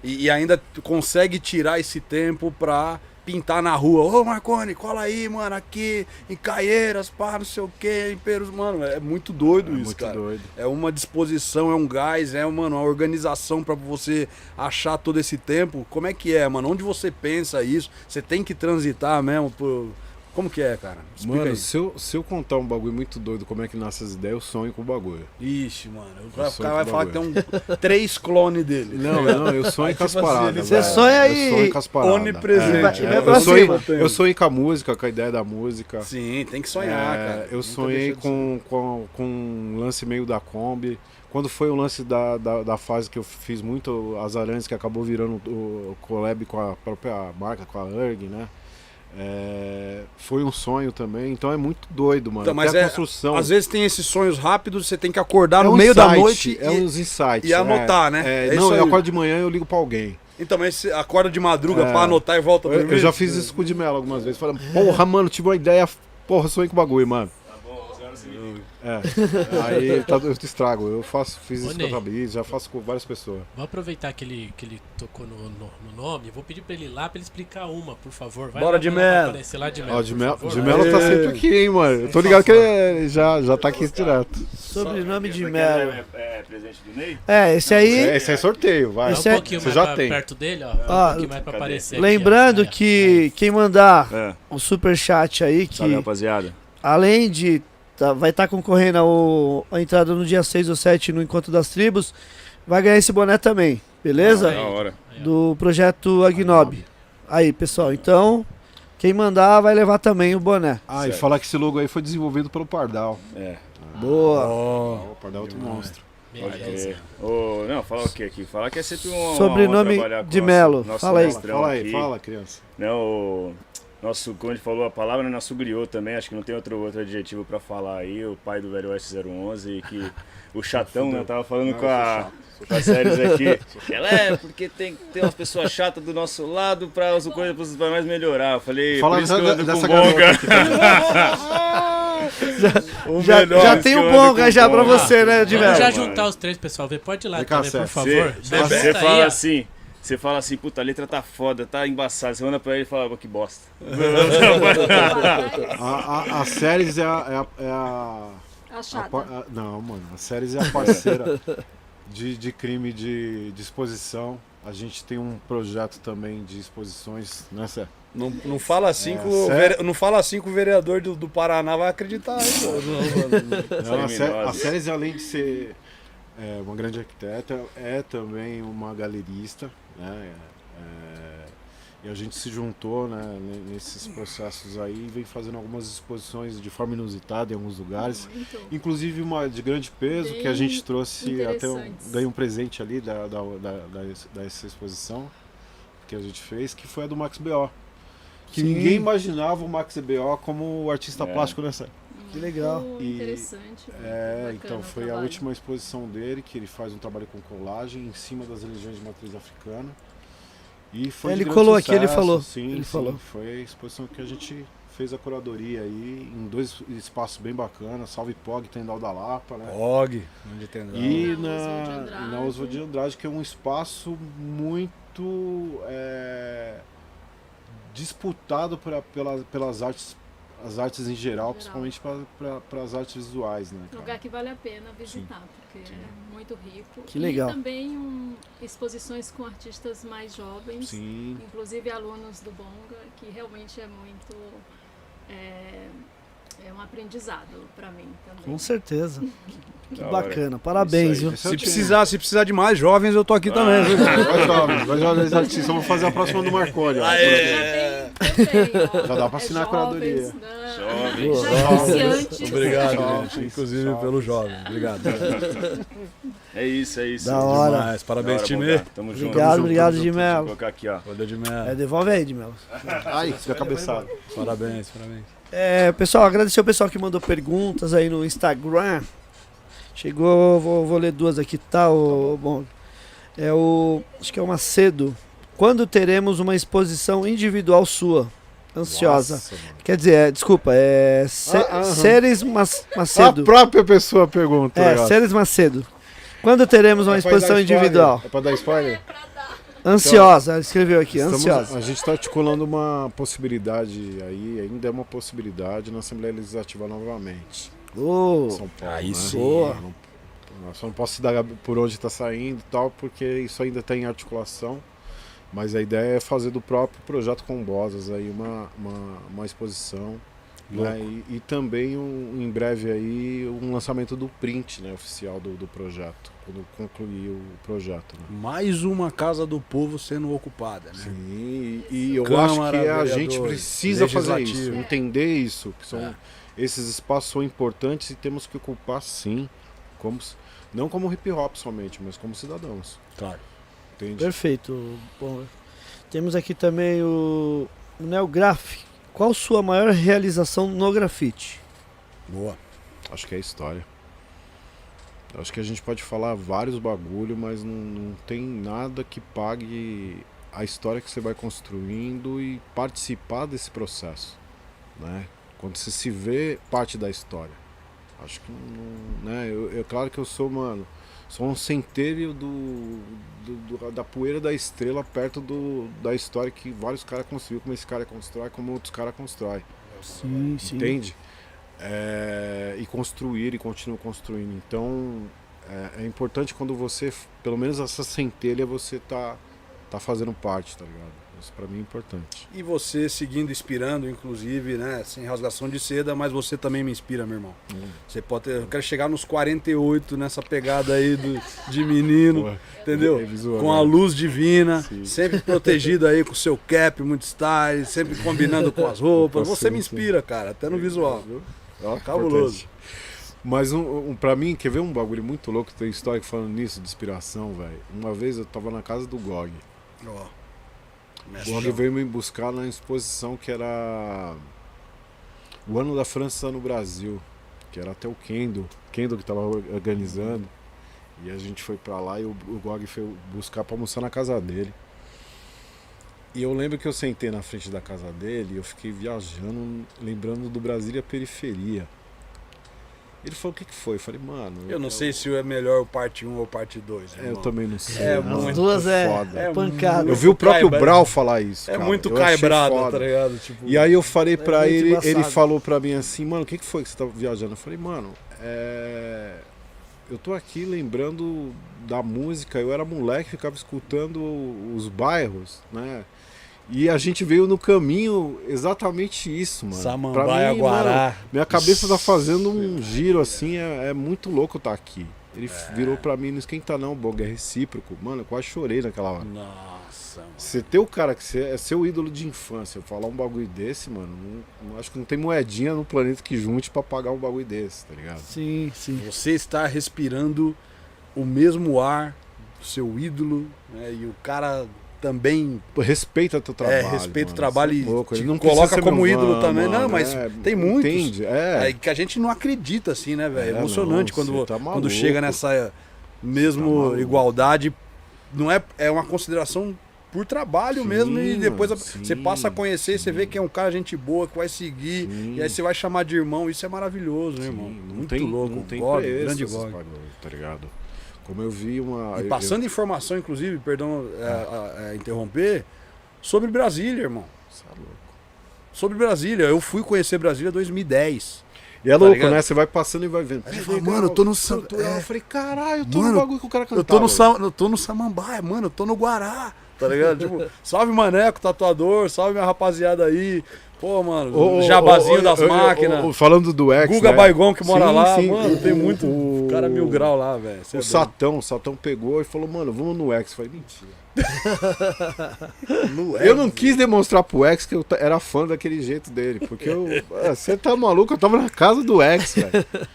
E, e ainda consegue tirar esse tempo pra pintar na rua. Ô Marconi, cola aí, mano, aqui em Caieiras, pá, não sei o que, em Perus, mano. É muito doido É isso, muito cara. doido. É uma disposição, é um gás, é mano, uma organização pra você achar todo esse tempo. Como é que é, mano? Onde você pensa isso? Você tem que transitar mesmo por. Como que é, cara? Explica Mano, aí. se eu, se eu contar um bagulho muito doido, como é que nasce as ideias, eu sonho com o bagulho. Ixi, mano. O Eu cara, o sonho cara vai falar que tem um, três clones dele. Não, não, eu sonho com as Tipo assim, paradas. ele- Você sonha Eu e- sonho com as paradas. onipresente, É, é, eu, sonho, eu sonho com a música, com a ideia da música. Sim, tem que sonhar, É, cara. Eu Nunca sonhei com, com, com um lance meio da Kombi. Quando foi o lance da, da, da fase que eu fiz muito as aranhas, que acabou virando o collab com a própria marca, com a URG, né? É, foi um sonho também, então é muito doido, mano. Então, mas é- construção. Às vezes tem esses sonhos rápidos, você tem que acordar é no um meio da insight, noite é e... uns insights. e anotar, né? É, É não, eu acordo de manhã e eu ligo pra alguém. Então, mas você acorda de madruga É. pra anotar e volta a Eu, eu já fiz isso com o de Mello algumas vezes. Falando, porra, mano, tive uma ideia. Porra, sonhei com o bagulho, mano. Tá bom, 11 horas e meia. É. Aí tá, eu te estrago. Eu faço, fiz isso com a Tabiz, já faço com várias pessoas. Vou aproveitar que ele, que ele tocou no, no, no nome. Vou pedir pra ele ir lá pra ele explicar uma, por favor. Vai Bora lá, de vai lá de Mello. Ó, de favor. de tá sempre aqui, hein, mano. Eu tô ligado que ele já, já tá aqui direto. Sobrenome de aqui Melo. É, é presente do Ney? É, esse aí. É, esse é sorteio, vai. Esse um é- pouquinho Você mais já pra, tem. perto dele, ó. Ó, um pouquinho mais pra cadê? aparecer. aqui, Lembrando ó. que quem mandar É. o superchat aí, que Salve, rapaziada. além de tá- vai estar concorrendo ao, a entrada no dia 6 ou 7 no Encontro das Tribos, vai ganhar esse boné também, beleza? Ah, Da hora. Do projeto Agnob. Aí, pessoal, então, quem mandar vai levar também o boné. Ah, e Certo. falar que esse logo aí foi desenvolvido pelo Pardal. É. Boa. Ó, O Pardal é outro monstro. Pode crer. Ô, não, falar o que aqui? Falar que é sempre uma Sobrenome de Melo. Fala aí. Fala aí, fala, criança. Né, o nosso, como ele falou a palavra, né, nosso griot também, acho que não tem outro, outro adjetivo pra falar aí, o pai do Velho Oeste 011, que o chatão, né, eu tava falando Não, com a, com a séries aqui, ela é, porque tem que ter umas pessoas chatas do nosso lado pra as coisas pra mais melhorar, eu falei, Fala por isso que eu dessa, ando dessa com bonga. Já, já por tem um bonga já pra você, né, de Vamos já juntar os três, pessoal. Vê, Pode ir lá também, por favor. Você Já fala assim, você fala assim, puta, a letra tá foda, tá embaçada. Você manda pra ele e fala, "Pô, que bosta. A, a, a séries é a. É a, é a- par- a- não, mano, a séries é a parceira de, de crime de, de exposição. A gente tem um projeto também de exposições, né, Sé? Não, não, fala assim É, que o sério? vere- não fala assim que o vereador do, do Paraná vai acreditar. Aí, pô. Não, a, Sé, a. Séries, além de ser é, uma grande arquiteta, é também uma galerista, né? É, e a gente se juntou né, ne- nesses processos aí e vem fazendo algumas exposições de forma inusitada em alguns lugares. Muito. Inclusive uma de grande peso que a Bem gente trouxe até um, ganhei um presente ali da, da, da, da- dessa exposição que a gente fez, que foi a do Max B.O. Que Sim. ninguém imaginava o Max B.O. como artista É. plástico nessa. Que legal. E- interessante. É, bacana então foi a última exposição dele, que ele faz um trabalho com colagem em cima das religiões de matriz africana. E foi Ele colou aqui, ele sucesso, falou. Sim, Ele sim, falou. Foi a exposição que a gente fez a curadoria aí em dois espaços bem bacanas, Salve Pog, Tendal da Lapa, né? Og, onde tem E Na na, Oswald de Andrade. e na Oswald de Andrade, que é um espaço muito é, disputado pra, pela, pelas artes, as artes em geral, Geral. principalmente para as artes visuais, né? Um cara? lugar que vale a pena visitar, porque Sim. é muito rico. Que legal. E também um, exposições com artistas mais jovens, Sim. inclusive alunos do Bonga, que realmente é muito. É, é um aprendizado para mim também. Com certeza. Que Da hora. bacana. Parabéns, viu? É Se precisar, se precisar de mais jovens, eu tô aqui também. viu? Vai jovens, vai jovens artistas. Vamos fazer a próxima do Marconi. Ah, Já tem, já dá pra assinar a curadoria. jovens, né? Jovens. É. Obrigado, Jovens, gente. Inclusive jovens. pelo jovem. Obrigado. É isso, é isso. Da hora. Demais. Parabéns, hora. Tamo junto. Obrigado, Tamo junto, obrigado, junto. Dimelo. Vou colocar aqui, ó. Valeu de É, devolve aí, Edmel. Ai, fica cabeçado. Parabéns, parabéns. É, pessoal, agradecer o pessoal que mandou perguntas aí no Instagram. Chegou, vou, vou ler duas aqui, tá? O, bom, é o. Acho que é o Macedo. Quando teremos uma exposição individual sua? Ansiosa. Nossa. Quer dizer, é, desculpa, é. Ce, Ah. Ceres Mas- Macedo. A própria pessoa pergunta. É. Ceres Macedo. Quando teremos uma É pra exposição dar spoiler? individual? É pra dar spoiler? Ansiosa, ela escreveu aqui, Estamos- ansiosa. a gente está articulando uma possibilidade aí, ainda é uma possibilidade na Assembleia Legislativa novamente. Em São Paulo. Aí né? sim. Não- só não posso dar por onde está saindo e tal, porque isso ainda está em articulação. Mas a ideia é fazer do próprio projeto Combosas aí uma, uma, uma exposição. né? E, e também um- em breve aí um lançamento do print né, oficial do, do projeto, quando concluir o projeto. Né? Mais uma casa do povo sendo ocupada, né? Sim, e, e eu Câmara, acho que a gente precisa fazer isso, entender isso, que são, É. esses espaços são importantes e temos que ocupar sim, como, não como hip hop somente, mas como cidadãos, Claro. entende? Perfeito. Bom, temos aqui também o, o Neograph. Qual sua maior realização no grafite? Boa. Acho que é a história. Acho que a gente pode falar vários bagulho, mas não, não tem nada que pague a história que você vai construindo e participar desse processo, né? Quando você se vê parte da história. Acho que não, né? Eu, é claro que eu sou, mano, sou um centeio do, do- do- da poeira da estrela perto do, da história que vários caras construíram, como esse cara constrói, como outros caras constroem. Sim, sim. Entende? É, e construir e continuar construindo. Então é, é importante quando você, pelo menos essa centelha, você tá, tá fazendo parte, tá ligado? Isso pra mim é importante. E você seguindo, inspirando, inclusive, né? Sem rasgação de seda, mas você também me inspira, meu irmão. Você pode ter. Eu quero chegar nos 48 nessa pegada aí do, de menino, entendeu? é visual, Com a né? luz divina, Sim. sempre protegido aí com o seu cap, muito style, sempre combinando com as roupas. Você me inspira, cara, até no visual. Ó, Cabuloso. importante. Mas um, um, pra mim, quer ver um bagulho muito louco, tem história falando nisso, de inspiração, velho. Uma vez eu tava na casa do Gog. Ó. O Gog veio me buscar na exposição que era o ano da França no Brasil, que era até o Kendo, Kendo que tava organizando. E a gente foi pra lá e o, o Gog foi buscar pra almoçar na casa dele. E eu lembro que eu sentei na frente da casa dele e eu fiquei viajando, lembrando do Brasília Periferia. Ele falou: o que, que foi? Eu falei, mano. Eu não sei se é melhor o parte 1 ou parte 2. É, eu também não sei. É As muito As duas é, foda. é É pancada. Eu vi o próprio Caibrado. Brau falar isso. É cara. muito Eu caibrado, tá ligado? Tipo, E aí eu falei pra muito ele, embaçado. ele falou pra mim assim, mano, o que, que foi que você tá viajando? Eu falei, mano, é... eu tô aqui lembrando da música, eu era moleque, ficava escutando os bairros, né? E a gente veio no caminho exatamente isso, mano. Pra Samambaia, mim, Guará. mano, minha cabeça tá fazendo um giro assim, é, é muito louco estar aqui. Ele virou pra mim, não esquenta não, Bog, é recíproco. Mano, eu quase chorei naquela hora. Nossa, mano. Você ter o cara que você é seu ídolo de infância, eu falar um bagulho desse, mano, não- não- acho que não tem moedinha no planeta que junte pra pagar um bagulho desse, tá ligado? Sim, sim. Você está respirando o mesmo ar do seu ídolo, né? E o cara também respeita teu trabalho. é, respeita mano, o trabalho você é e louco, não coloca como ídolo também. mano, não, mas é, tem muitos. Entende? É. É, que a gente não acredita assim, né, velho? É, Emocionante não, quando, você tá quando chega nessa mesmo Você tá igualdade. Não é, é uma consideração por trabalho Sim, mesmo e depois sim, você passa a conhecer, você sim. vê que é um cara gente boa, que vai seguir, e aí você vai chamar de irmão, isso é maravilhoso, né, irmão? não Muito tem, louco, não tem God, preço grande God. bagulho, tá ligado? Como eu vi uma. E eu- passando informação, inclusive, perdão é, é, é, interromper, sobre Brasília, irmão. eu- Cê é louco. Sobre Brasília, eu fui conhecer Brasília em 2010. E é Tá louco, ligado? né? Você vai passando e vai vendo. Aí você fala, mano, eu tô no Sam- Cultural. é. Eu falei, caralho, eu tô Mano, no bagulho que o cara cantava. Eu tô no, Sam, eu tô no Samambaia, mano, eu tô no Guará, tá ligado? tipo, salve Maneco, tatuador, salve minha rapaziada aí. Pô, mano, ô, jabazinho ô, das ô, máquinas. falando do X. Guga né? Baigon que mora Sim, lá, sim. mano, tem O- muito o- cara mil grau lá, velho. é O doido. Satão, o Satão pegou e falou, mano, vamos no X. Eu falei, mentira. Eu não quis demonstrar pro X que eu era fã daquele jeito dele. Porque eu. Ah, Você tá maluco? Eu tava na casa do X, velho.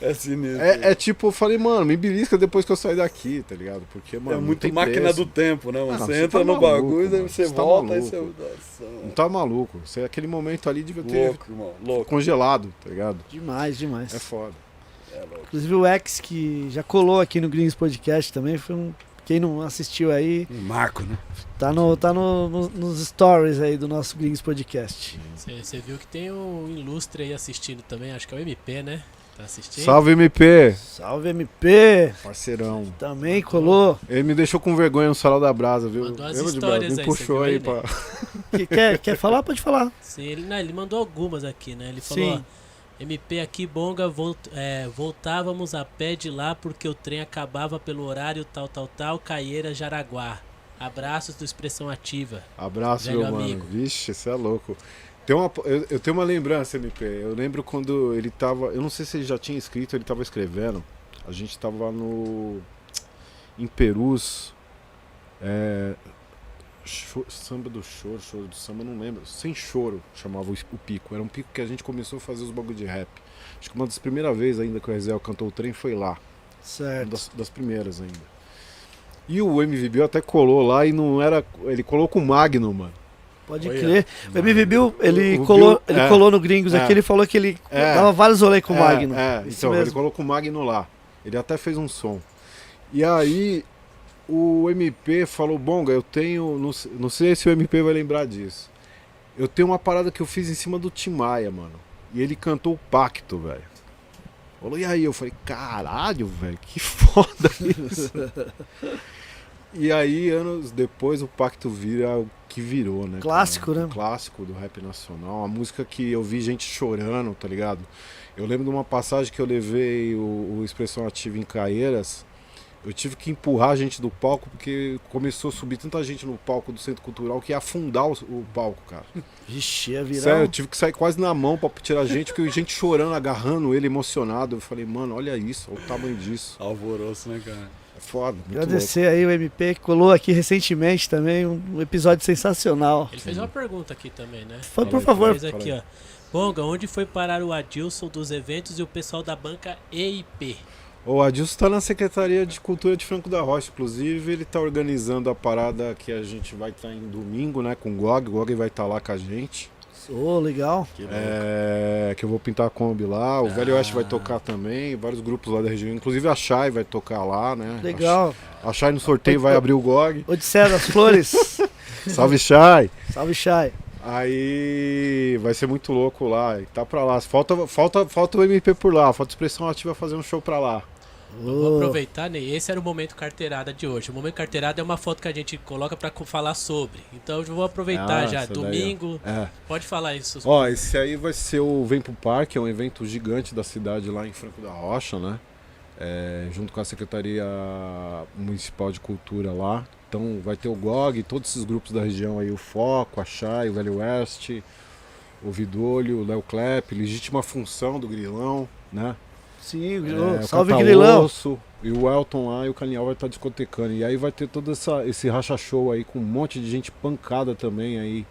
É sinistro. É, é tipo, eu falei, mano, me belisca depois que eu sair daqui, tá ligado? Porque, mano. É não muito máquina preço. do tempo, né? mano? Ah, não, você você entra tá no maluco, bagulho, mano. você Você tá volta, aí maluco. você. Nossa, Não tá maluco. Você, aquele momento ali devia ter Louco, irmão. Louco. congelado, tá ligado? Demais, demais. É foda. É louco. Inclusive o X, que já colou aqui no Greens Podcast também, foi um. Quem não assistiu aí, Um marco, né? tá, no, tá no, no- nos stories aí do nosso Greens Podcast. Você viu que tem um ilustre aí assistindo também, acho que é o MP, né? Tá assistindo? Salve, MP! Salve MP! Parceirão. Também colou. Ele me deixou com vergonha no salão da brasa, viu? Mandou as Lembra de histórias aí, Me você puxou aí aí, pra. né? Que, quer, quer falar? Pode falar. Sim, ele, não, ele mandou algumas aqui, né? Ele falou, Sim. ó, MP aqui, Bonga, volt, é, voltávamos a pé de lá porque o trem acabava pelo horário tal, tal, tal, Caieira, Jaraguá. Abraços do Expressão Ativa. Abraço, meu mano. amigo. Vixe, você é louco. Tem uma, eu, eu tenho uma lembrança, MP. Eu lembro quando ele tava. Eu não sei se ele já tinha escrito, ele tava escrevendo. A gente tava no. Em Perus. É, samba do choro, choro do samba, não lembro. Sem choro chamava o, o pico. Era um pico que a gente começou a fazer os bagulho de rap. Acho que uma das primeiras vezes ainda que o Ezel cantou o trem foi lá. Uma Certo. das, das primeiras ainda. E o MVB até colou lá e não era. Ele colou com o Magno, mano. Pode Olha. crer. O MV Bill, ele, O colou, Bill- ele é. colou no Gringos É. aqui, ele falou que ele É. dava vários rolês com o É, Magno. É, então, ele mesmo. colocou o Magno lá. Ele até fez um som. E aí, o MP falou: Bonga, eu tenho. Não, não sei se o MP vai lembrar disso. Eu tenho uma parada que eu fiz em cima do Tim Maia, mano. E ele cantou o Pacto, velho. Falou, e aí? Eu falei: caralho, velho, que foda isso. E aí, anos depois, o Pacto vira o que virou, né? Clássico, cara? né? Um clássico do rap nacional. Uma música que eu vi gente chorando, tá ligado? Eu lembro de uma passagem que eu levei o, o Expressão Ativa em Caeiras. Eu tive que empurrar a gente do palco porque começou a subir tanta gente no palco do Centro Cultural que ia afundar o, o palco, cara. Vixe, ia virar. Sério, eu tive que sair quase na mão pra tirar gente, porque gente chorando, agarrando ele, emocionado. Eu falei, mano, olha isso, olha o tamanho disso. Alvoroço, né, cara? É foda, Agradecer aí o MP que colou aqui recentemente também, um, episódio sensacional. Ele fez uma pergunta aqui também, né? Foi, por favor. Fez aqui, ó. Bonga, onde foi parar o Adilson dos eventos e o pessoal da banca EIP? O Adilson tá na Secretaria de Cultura de Franco da Rocha, inclusive ele tá organizando a parada que a gente vai estar em domingo, né, com o Gog. O Gog vai estar lá com a gente. Ô, legal. É, que eu vou pintar a Kombi lá. O Velho Oeste vai tocar também, vários grupos lá da região. Inclusive a Shai vai tocar lá, né? Legal. A Shai no sorteio vai abrir o GOG. Odisseia das Flores. Salve Shai! Salve, Chay. Aí vai ser muito louco lá. E tá pra lá. Falta, falta, falta o MP por lá. Falta expressão ativa fazer um show pra lá. Vou aproveitar, né? Esse era o momento carteirada de hoje. O momento carteirada é uma foto que a gente coloca co- falar sobre. Então eu vou aproveitar Ah, já. daí. Domingo, É. pode falar isso. Ó, esse aí vai ser o Vem pro Parque, é um evento gigante da cidade lá em Franco da Rocha, né? é, junto com a Secretaria Municipal de Cultura lá. Então vai ter o GOG, todos esses grupos da região aí, o Foco, a Chay, o Velho Oeste, o Vidolho, o Léo Klepp, Legítima Função do Grilão, né? Sim, É, salve Grilão. E o Elton lá e o Canial vai estar discotecando. E aí vai ter todo essa, esse racha show aí com um monte de gente pancada também aí,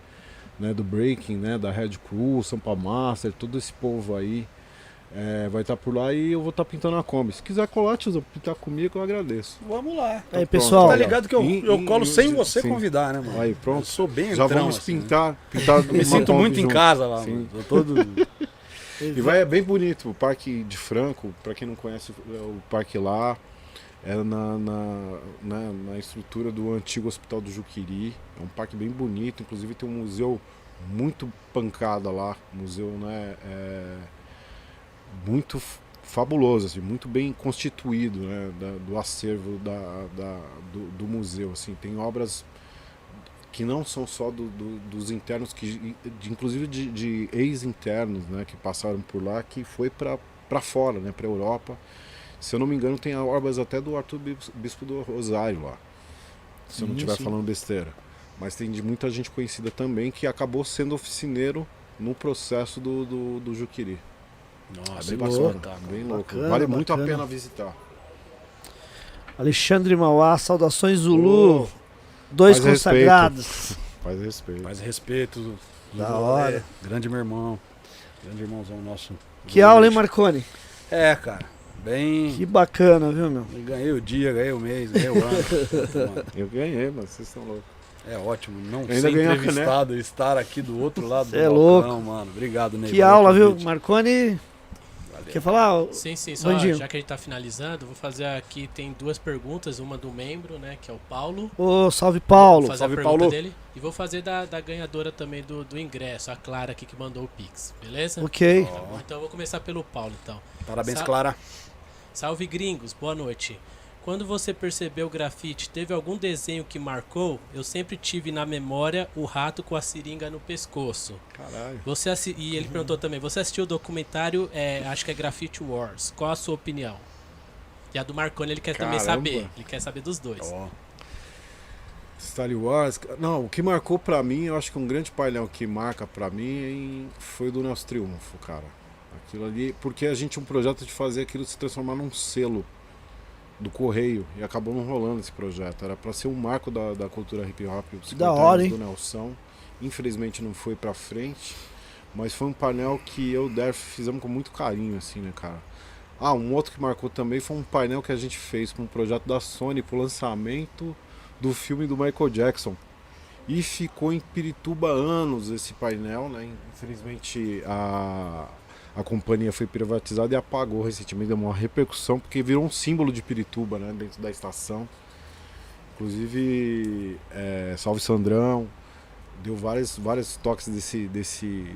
né? Do Breaking, né? Da Red Crew, Sampa Master, todo esse povo aí. é, vai estar por lá e eu vou estar pintando a Kombi. Se quiser colar, tiozão, pintar comigo, eu agradeço. Vamos lá. Aí, pronto, pessoal. Tá ligado que eu, em- eu colo em- sem você sim. convidar, né, mano? Aí, Eu pronto. sou bem Já entrão, vamos assim, né? pintar, pintar Eu me sinto muito em casa lá, Sim. mano. Eu todo... E vai é bem bonito, o Parque de Franco, para quem não conhece é o parque lá, é na, na, na, na estrutura do antigo Hospital do Juquiri. É um parque bem bonito, inclusive tem um museu muito pancada lá, museu né, é, muito fabuloso, assim, muito bem constituído né, da- do acervo da, da- do, do museu. Assim, tem obras que não são só do- do- dos internos, que, de- inclusive de, de ex-internos né, que passaram por lá, que foi para fora, né, para Europa. Se eu não me engano, tem obras até do Arthur Bis- Bispo do Rosário lá, se eu não estiver falando besteira. Mas tem de muita gente conhecida também que acabou sendo oficineiro no processo do, do, do Juquiri. Nossa, É bem louco. bacana, bem louco. Bacana, vale muito a pena visitar. Alexandre Mauá, saudações Zulu. Ô, Dois mais consagrados. Faz respeito. Mais respeito. Da hora. É, grande meu irmão. Grande irmãozão nosso. Que aula, hein, Marconi? É, cara. Bem. Que bacana, viu, meu? Ganhei o dia, ganhei o mês, ganhei o ano. Mano. Eu ganhei, mas vocês estão loucos. É ótimo. Não Ainda ser entrevistado e estar aqui do outro lado Cê do é balcão, louco. mano. Obrigado, Ney. Que aula, viu? convite. Quer falar? Sim, sim, só Bandinho. já que a gente tá finalizando, vou fazer aqui, tem duas perguntas, uma do membro, né, que é o Paulo. Ô, salve Paulo. Vou fazer Salve, a pergunta Paulo. dele. E vou fazer da, da ganhadora também do, do ingresso, a Clara aqui que mandou o Pix, beleza? Ok. Bom, então eu vou começar pelo Paulo, então. Parabéns, Sa- Clara. Salve gringos, boa noite. Quando você percebeu o grafite, teve algum desenho que marcou? Eu sempre tive na memória o rato com a seringa no pescoço. Caralho. Você assi- E ele perguntou também, você assistiu o documentário, é, acho que é Graffiti Wars. Qual a sua opinião? E a do Marconi ele quer também Caramba. saber. Ele quer saber dos dois. Ó, Star Wars, não, o que marcou pra mim, eu acho que um grande painel que marca pra mim foi o do Nosso Triunfo, cara. Aquilo ali, porque a gente tinha um projeto de fazer aquilo se transformar num selo do Correio e acabou não rolando esse projeto. Era pra ser um marco da, da cultura hip hop, os 50 hora, hein? do Nelson. Infelizmente não foi pra frente, mas foi um painel que eu e o Derf fizemos com muito carinho, assim, né, cara. Ah, um outro que marcou também foi um painel que a gente fez com um projeto da Sony pro lançamento do filme do Michael Jackson. E ficou em Pirituba anos esse painel, né? Infelizmente a, a companhia foi privatizada e apagou recentemente, deu uma repercussão, porque virou um símbolo de Pirituba, né? Dentro da estação. Inclusive, é, Salve Sandrão, deu vários, vários toques desse, desse,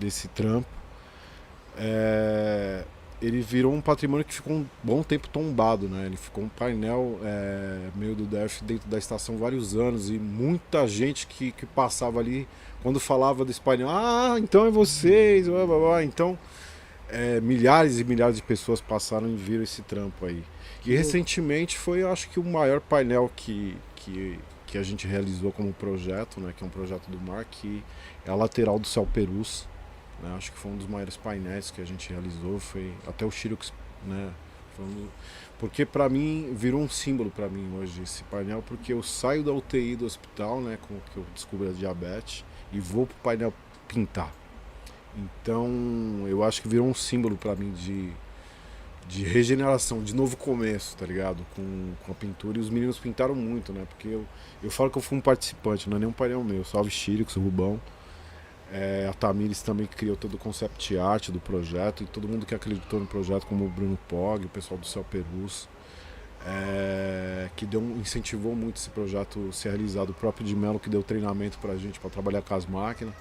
desse trampo. É, ele virou um patrimônio que ficou um bom tempo tombado, né? Ele ficou um painel é, meio do DERF dentro da estação vários anos e muita gente que, que passava ali, quando falava desse painel, ah, então é vocês, blá, blá, blá. então é, milhares e milhares de pessoas passaram e viram esse trampo aí. E recentemente foi, eu acho que o maior painel que, que, que a gente realizou como projeto, né? Que é um projeto do mar, que é a lateral do Céu Perus. Né? Acho que foi um dos maiores painéis que a gente realizou, foi até o Xerox, né? Um- porque para mim virou um símbolo para mim hoje esse painel, porque eu saio da UTI do hospital, né, com que eu descubro a diabetes e vou pro painel pintar. Então, eu acho que virou um símbolo para mim de de regeneração, de novo começo, tá ligado? Com, com a pintura. E os meninos pintaram muito, né? Porque eu, eu falo que eu fui um participante, não é nem um painel meu. Salve Chirix, o Rubão. É, a Tamires também criou todo o concept art do projeto e todo mundo que acreditou no projeto, como o Bruno Pog, o pessoal do Céu Perus, é, que deu, incentivou muito esse projeto ser realizado. O próprio de Mello que deu treinamento pra gente para trabalhar com as máquinas.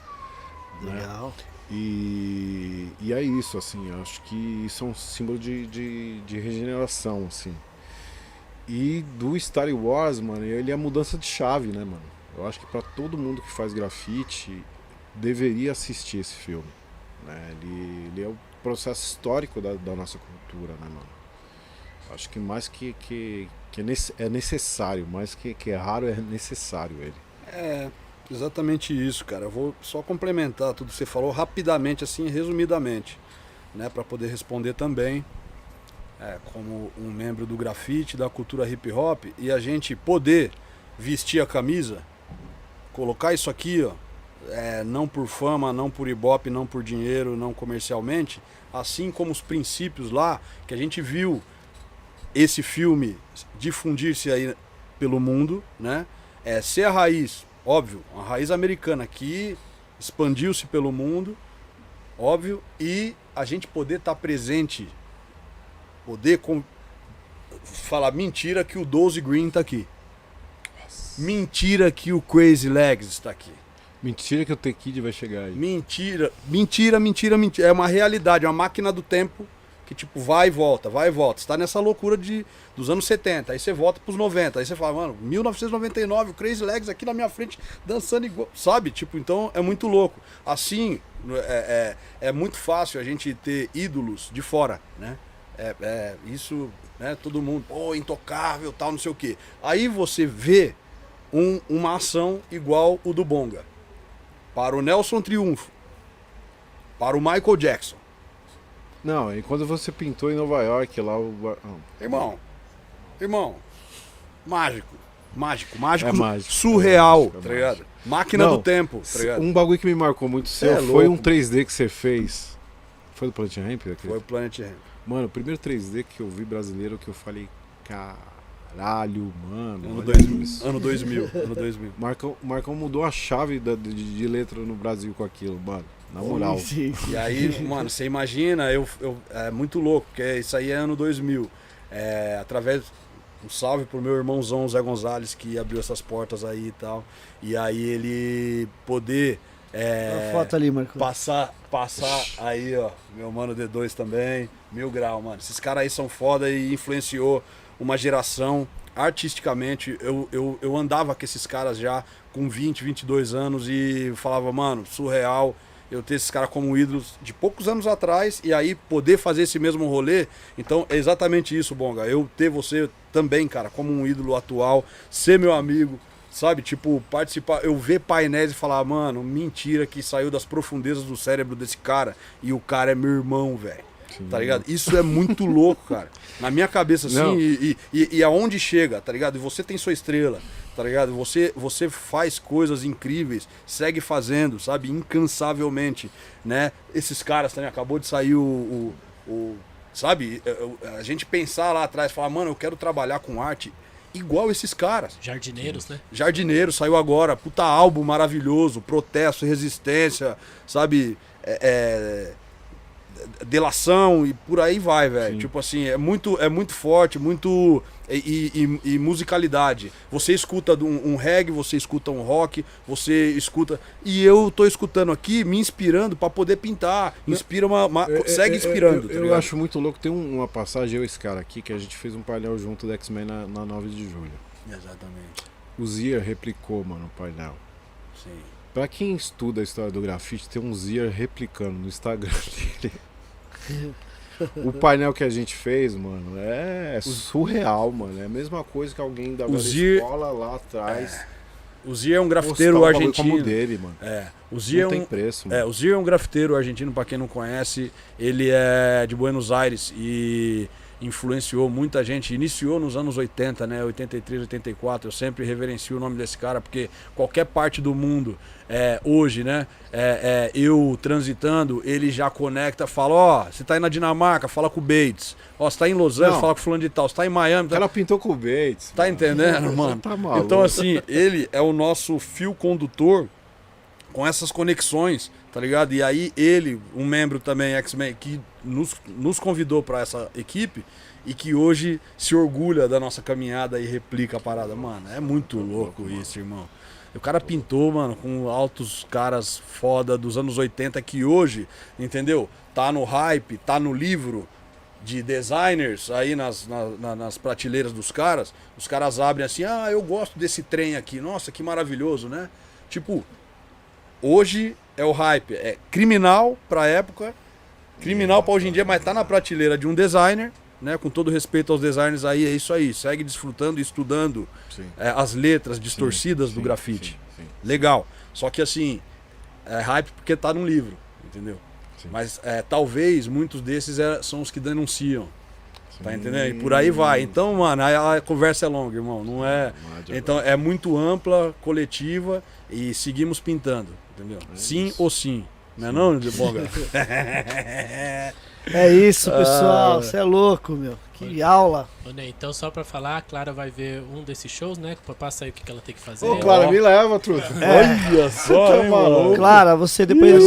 né? Legal. E, e é isso, assim, eu acho que isso é um símbolo de, de, de regeneração, assim. E do Star Wars, mano, ele é a mudança de chave, né, mano? Eu acho que pra todo mundo que faz grafite deveria assistir esse filme. Né? Ele, ele é o processo histórico da, da nossa cultura, né, mano? Acho que mais que, que, que é, é necessário, mais que, que é raro, é necessário ele. É, exatamente isso, cara. Eu vou só complementar tudo que você falou rapidamente, assim, resumidamente, né, para poder responder também, é, como um membro do grafite, da cultura hip hop, e a gente poder vestir a camisa, colocar isso aqui, ó, é, não por fama, não por ibope, não por dinheiro, não comercialmente, assim como os princípios lá que a gente viu esse filme difundir-se aí pelo mundo, né? É ser a raiz, óbvio, uma raiz americana que expandiu-se pelo mundo, óbvio, e a gente poder estar presente, poder com- falar mentira que o 12 Green tá aqui. Mentira que o Crazy Legs está aqui. Mentira que o T-Kid vai chegar aí. Mentira, mentira, mentira, mentira. É uma realidade, é uma máquina do tempo que tipo vai e volta, vai e volta. Você tá nessa loucura de, dos anos 70, aí você volta pros 90, aí você fala, mano, 1999, o Crazy Legs aqui na minha frente dançando igual, sabe? Tipo, então é muito louco. Assim, é, é, é muito fácil a gente ter ídolos de fora, né? É, é, isso, né? Todo mundo, pô, intocável, tal, não sei o quê. Aí você vê um- uma ação igual o do Bonga para o Nelson Triunfo, para o Michael Jackson. Não, e quando você pintou em Nova York lá o. ah, Irmão, irmão, mágico, mágico, mágico, É mágico, surreal, é mágico, é tá ligado? Máquina Não, do tempo, tá ligado? Um bagulho que me marcou muito seu é foi louco. um 3D que você fez. Foi do Planet Ramp? Foi o Planet Ramp. Mano, o primeiro 3D que eu vi brasileiro que eu falei, caralho, mano. Ano olha 2000, isso. ano 2000, ano 2000. Marcão, Marcão mudou a chave da- de, de letra no Brasil com aquilo, mano. Na moral. Sim. E aí, mano, você imagina, eu, eu, é muito louco, porque isso aí é ano 2000. É, através. Um salve pro meu irmãozão Zé Gonzalez, que abriu essas portas aí e tal. E aí ele poder. É, A foto ali, Marco. Passar, passar aí, ó, meu mano D2 também, mil grau, mano. Esses caras aí são foda e influenciou uma geração artisticamente. Eu, eu, eu andava com esses caras já com 20, 22 anos e falava, mano, surreal eu ter esses caras como ídolos de poucos anos atrás e aí poder fazer esse mesmo rolê. Então é exatamente isso, Bonga. Eu ter você também, cara, como um ídolo atual, ser meu amigo, sabe? Tipo, participar, eu ver painéis e falar, mano, mentira que saiu das profundezas do cérebro desse cara e o cara é meu irmão, velho. Tá ligado? Isso é muito louco, cara. Na minha cabeça, assim, e, e, e aonde chega, tá ligado? E você tem sua estrela, tá ligado? Você, você faz coisas incríveis, segue fazendo, sabe? Incansavelmente, né? Esses caras também, acabou de sair o. o, o- sabe? A gente pensar lá atrás, falar, mano, eu quero trabalhar com arte igual esses caras. Jardineiros, né? Jardineiro saiu agora, puta álbum maravilhoso, protesto, resistência, sabe? É, é, delação e por aí vai, velho. Tipo assim, é muito, é muito forte, muito. E, e- e musicalidade. Você escuta um, um reggae, você escuta um rock, você escuta. E eu tô escutando aqui, me inspirando pra poder pintar. Inspira uma. uma- É, segue é, é, inspirando. Eu, tá eu acho muito louco. Tem um- uma passagem, eu e esse cara aqui, que a gente fez um painel junto do X-Men na, na 9 de julho. Exatamente. O Zier replicou, mano, o painel. Sim. Pra quem estuda a história do grafite, tem um Zier replicando no Instagram dele. O painel que a gente fez, mano, é surreal, mano. É a mesma coisa que alguém da escola lá atrás. O Zia é um grafiteiro um argentino. como dele, mano. É. O Zia é Não um, tem preço, mano. É, o Zir é um grafiteiro argentino, pra quem não conhece. Ele é de Buenos Aires e influenciou muita gente. Iniciou nos anos 80, né? 83, 84. Eu sempre reverencio o nome desse cara, porque qualquer parte do mundo, é, hoje, né? é, é, eu transitando, ele já conecta, fala: Ó, você tá aí na Dinamarca, fala com o Bates. Ó, você tá em Los Angeles, Não. fala com o fulano de tal. Você tá em Miami, O tá... cara pintou com o Bates. Tá mano. entendendo, mano? Tá. Então, assim, ele é o nosso fio condutor com essas conexões, tá ligado? E aí ele, um membro também X-Men, que nos, nos convidou pra essa equipe e que hoje se orgulha da nossa caminhada e replica a parada. Mano, é muito louco isso, irmão. O cara pintou, mano, com altos caras foda dos anos 80 que hoje, entendeu? Tá no hype, tá no livro de designers aí nas, na- na- nas prateleiras dos caras. Os caras abrem assim, ah, eu gosto desse trem aqui. Nossa, que maravilhoso, né? Tipo, hoje é o hype. É criminal pra época, criminal pra hoje em dia, mas tá na prateleira de um designer, né? Com todo respeito aos designers aí, é isso aí. Segue desfrutando e estudando é, as letras distorcidas Sim, do sim, grafite. sim. Legal. Só que assim, é hype porque tá num livro, entendeu? Mas é, talvez muitos desses é, são os que denunciam. Tá entendendo? E por aí vai. Então, mano, a, a conversa é longa, irmão. Não é. Então é muito ampla, coletiva e seguimos pintando, entendeu? sim isso. ou sim. Não é não, Bonga? É isso, pessoal. Ah. Você é louco, meu. Que aula. Ô, Ney, então só pra falar, a Clara vai ver um desses shows, né? Passa aí o que, que ela tem que fazer. Ô, Clara, me leva, truta. Olha só, Tá hein, maluco? mano. Clara, você depois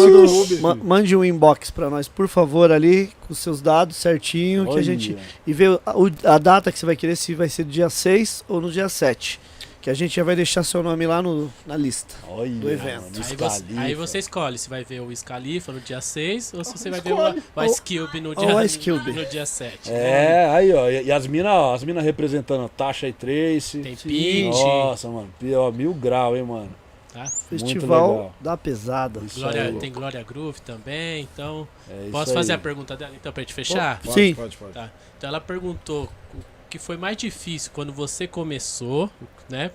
manda, mande um inbox pra nós, por favor, ali, com seus dados certinho, que a gente. E ver a, o- a data que você vai querer, se vai ser no dia 6 ou no dia 7. Que a gente já vai deixar seu nome lá no, na lista. Olha, do evento. Aí você, aí você escolhe se vai ver o Scalifa no dia 6 ou se você vai ver escolhe. o, o Ice Cube no dia, o Ice Cube. no dia 7. É, aí, ó. E, e as minas, ó, as minas representando a Tasha e Trace. Tem. Pint, Nossa, mano. Ó, mil grau, hein, mano. tá? Festival legal. da Pesada. Glória- aí. tem Glória Groove também, então... É Posso aí. fazer a pergunta dela então pra gente fechar? Pode, Sim. Pode, pode. Tá. Então ela perguntou que foi mais difícil quando você começou, né?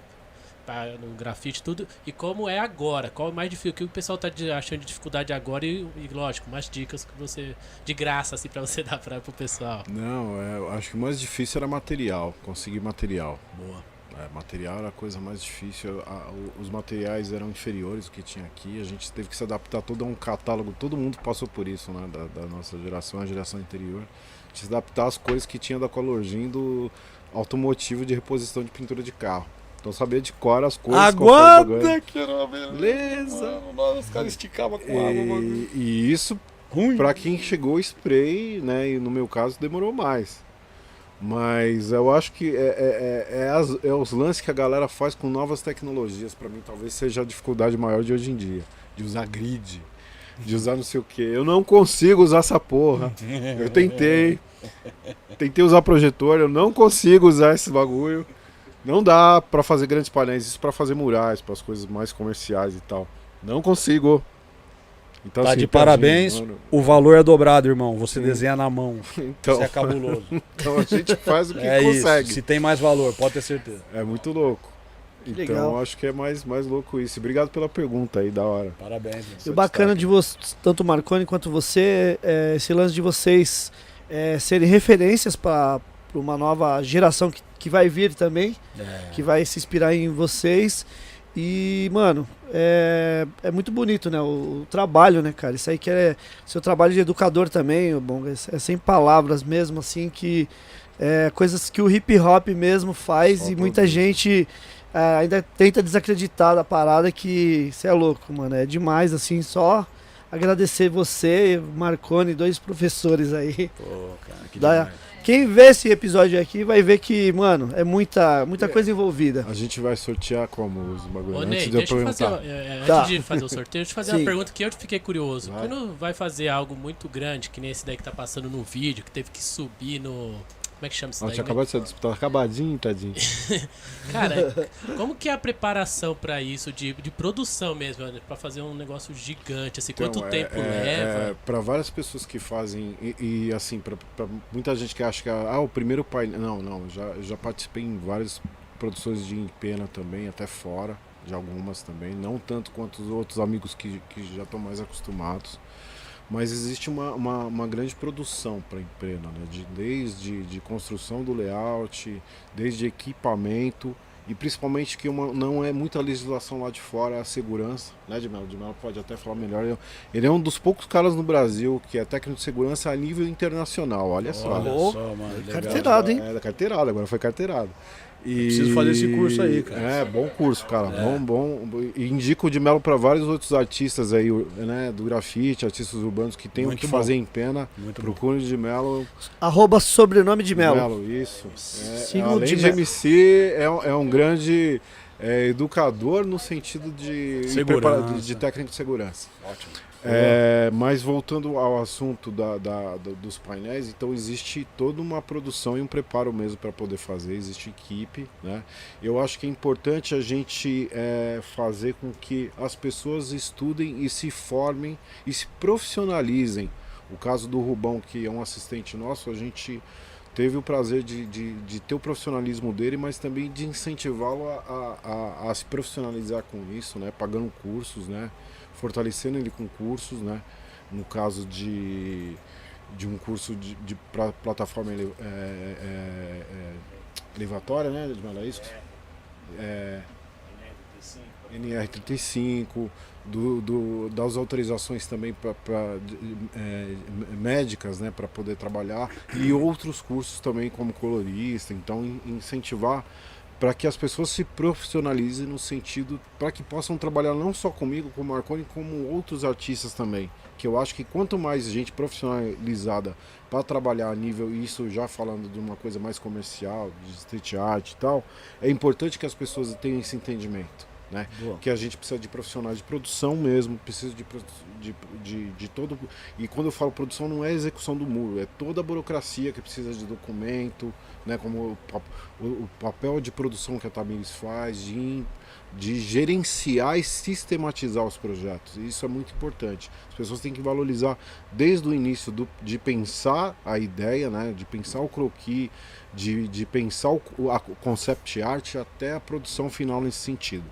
No grafite tudo, e como é agora? Qual é o mais difícil? O que o pessoal tá achando de dificuldade agora? E, e, lógico, mais dicas que você. de graça, assim, pra você dar pra, pro pessoal. Não, é, eu acho que o mais difícil era material, conseguir material. Boa. É, material era a coisa mais difícil. a- o- os materiais eram inferiores do que tinha aqui. A gente teve que se adaptar todo a um catálogo. Todo mundo passou por isso, né? Da, da nossa geração, a geração anterior. De se adaptar às cores que tinha da Colorgin do automotivo de reposição de pintura de carro. Então sabia de cor as cores. Aguarda que era uma beleza. Nossa, os caras esticavam com água, mano. E, e isso Ruim. Pra quem chegou spray, né? E no meu caso demorou mais. Mas eu acho que é, é, é, é as- é os lances que a galera faz com novas tecnologias. Pra mim, talvez seja a dificuldade maior de hoje em dia. De usar grid, de usar não sei o que. Eu não consigo usar essa porra. Eu tentei. Tentei usar projetor, eu não consigo usar esse bagulho. Não dá pra fazer grandes painéis, isso pra fazer murais, para as coisas mais comerciais e tal. Não consigo. Então, Tá assim, de parabéns. mano. O valor é dobrado, irmão. Você Sim. desenha na mão. Então, Isso é cabuloso. então a gente faz o que é consegue. isso. Se tem mais valor, pode ter certeza. É muito louco. Então Legal. acho que é mais, mais louco isso. Obrigado pela pergunta aí, da hora. Parabéns. meu. E o bacana de você, tanto o Marconi quanto você, é esse lance de vocês é, serem referências para uma nova geração que, que vai vir também, É. que vai se inspirar em vocês. E, mano, é, é muito bonito, né? O, o trabalho, né, cara? Isso aí que é seu trabalho de educador também, bom, é, é sem palavras mesmo, assim, que é coisas que o hip hop mesmo faz Só e muita gente é, ainda tenta desacreditar da parada que você é louco, mano. É demais, assim, só agradecer você, Marconi, dois professores aí. Pô, cara, que demais. Quem vê esse episódio aqui vai ver que, mano, é muita, muita coisa envolvida. A gente vai sortear como os bagulho Ô, antes de eu deixa eu fazer, é, é, Tá. antes de fazer o sorteio, deixa eu fazer Sim. uma pergunta que eu fiquei curioso. Vai. Quando vai fazer algo muito grande, que nem esse daí que tá passando no vídeo, que teve que subir no. Como é que chama isso daí? tinha acabado de ser disputado, acabadinho, tadinho. Cara, como que é a preparação pra isso, de, de produção mesmo, né? pra fazer um negócio gigante, assim, quanto Então, é- tempo é, leva? É, para várias pessoas que fazem, e, e, assim, pra, pra muita gente que acha que ah, o primeiro painel. Não, não, já, já participei em várias produções de pena também, até fora, de algumas também. Não tanto quanto os outros amigos que, que já estão mais acostumados. Mas existe uma, uma, uma grande produção para a Emprena, né? de, desde de construção do layout, desde equipamento e principalmente que uma, não é muita legislação lá de fora, é a segurança, né, de Melo? De Melo pode até falar melhor. Ele- Ele é um dos poucos caras no Brasil que é técnico de segurança a nível internacional, olha só. Olha Ô, só, mano. carteirado, hein? É, da carteirada, agora foi carteirado. E... preciso fazer esse curso aí, cara. É, bom curso, cara. É. Bom, bom. E indico o de Melo para vários outros artistas aí, né, do grafite, artistas urbanos que tem o que bom. fazer em pena. Muito bom. Procure o de Melo. Arroba sobrenome de Melo. Melo, isso. É, o além de de, Melo. MC, é, um- é um grande é, educador no sentido de, de, de técnico de segurança. Ótimo. É, mas voltando ao assunto da, da- do- dos painéis, então existe toda uma produção e um preparo mesmo para poder fazer, existe equipe, né? Eu acho que é importante a gente é, fazer com que as pessoas estudem e se formem e se profissionalizem. O caso do Rubão, que é um assistente nosso, a gente teve o prazer de, de, de ter o profissionalismo dele, mas também de incentivá-lo a, a, a se profissionalizar com isso, né? Pagando cursos, né? Fortalecendo ele com cursos, né? No caso de, de um curso de, de pra- plataforma ele- é, é, é, elevatória, né? Edmar, é isso? É, NR35, do, do- das autorizações também para médicas, né, para poder trabalhar e outros cursos também como colorista. Então, in- incentivar para que as pessoas se profissionalizem no sentido para que possam trabalhar não só comigo, como Marconi, como outros artistas também. Que eu acho que quanto mais gente profissionalizada para trabalhar a nível, isso já falando de uma coisa mais comercial, de street art e tal, é importante que as pessoas tenham esse entendimento. Né? Que a gente precisa de profissionais de produção mesmo, precisa de, de, de, de todo. E quando eu falo produção, não é execução do muro, é toda a burocracia que precisa de documento, né, como o, o, papel de produção que a Tamires faz, de, de gerenciar e sistematizar os projetos. Isso é muito importante. As pessoas têm que valorizar desde o início do, de pensar a ideia, né, de pensar o croquis, de, de pensar o, o a concept art até a produção final nesse sentido.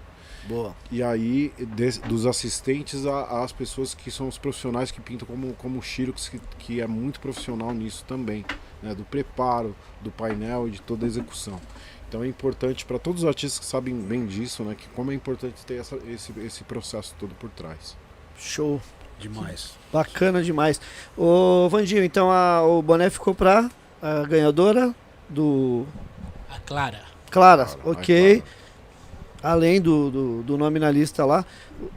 Boa. E aí, des- dos assistentes às pessoas que são os profissionais que pintam, como, como o Chiro, que, que é muito profissional nisso também, né? do preparo, do painel e de toda a execução. Então é importante para todos os artistas que sabem bem disso, né? que como é importante ter essa- esse, esse processo todo por trás. Show. Demais. Bacana demais. Ô, Vandinho, então a- o boné ficou pra a ganhadora do A Clara. Clara, Cara, ok. vai, Além do, do, do nome na lista lá.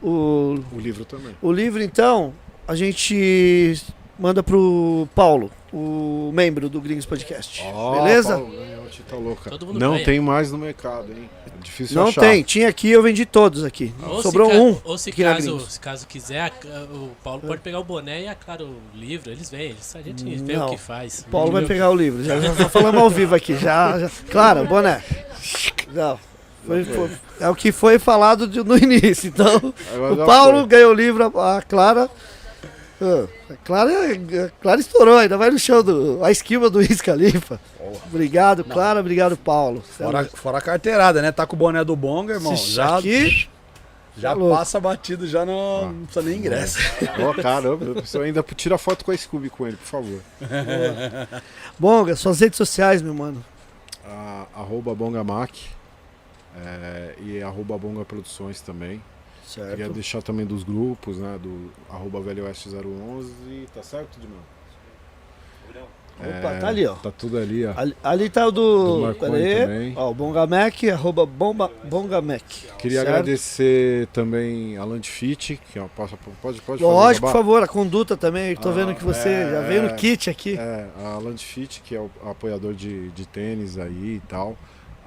O. O livro também. o livro, então, a gente manda pro Paulo, o membro do Gringos Podcast. Beleza? Paulo, ganhou, louca. Mundo Não ganha. tem mais no mercado, hein? É difícil Não achar. tem. Tinha aqui, eu vendi todos aqui. Ou Sobrou se ca- um. Ou se caso, se caso quiser, o Paulo pode pegar o boné e a Clara o livro. Eles vêm. eles- A gente vê Não. o que faz. Paulo A vai o pegar o livro. Já, já falamos ao vivo aqui. Já, já. Claro, boné. Não. Foi- foi- é o que foi falado de- no início. Então, Agora o Paulo foi. ganhou o livro, a Clara. Ah, A Clara, a Clara estourou, ainda vai no show do. A esquiva do Wiz Khalifa. Obrigado, Clara. Obrigado, Paulo. Fora, fora a carteirada, né? Tá com o boné do Bonga, irmão. Esse Já, aqui, já tá passa batido, já não, não precisa nem ingresso. Ó, caramba, eu preciso ainda tira foto com a Scooby com ele, por favor. Bonga, suas redes sociais, meu mano. a, arroba Bongamac é, e arroba Bonga Produções também. Queria Certo. deixar também dos grupos, né? Do arroba Velho Oeste 011, tá certo, Dimão? Opa, tá ali, ó. Tá tudo ali, ó. Ali, ali tá o do. Do. Ó, o Bongamec, arroba bomba, Bongamec. Queria certo? agradecer também a Landfit, que é uma passa pode pode Lógico, por favor, a conduta também. Tô Ah, vendo que você é, já veio no é. kit aqui. É, a Landfit, que é o apoiador de, de tênis aí e tal.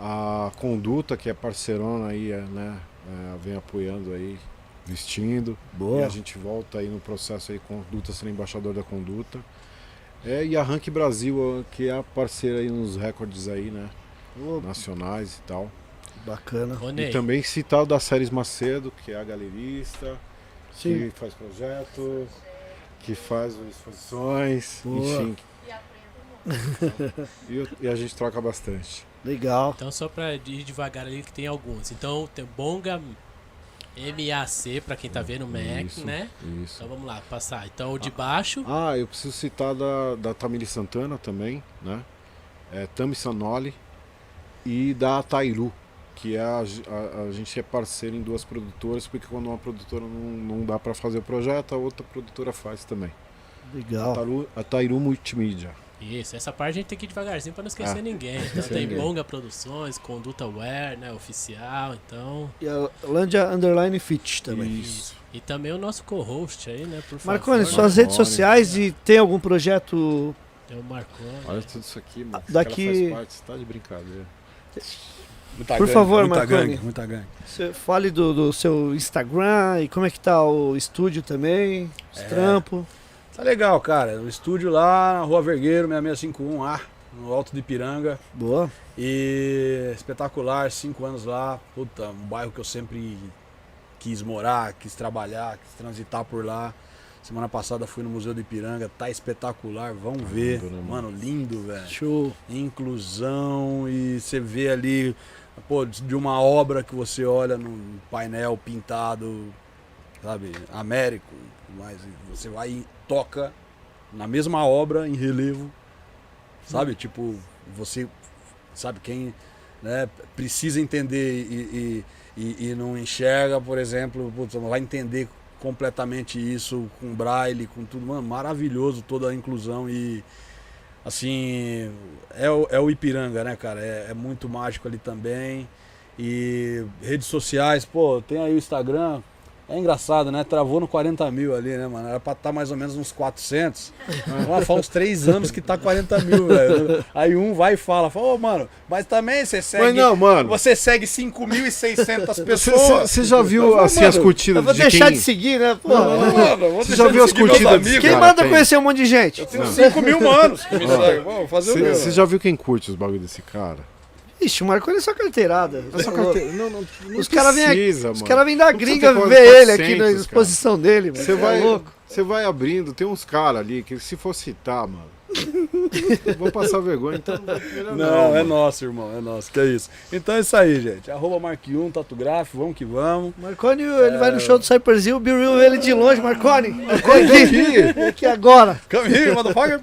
A Conduta, que é parceirona aí, é, né? é, vem apoiando aí, vestindo. E Boa. a gente volta aí no processo aí, Conduta sendo embaixador da Conduta. É, e a Rank Brasil, que é a parceira aí nos recordes aí, né? Ô, Nacionais e tal. bacana. E também citar o da Séries Macedo, que é a galerista, Sim. que faz projetos, que faz exposições, Boa. enfim. E, e a gente troca bastante. Legal. Então, só pra ir devagar ali, que tem alguns. Então, tem Bonga MAC, pra quem tá vendo, Mac, Isso. né? Isso. Então, vamos lá, passar. Então, o de baixo, Ah, eu preciso citar da, da Tamiri Santana também, né? É, Tami Sanoli e da Tairu, que é a, a, a gente é parceiro em duas produtoras, porque quando uma produtora não, não dá para fazer o projeto, a outra produtora faz também. A Legal. Tairu, a Tairu Multimídia. Isso. Essa parte a gente tem que ir devagarzinho pra não esquecer Ah, ninguém. Então, tem ninguém. Bonga Produções, Conduta Wear, né? Oficial, então... E a Landia Underline Fit também. Isso. E também o nosso co-host aí, né? Por favor. Marconi, suas redes sociais e tem algum projeto Tem o Marconi. Olha tudo isso aqui, mano. Daqui- parte, você tá de brincadeira. Muita Por favor, muita Marconi. gangue, muita gangue. Você fale do, do seu Instagram e como é que tá o estúdio também, os É. trampos. Tá legal, cara. O estúdio lá na Rua Vergueiro, 6651A, no Alto de Piranga. Boa. E espetacular, cinco anos lá. Puta, um bairro que eu sempre quis morar, quis trabalhar, quis transitar por lá. Semana passada fui no Museu do Ipiranga, tá espetacular, vão ver. Lindo, né, Mano, lindo, velho. Show. Inclusão e você vê ali, pô, de uma obra que você olha num painel pintado, sabe, Américo, mas você vai toca na mesma obra em relevo, sabe? Tipo, você sabe quem né, precisa entender e, e, e- e não enxerga, por exemplo, putz, não vai entender completamente isso com braille, com tudo, mano, maravilhoso toda a inclusão e assim é o, é o Ipiranga, né, cara? É, é muito mágico ali também. E redes sociais, pô, tem aí o Instagram. É engraçado, né? Travou no 40 mil ali, né, mano? Era pra estar mais ou menos uns 400. Mas faz uns 3 anos que tá 40 mil, velho. Aí um vai e fala, fala, ô, mano, mas também você segue. Mas não, mano. Você segue 5.600 Você- pessoas. Você já viu Mano, assim as curtidas Eu vou de deixar quem... de seguir, né? Pô, Não, não, Mano, vou Você já de viu as curtidas amigos. Quem Cara, manda tem. conhecer um monte de gente? Eu tenho 5 mil manos que me seguem. Vamos fazer o meu. Você já viu quem curte os bagulho desse cara? Ixi, o Marconi é só carteirada. É só carteira. Não, não, não Os caras vêm da gringa ver ele aqui na 400, exposição dele, mano. Você É vai, louco. você vai abrindo, tem uns caras ali que se for citar, mano. vou passar vergonha, então Não, não. é mano. nosso, irmão, é nosso. Que é isso. Então é isso aí, gente. Arroba Mark1, Tatugraf, vamos que vamos. Marconi, ele vai no show do Hill, o Bill Hill vê ele de longe, Marconi. Vem aqui. Aqui agora. Come here, motherfucker.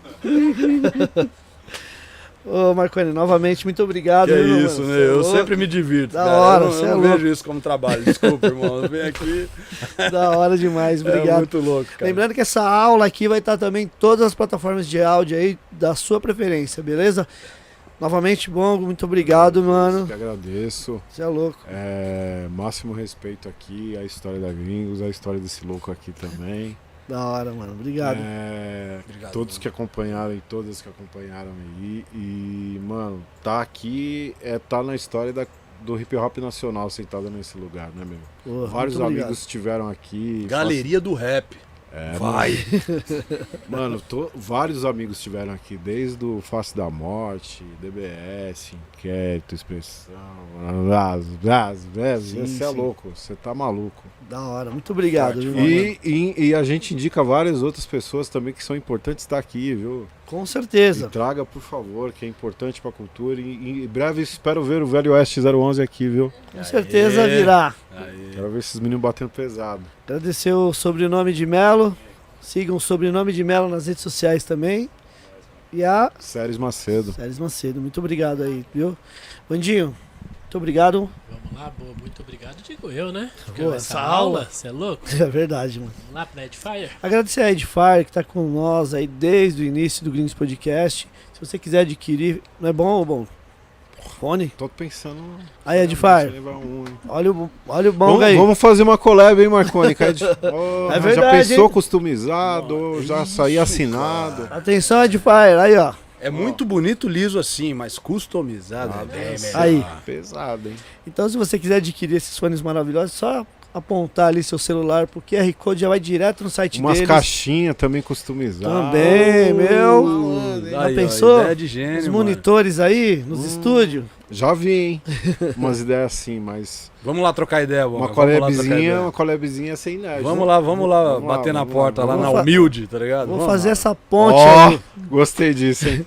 Ô, Marconi, novamente, muito obrigado. Que é isso, mano? né? É Eu louco. sempre me divirto. Da cara. hora, eu não, cê eu é não vejo isso como trabalho. Desculpa, irmão. Eu venho aqui. Da hora demais, É obrigado. muito louco, cara. Lembrando que essa aula aqui vai estar também em todas as plataformas de áudio aí da sua preferência, beleza? Novamente, Bongo, muito obrigado, mano. Que agradeço. Você é louco. É, máximo respeito aqui à história da Gringos, à história desse louco aqui também. Da hora, mano. Obrigado. É, Obrigado, todos mano. que acompanharam e todas que acompanharam aí. E, mano, tá aqui é tá na história da- do hip hop nacional sentado nesse lugar, né, meu? Porra, Vários obrigado. amigos estiveram aqui. Galeria do Rap. É, Vai. Mano, to- vários amigos estiveram aqui, desde o Face da Morte, DBS, Inquérito, Expressão. Blas, blas, blas, Sim, Você é sim. louco, você tá maluco. Da hora. Muito obrigado, viu, mano? E, e, e a gente indica várias outras pessoas também que são importantes estar aqui, viu? Com E certeza. traga, por favor, que é importante pra cultura. E, e em breve espero ver o Velho Oeste 011 aqui, viu? Com certeza Aê. virá. Aí. Quero ver esses meninos batendo pesado. Agradecer o sobrenome de Melo. Sigam o sobrenome de Melo nas redes sociais também. E a Séries Macedo. Séries Macedo. Muito obrigado aí, viu? Bandinho, muito obrigado. Vamos lá, boa, muito obrigado, digo eu, né? Boa, essa aula, aula. você é louco? É verdade, mano. Vamos lá pra Edifier? Agradecer a Edifier que tá com nós aí desde o início do Gringos Podcast. Se você quiser adquirir, não é bom ou bom? Fone? Tô pensando. Aí, levar um? Olha o, olha o bom Vamos, aí. vamos fazer uma collab, hein, Marconi? Que é É verdade, Já pensou hein? customizado, já sair assinado. Atenção, Edifier. Aí, ó. É muito bonito liso assim, mas customizado é bem melhor. Aí. Pesado, hein? Então, se você quiser adquirir esses fones maravilhosos, é só apontar ali seu celular pro QR Code já vai direto no site Umas deles. caixinhas também customizadas. Também, meu. Malandro, hein? Já Aí, ó, pensou? ideia de gênio, Os mano. monitores aí, nos Hum. estúdios. Já vi, hein? Umas ideias assim, mas. Vamos lá trocar ideia, Boca. Uma Vamos lá trocar collabzinha, ideia. uma collabzinha sem nerd. Vamos né? lá, vamos lá Vamos lá, bater na lá, porta lá, vamos na humilde, tá ligado? Vou Vamos fazer lá. essa ponte Ó, aí. gostei disso, hein?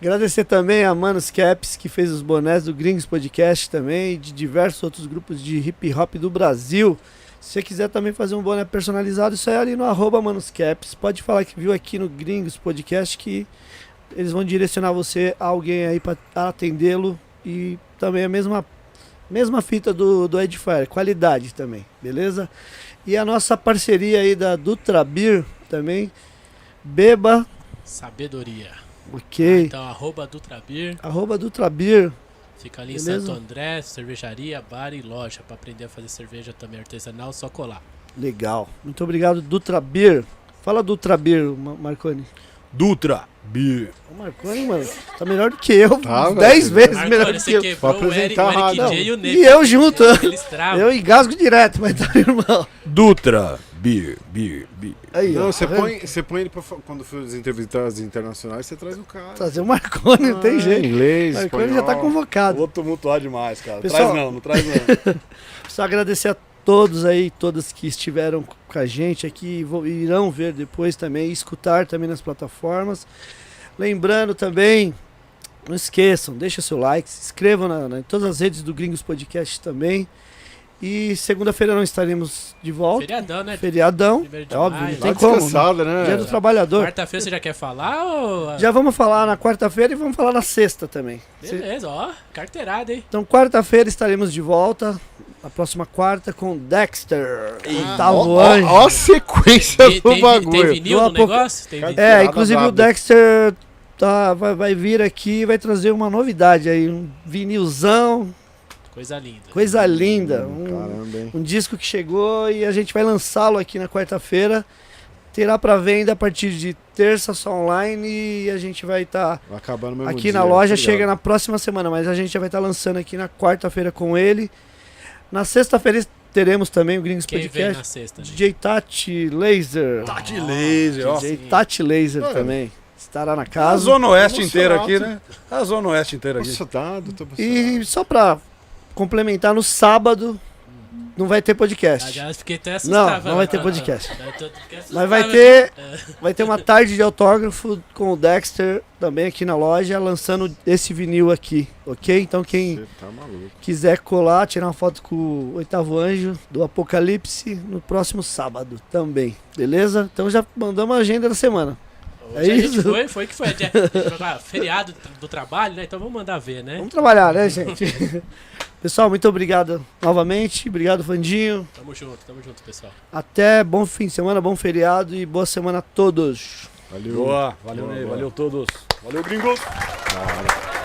Agradecer também a Manos Caps, que fez os bonés do Gringos Podcast também, e de diversos outros grupos de hip hop do Brasil. Se você quiser também fazer um boné personalizado, isso é ali no arroba Manos Caps. Pode falar que viu aqui no Gringos Podcast que eles vão direcionar você a alguém aí para atendê-lo. E também a mesma, mesma fita do, do Edifier, qualidade também, beleza? E a nossa parceria aí da Dutra Beer também. Beba, Sabedoria. Ok. Então, arroba Dutrabir, Arroba Dutra Beer. fica ali Beleza. em Santo André, cervejaria, bar e loja. Pra aprender a fazer cerveja também artesanal, só colar. Legal. Muito obrigado, Dutra Beer. Fala Dutra Beer, Ma- Marconi. Dutra, Beer. O Marconi, mano, tá melhor do que eu. Tá, uns 10 velho. vezes melhor Marconi, do que eu. Pra o Eric, apresentar o Eric a J e o. E eu junto. Eles travam. Eu engasgo direto, mas tá, irmão. Dutra, Beer, Beer, Beer. Aí, ó, Não, você tá põe, você põe ele pra, quando for as entrevistas internacionais, você traz o cara. Trazer o Marconi, não tem Ah, jeito. Inglês, O Marconi já tá espanhol. convocado. Vou tumultuar demais, cara. Pessoal- Traz não, não traz não. Só agradecer a todos aí, todas que estiveram com a gente aqui, irão ver depois também, escutar também nas plataformas. Lembrando também, não esqueçam, deixa seu like, se inscrevam na, na- em todas as redes do Gringos Podcast também. E segunda-feira não estaremos de volta. Feriadão, né? Feriadão, é óbvio, não Tá tem como. né? né? Dia do Trabalhador. Quarta-feira você já quer falar ou... Já vamos falar na quarta-feira e vamos falar na sexta também. Beleza, ó. Carteirada, hein? Então, quarta-feira estaremos de volta. A próxima quarta com Dexter. Oitavo Ó, anjo. ó, ó a sequência Tem, do tem, bagulho. tem vinil no negócio? Tem vinil. É, inclusive o. Dexter tá, vai, vai vir aqui e vai trazer uma novidade aí. Um vinilzão, Coisa linda. coisa linda. Um, Caramba, hein? um disco que chegou e a gente vai lançá-lo aqui na quarta-feira. Terá para venda a partir de terça só online e a gente vai estar Vai acabar no mesmo aqui dia, na loja. Chega na próxima semana, mas a gente já vai estar lançando aqui na quarta-feira com ele. Na sexta-feira teremos também o Gringos Quem vem Podcast. na sexta? né? DJ Tati Laser. Tati Laser, ó. DJ Tati Laser Olha. também. Estará na A casa. Zona Oeste inteira aqui, né? A Zona Oeste inteira aqui. Emocionado, tô emocionado. E só pra complementar, no sábado não vai ter Ah, podcast. já fiquei até Não, assustado. não vai ter Ah, podcast. ah. Mas vai ter, vai ter uma tarde de autógrafo com o Dexter também aqui na loja, lançando esse vinil aqui, ok? Então quem tá quiser colar, tirar uma foto com o oitavo anjo do Apocalipse no próximo sábado também, beleza? Então já mandamos a agenda da semana. Hoje É a gente isso? Foi, foi que foi. dia- ah, feriado do trabalho, né? Então vamos mandar ver, né? Vamos trabalhar, né, gente? Pessoal, muito obrigado novamente. Obrigado, Fandinho. Tamo junto, tamo junto, pessoal. Até bom fim de semana, bom feriado e boa semana a todos. Valeu. Boa, valeu, Boa, Ney, boa. valeu todos. Valeu, gringos. Cara.